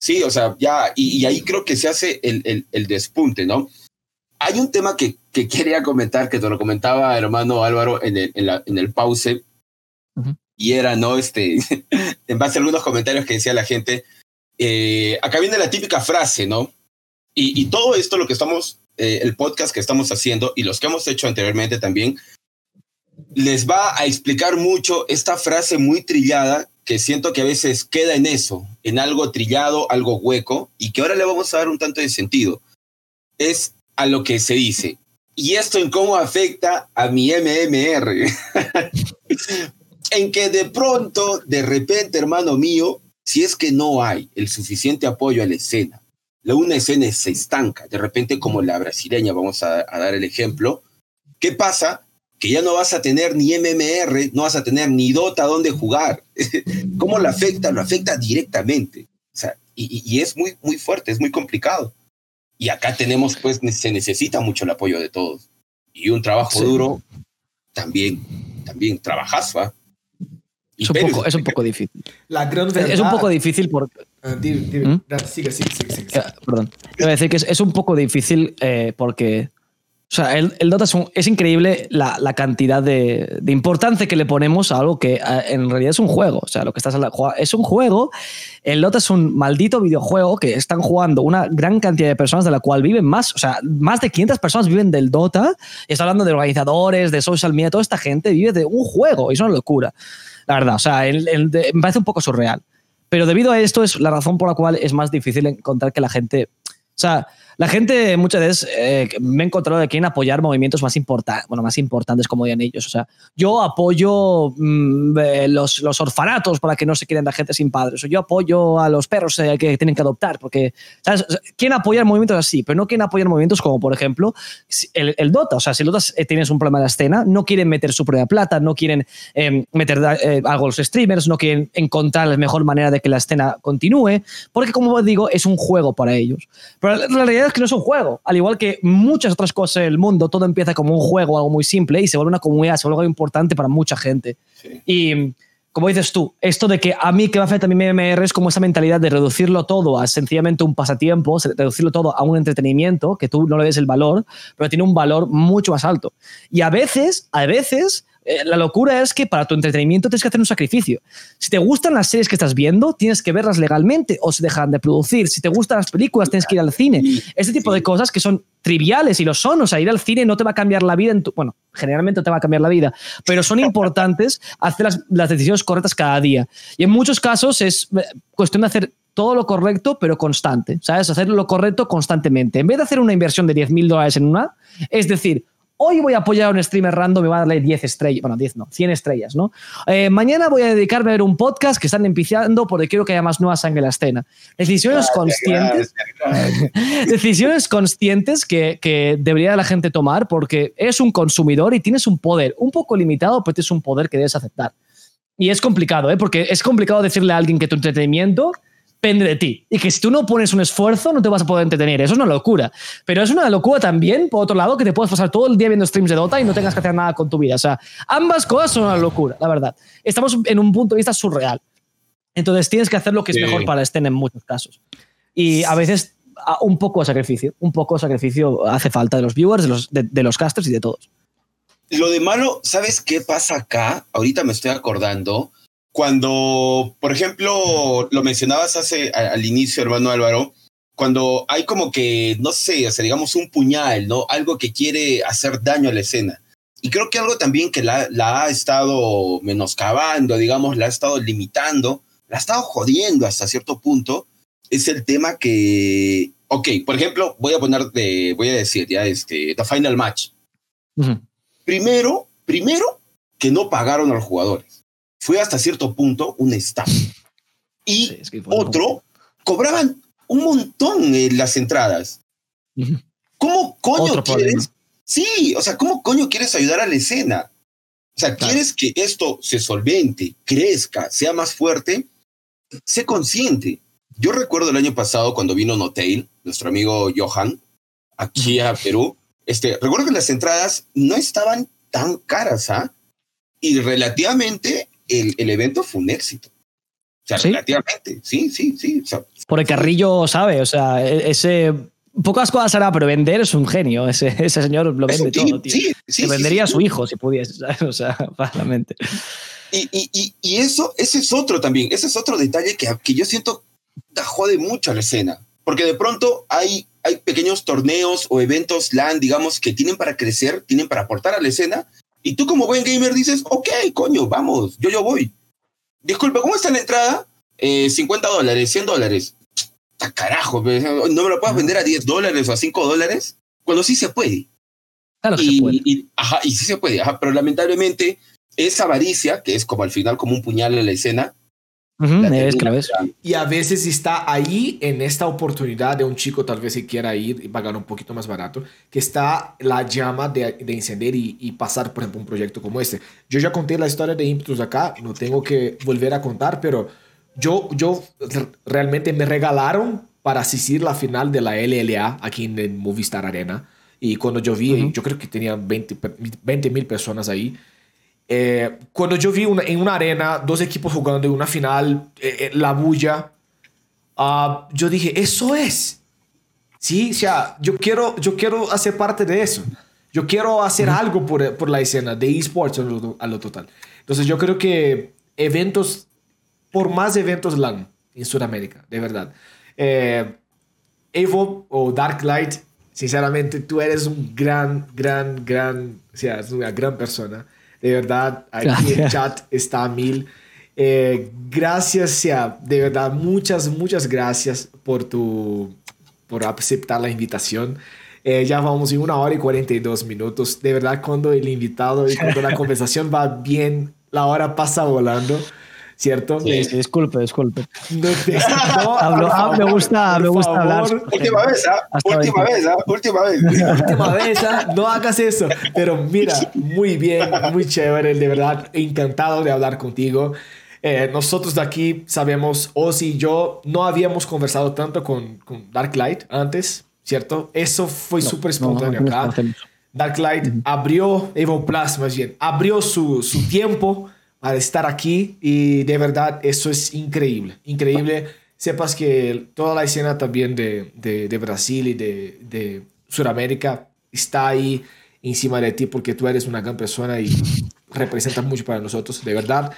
Sí, o sea, ya, y, y ahí creo que se hace el, el, el despunte, ¿no? Hay un tema que, que quería comentar, que te lo comentaba hermano Álvaro en el, en la- en el pause, Ujú. y era, ¿no? Este, en base a algunos comentarios que decía la gente, eh, acá viene la típica frase, ¿no? Y, y todo esto, lo que estamos, eh, el podcast que estamos haciendo y los que hemos hecho anteriormente también, les va a explicar mucho esta frase muy trillada que siento que a veces queda en eso, en algo trillado, algo hueco, y que ahora le vamos a dar un tanto de sentido. Es a lo que se dice. Y esto en cómo afecta a mi MMR. en que de pronto, de repente, hermano mío, si es que no hay el suficiente apoyo a la escena, la una escena se estanca, de repente como la brasileña, vamos a, a dar el ejemplo, ¿qué pasa? Que ya no vas a tener ni MMR, no vas a tener ni Dota donde jugar. ¿Cómo lo afecta? Lo afecta directamente. O sea, y, es muy, muy fuerte, es muy complicado. Y acá tenemos, pues, se necesita mucho el apoyo de todos. Y un trabajo Sí. duro, también, también trabajazo, ¿ah? Y Es un, poco, es un poco difícil. la gran Es- verdad... Es un poco difícil porque. Dime. ¿Mm? Da, Sigue, sigue, sigue, sigue. Perdón. A decir que es, es un poco difícil eh, porque. O sea, el, el Dota es, un- es increíble la, la cantidad de, de importancia que le ponemos a algo que eh, en realidad es un juego. O sea, lo que estás habla- jua- es un juego. El Dota es un maldito videojuego que están jugando una gran cantidad de personas de la cual viven más. O sea, más de 500 personas viven del Dota. Y está hablando de organizadores, de social media. Toda esta gente vive de un juego. Y es una locura. La verdad. O sea, el- el de- me parece un poco surreal. Pero debido a esto es la razón por la cual es más difícil encontrar que la gente... O sea, la gente muchas veces eh, me he encontrado que quieren apoyar movimientos más importantes, bueno, más importantes como digan ellos. O sea, yo apoyo mm, eh, los, los orfanatos para que no se queden la gente sin padres. O yo apoyo a los perros eh, que tienen que adoptar. Porque, ¿sabes? Quieren apoyar movimientos así, pero no quieren apoyar movimientos como, por ejemplo, el, el Dota. O sea, si el Dota eh, tienes un problema en la escena, no quieren meter su propia plata, no quieren eh, meter algo a los streamers, no quieren encontrar la mejor manera de que la escena continúe, porque como digo, es un juego para ellos. Pero la realidad es que no es un juego. Al igual que muchas otras cosas del mundo, todo empieza como un juego, algo muy simple, y se vuelve una comunidad, se vuelve algo importante para mucha gente. Sí. Y como dices tú, esto de que a mí que me afecta a mi MMR es como esa mentalidad de reducirlo todo a sencillamente un pasatiempo, reducirlo todo a un entretenimiento, que tú no le des el valor, pero tiene un valor mucho más alto. Y a veces, a veces, Eh, la locura es que para tu entretenimiento tienes que hacer un sacrificio. Si te gustan las series que estás viendo, tienes que verlas legalmente o se dejan de producir. Si te gustan las películas, tienes que ir al cine. Este tipo de cosas que son triviales y lo son. O sea, ir al cine no te va a cambiar la vida en tu. Bueno, generalmente te va a cambiar la vida, pero son importantes hacer las, las decisiones correctas cada día. Y en muchos casos es eh, cuestión de hacer todo lo correcto, pero constante, ¿sabes? Hacer lo correcto constantemente. En vez de hacer una inversión de 10.000 dólares en una, es decir, hoy voy a apoyar a un streamer random, me va a darle 10 estrellas, bueno, 10 no, 100 estrellas, ¿no? Eh, mañana voy a dedicarme a ver un podcast que están empiciando porque quiero que haya más nueva sangre en la escena. Decisiones conscientes, decisiones conscientes que, que, debería la gente tomar porque eres un consumidor y tienes un poder un poco limitado, pero tienes un poder que debes aceptar. Y es complicado, ¿eh? Porque es complicado decirle a alguien que tu entretenimiento depende de ti. Y que si tú no pones un esfuerzo, no te vas a poder entretener. Eso es una locura. Pero es una locura también, por otro lado, que te puedes pasar todo el día viendo streams de Dota y no tengas que hacer nada con tu vida. O sea, ambas cosas son una locura, la verdad. Estamos en un punto de vista surreal. Entonces tienes que hacer lo que es mejor para Sten en muchos casos. Y a veces un poco de sacrificio. Un poco de sacrificio hace falta de los viewers, de los, de, de los casters y de todos. Lo de malo, ¿sabes qué pasa acá? Ahorita me estoy acordando cuando, por ejemplo, lo mencionabas hace al inicio, hermano Álvaro, cuando hay como que, no sé, o sea, digamos un puñal, ¿no? Algo que quiere hacer daño a la escena. Y creo que algo también que la, la ha estado menoscabando, digamos, la ha estado limitando, la ha estado jodiendo hasta cierto punto, es el tema que, ok, por ejemplo, voy a poner de, voy a decir ya, este, The Final Match. Uh -huh. Primero, primero, que no pagaron a los jugadores fue hasta cierto punto un estafa. Y sí, es que otro, cobraban un montón en las entradas. ¿Cómo coño Otro quieres? Problema. Sí, o sea, ¿cómo coño quieres ayudar a la escena? O sea, claro. ¿quieres que esto se solvente, crezca, sea más fuerte? Sé consciente. Yo recuerdo el año pasado cuando vino Notail, nuestro amigo Johan, aquí a Perú. Este, recuerdo que las entradas no estaban tan caras, ¿ah? Y relativamente el, el, evento fue un éxito. O sea, ¿Sí? relativamente, sí, sí, sí. O sea, Por el Carrillo sabe, o sea, e, ese. Pocas cosas hará, pero vender es un genio. Ese, ese señor lo vende un todo, tío. Sí, sí, Se vendería a su hijo si pudiese, ¿sabes? O sea, claramente. Y, y, y, y, eso, ese es otro también, ese es otro detalle que, que yo siento que jode mucho a la escena. Porque de pronto hay, hay pequeños torneos o eventos LAN, digamos, que tienen para crecer, tienen para aportar a la escena, y tú como buen gamer dices, ok, coño, vamos, yo yo voy. Disculpa, ¿cómo está la entrada? Eh, 50 dólares, 100 dólares. ¡Ah, carajo! ¿No me lo puedes vender a 10 dólares o a 5 dólares? Cuando sí se puede. Claro que y, se puede. Y, ajá, y sí se puede, ajá, pero lamentablemente esa avaricia, que es como al final como un puñal en la escena, Uh -huh, es que. Y a veces está ahí en esta oportunidad de un chico tal vez se quiera ir y pagar un poquito más barato, que está la llama de, de encender y, y, pasar, por ejemplo, un proyecto como este. Yo ya conté la historia de Impetus acá, no tengo que volver a contar, pero yo, yo realmente me regalaron para asistir la final de la LLA aquí en el Movistar Arena. Y cuando yo vi, uh -huh. yo creo que tenía 20 mil personas ahí. Eh, cuando yo vi una, en una arena dos equipos jugando en una final, eh, eh, la bulla, uh, yo dije, eso es. Sí, o sea, yo quiero, yo quiero hacer parte de eso. Yo quiero hacer algo por, por, la escena de esports a lo, a lo, total. Entonces yo creo que eventos, por más eventos LAN en Sudamérica, de verdad. Eh, Evo o Dark Light, sinceramente, tú eres un gran, gran, gran, o sea, es una gran persona. De verdad, aquí gracias. el chat está a mil. Eh, gracias, ya, de verdad, muchas, muchas gracias por tu, por aceptar la invitación. Eh, ya vamos en una hora y 42 minutos. De verdad, cuando el invitado y cuando la conversación va bien, la hora pasa volando. ¿Cierto? Sí, sí, disculpe, disculpe. No te, no, Hablo, ah, me gusta, me gusta favor. hablar. Última vez, ¿ah? Última vez, ¿ah? Última vez. Última vez, ¿ah? No hagas eso. Pero mira, muy bien, muy chévere, de verdad, encantado de hablar contigo. Eh, nosotros de aquí sabemos, Ozzy y yo no habíamos conversado tanto con, con Darklight antes, ¿cierto? Eso fue no, súper espontáneo no, acá. Darklight uh -huh. abrió, Evo Plus más bien, abrió su, su tiempo al estar aquí y de verdad eso es increíble, increíble. Sepas que toda la escena también de, de, Brasil y de, de Sudamérica está ahí encima de ti porque tú eres una gran persona y representa mucho para nosotros, de verdad.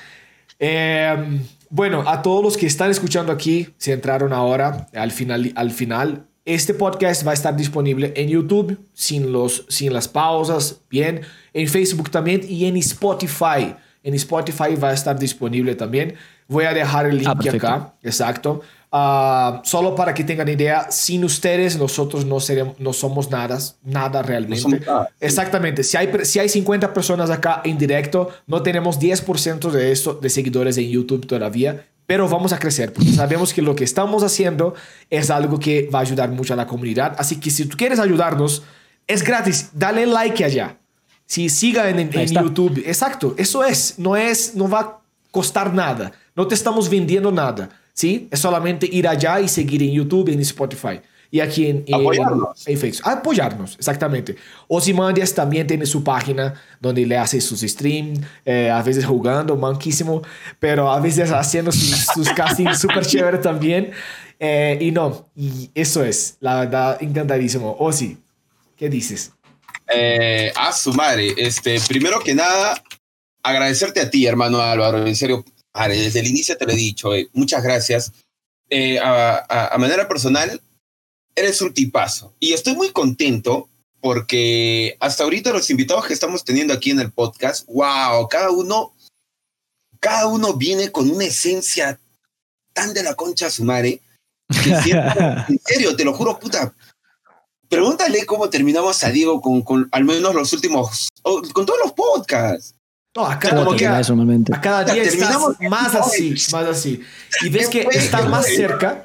Eh, bueno, a todos los que están escuchando aquí, se entraron ahora al final, al final, este podcast va a estar disponible en YouTube sin, los, sin las pausas, bien, en Facebook también y en Spotify. En Spotify va a estar disponible también. Voy a dejar el link Ah, acá, exacto. Ah, solo para que tengan idea, sin ustedes nosotros no, seremos, no somos nada, nada realmente. somos nada, sí. Exactamente, si hay, si hay 50 personas acá en directo, no tenemos 10% de esto de seguidores en YouTube todavía, pero vamos a crecer porque sabemos que lo que estamos haciendo es algo que va a ayudar mucho a la comunidad. Así que si tú quieres ayudarnos, es gratis, dale like allá. Si siga en, en-. YouTube, exacto, eso es, no es, no va a costar nada, no te estamos vendiendo nada, ¿sí? Es solamente ir allá y seguir en YouTube, en Spotify. Y aquí en, en- Apoyarnos. en Facebook. Apoyarnos, exactamente. Ozymandias también tiene su página donde le hace sus streams, eh, a veces jugando, manquísimo, pero a veces haciendo sus, sus castings súper chévere también. Eh, y no, y eso es, la verdad, encantadísimo. Ozzy, ¿qué dices? Eh, a su madre. Este, primero que nada, agradecerte a ti, hermano Álvaro. En serio, padre, desde el inicio te lo he dicho. eh, muchas gracias. Eh, a, a- a manera personal, eres un tipazo. Y estoy muy contento porque hasta ahorita los invitados que estamos teniendo aquí en el podcast, wow, cada uno, cada uno viene con una esencia tan de la concha a su madre. que siento- en serio, te lo juro, puta. Pregúntale cómo terminamos a Diego con, con al menos los últimos, con todos los podcasts. No, acá Como como que- normalmente. a cada día estás Terminamos- más así, más así. Y ves que está más cerca.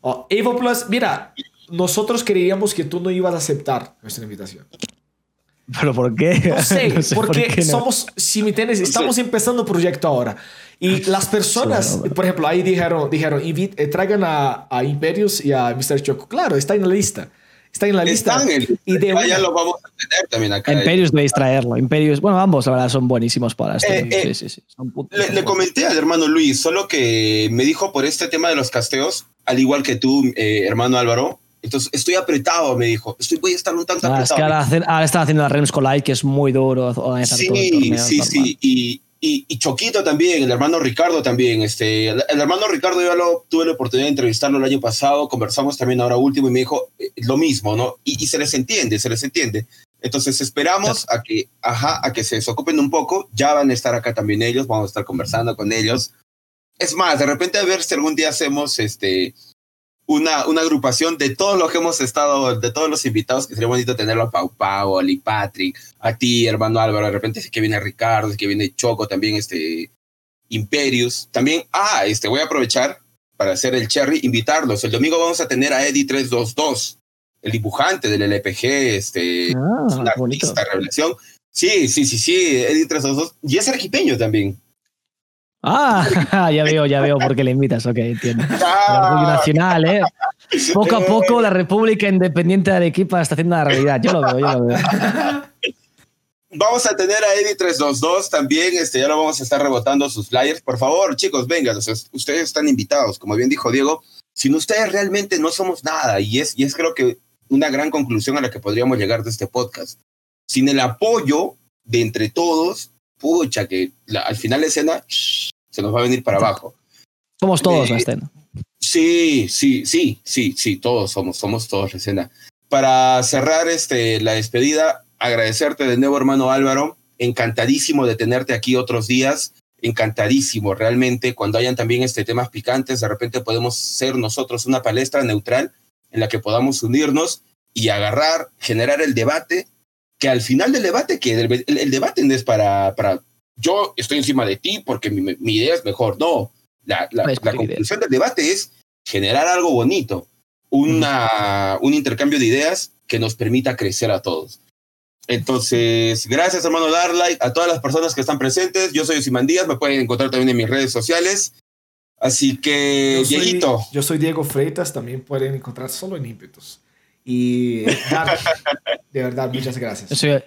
Oh, Evo Plus, mira, nosotros creíamos que tú no ibas a aceptar nuestra invitación. ¿Pero por qué? No sé, No sé por porque qué no. somos, si me entiendes, estamos empezando el proyecto ahora. Y las personas, Sí, por ejemplo, ahí dijeron, dijeron "Invi- eh, traigan a, a Imperius y a Mr. Choco. Claro, está en la lista. Está en la lista. Están en- y de ya, ya lo vamos a tener también acá. Imperius debéis traerlo. Imperius, bueno, ambos, la verdad, son buenísimos para esto. Eh, eh, sí, sí, sí. Son putos- Le, son le comenté al hermano Luis, solo que me dijo por este tema de los casteos, al igual que tú, eh, hermano Álvaro. Entonces, estoy apretado, me dijo. Estoy, voy a estar un tanto Ah, es apretado. que ahora, ahora están haciendo la Rems Collide, que es muy duro organizar todo el Sí, torneo, sí, normal. sí. Y, y, y Choquito también, el hermano Ricardo también. Este, el, el hermano Ricardo yo lo, tuve la oportunidad de entrevistarlo el año pasado, conversamos también ahora último y me dijo eh, lo mismo, ¿no? Y, y se les entiende, se les entiende. Entonces esperamos a que, ajá, a que se desocupen un poco. Ya van a estar acá también ellos, vamos a estar conversando con ellos. Es más, de repente a ver si algún día hacemos este una, una agrupación de todos los que hemos estado, de todos los invitados, que sería bonito tenerlo a Pau Pau, a Lee Patrick, a ti, hermano Álvaro, de repente sí que viene Ricardo, sí que viene Choco, también este Imperius. También, ah, este, voy a aprovechar para hacer el cherry, invitarlos. El domingo vamos a tener a Eddie 322, el dibujante del LPG, este, es Ah, una bonito. artista revelación. Sí, sí, sí, sí, Eddie 322. Y es arequipeño también. Ah, ya veo, ya veo por qué le invitas. Ok, entiendo. El orgullo Ah, nacional, ¿eh? Poco a poco la República Independiente de Arequipa está haciendo la realidad. Yo lo veo, yo lo veo. Vamos a tener a Eddie 322 también, este, ya lo vamos a estar rebotando sus flyers. Por favor, chicos, vengan, o sea, ustedes están invitados, como bien dijo Diego, sin ustedes realmente no somos nada y es, y es creo que una gran conclusión a la que podríamos llegar de este podcast. Sin el apoyo de entre todos, pucha, que la- al final la escena shh, se nos va a venir para abajo. Somos todos Eh, la escena. Sí, sí, sí, sí, sí, todos somos, somos todos la escena. Para cerrar este, la despedida, agradecerte de nuevo, hermano Álvaro. Encantadísimo de tenerte aquí otros días. Encantadísimo, realmente. Cuando hayan también este, temas picantes, de repente podemos ser nosotros una palestra neutral en la que podamos unirnos y agarrar, generar el debate, que al final del debate, que el, el- el debate no es para, para yo estoy encima de ti porque mi, mi idea es mejor. No, la, la, No es la por idea. conclusión del debate es generar algo bonito, una, un intercambio de ideas que nos permita crecer a todos. Entonces, gracias hermano Darlight, a todas las personas que están presentes. Yo soy Simán Díaz, me pueden encontrar también en mis redes sociales. Así que, Yo soy, Dieguito, yo soy Diego Freitas, también pueden encontrar solo en ímpetus. Y Dar, de verdad, muchas Yo gracias. soy,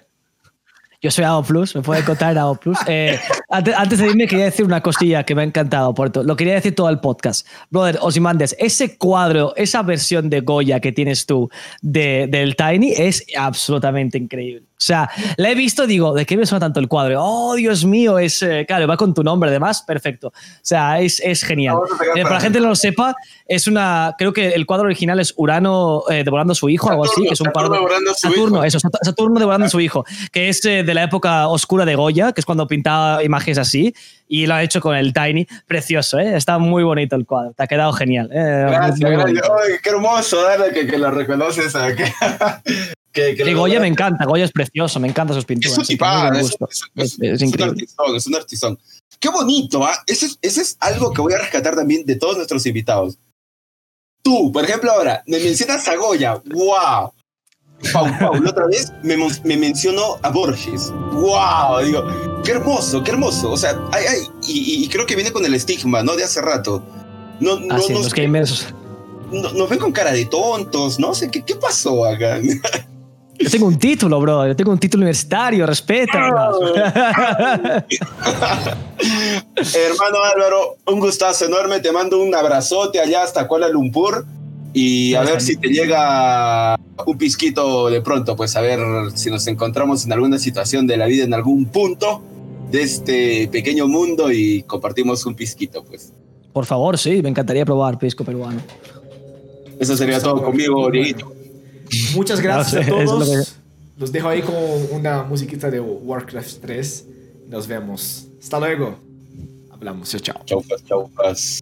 yo soy AO Plus, me puede contar AO Plus. Eh, antes, antes de irme, quería decir una cosilla que me ha encantado, Puerto. Lo quería decir todo el podcast. Brother, Osimandes, ese cuadro, esa versión de Goya que tienes tú de, del Tiny es absolutamente increíble. O sea, la he visto, digo, ¿de qué me suena tanto el cuadro? Oh, Dios mío, es. eh, claro, va con tu nombre, además, perfecto. O sea, es, es genial. Eh, para la gente que no lo sepa, es una. Creo que el cuadro original es Urano eh, devorando a su hijo, algo así, Saturno, que es un Saturno a su Saturno, hijo. eso, Sat- Saturno devorando a su hijo, que es eh, de la época oscura de Goya, que es cuando pintaba imágenes así, y lo ha hecho con el Tiny. Precioso, ¿eh? Está muy bonito el cuadro, te ha quedado genial. eh, Gracias, gracias. Ay, qué hermoso, Dale, que, que lo reconoces. que, que, lo- Goya me encanta, Goya es precioso, me encantan sus Es pinturas. un sí, tipán, es, gusto. es- Es- es- es un increíble. artistón, es un artistón. Qué bonito, ¿ah? Ese, es- ese es algo que voy a rescatar también de todos nuestros invitados. Tú, por ejemplo, ahora, me mencionas a Goya, wow. Pau otra vez me, me mencionó a Borges, wow. Digo, qué hermoso, qué hermoso. O sea, ay, ay, y, y creo que viene con el estigma, ¿no? De hace rato. No, no, Así, no los gamers. no- nos ven con cara de tontos, no sé, ¿qué, qué pasó acá? Yo tengo un título, bro. Yo tengo un título universitario, respeta. Hermano Álvaro, un gustazo enorme. Te mando un abrazote allá hasta Kuala Lumpur. Y a ver si te llega un pisquito de pronto, pues a ver si nos encontramos en alguna situación de la vida, en algún punto de este pequeño mundo y compartimos un pisquito, pues. Por favor, sí, me encantaría probar pisco peruano. Eso sería todo conmigo, Dieguito. Muchas gracias No sé, a es todos. que- Los dejo ahí con una musiquita de Warcraft 3. Nos vemos. Hasta luego. Hablamos. Chao, chao. Chau, pues, chau, pues.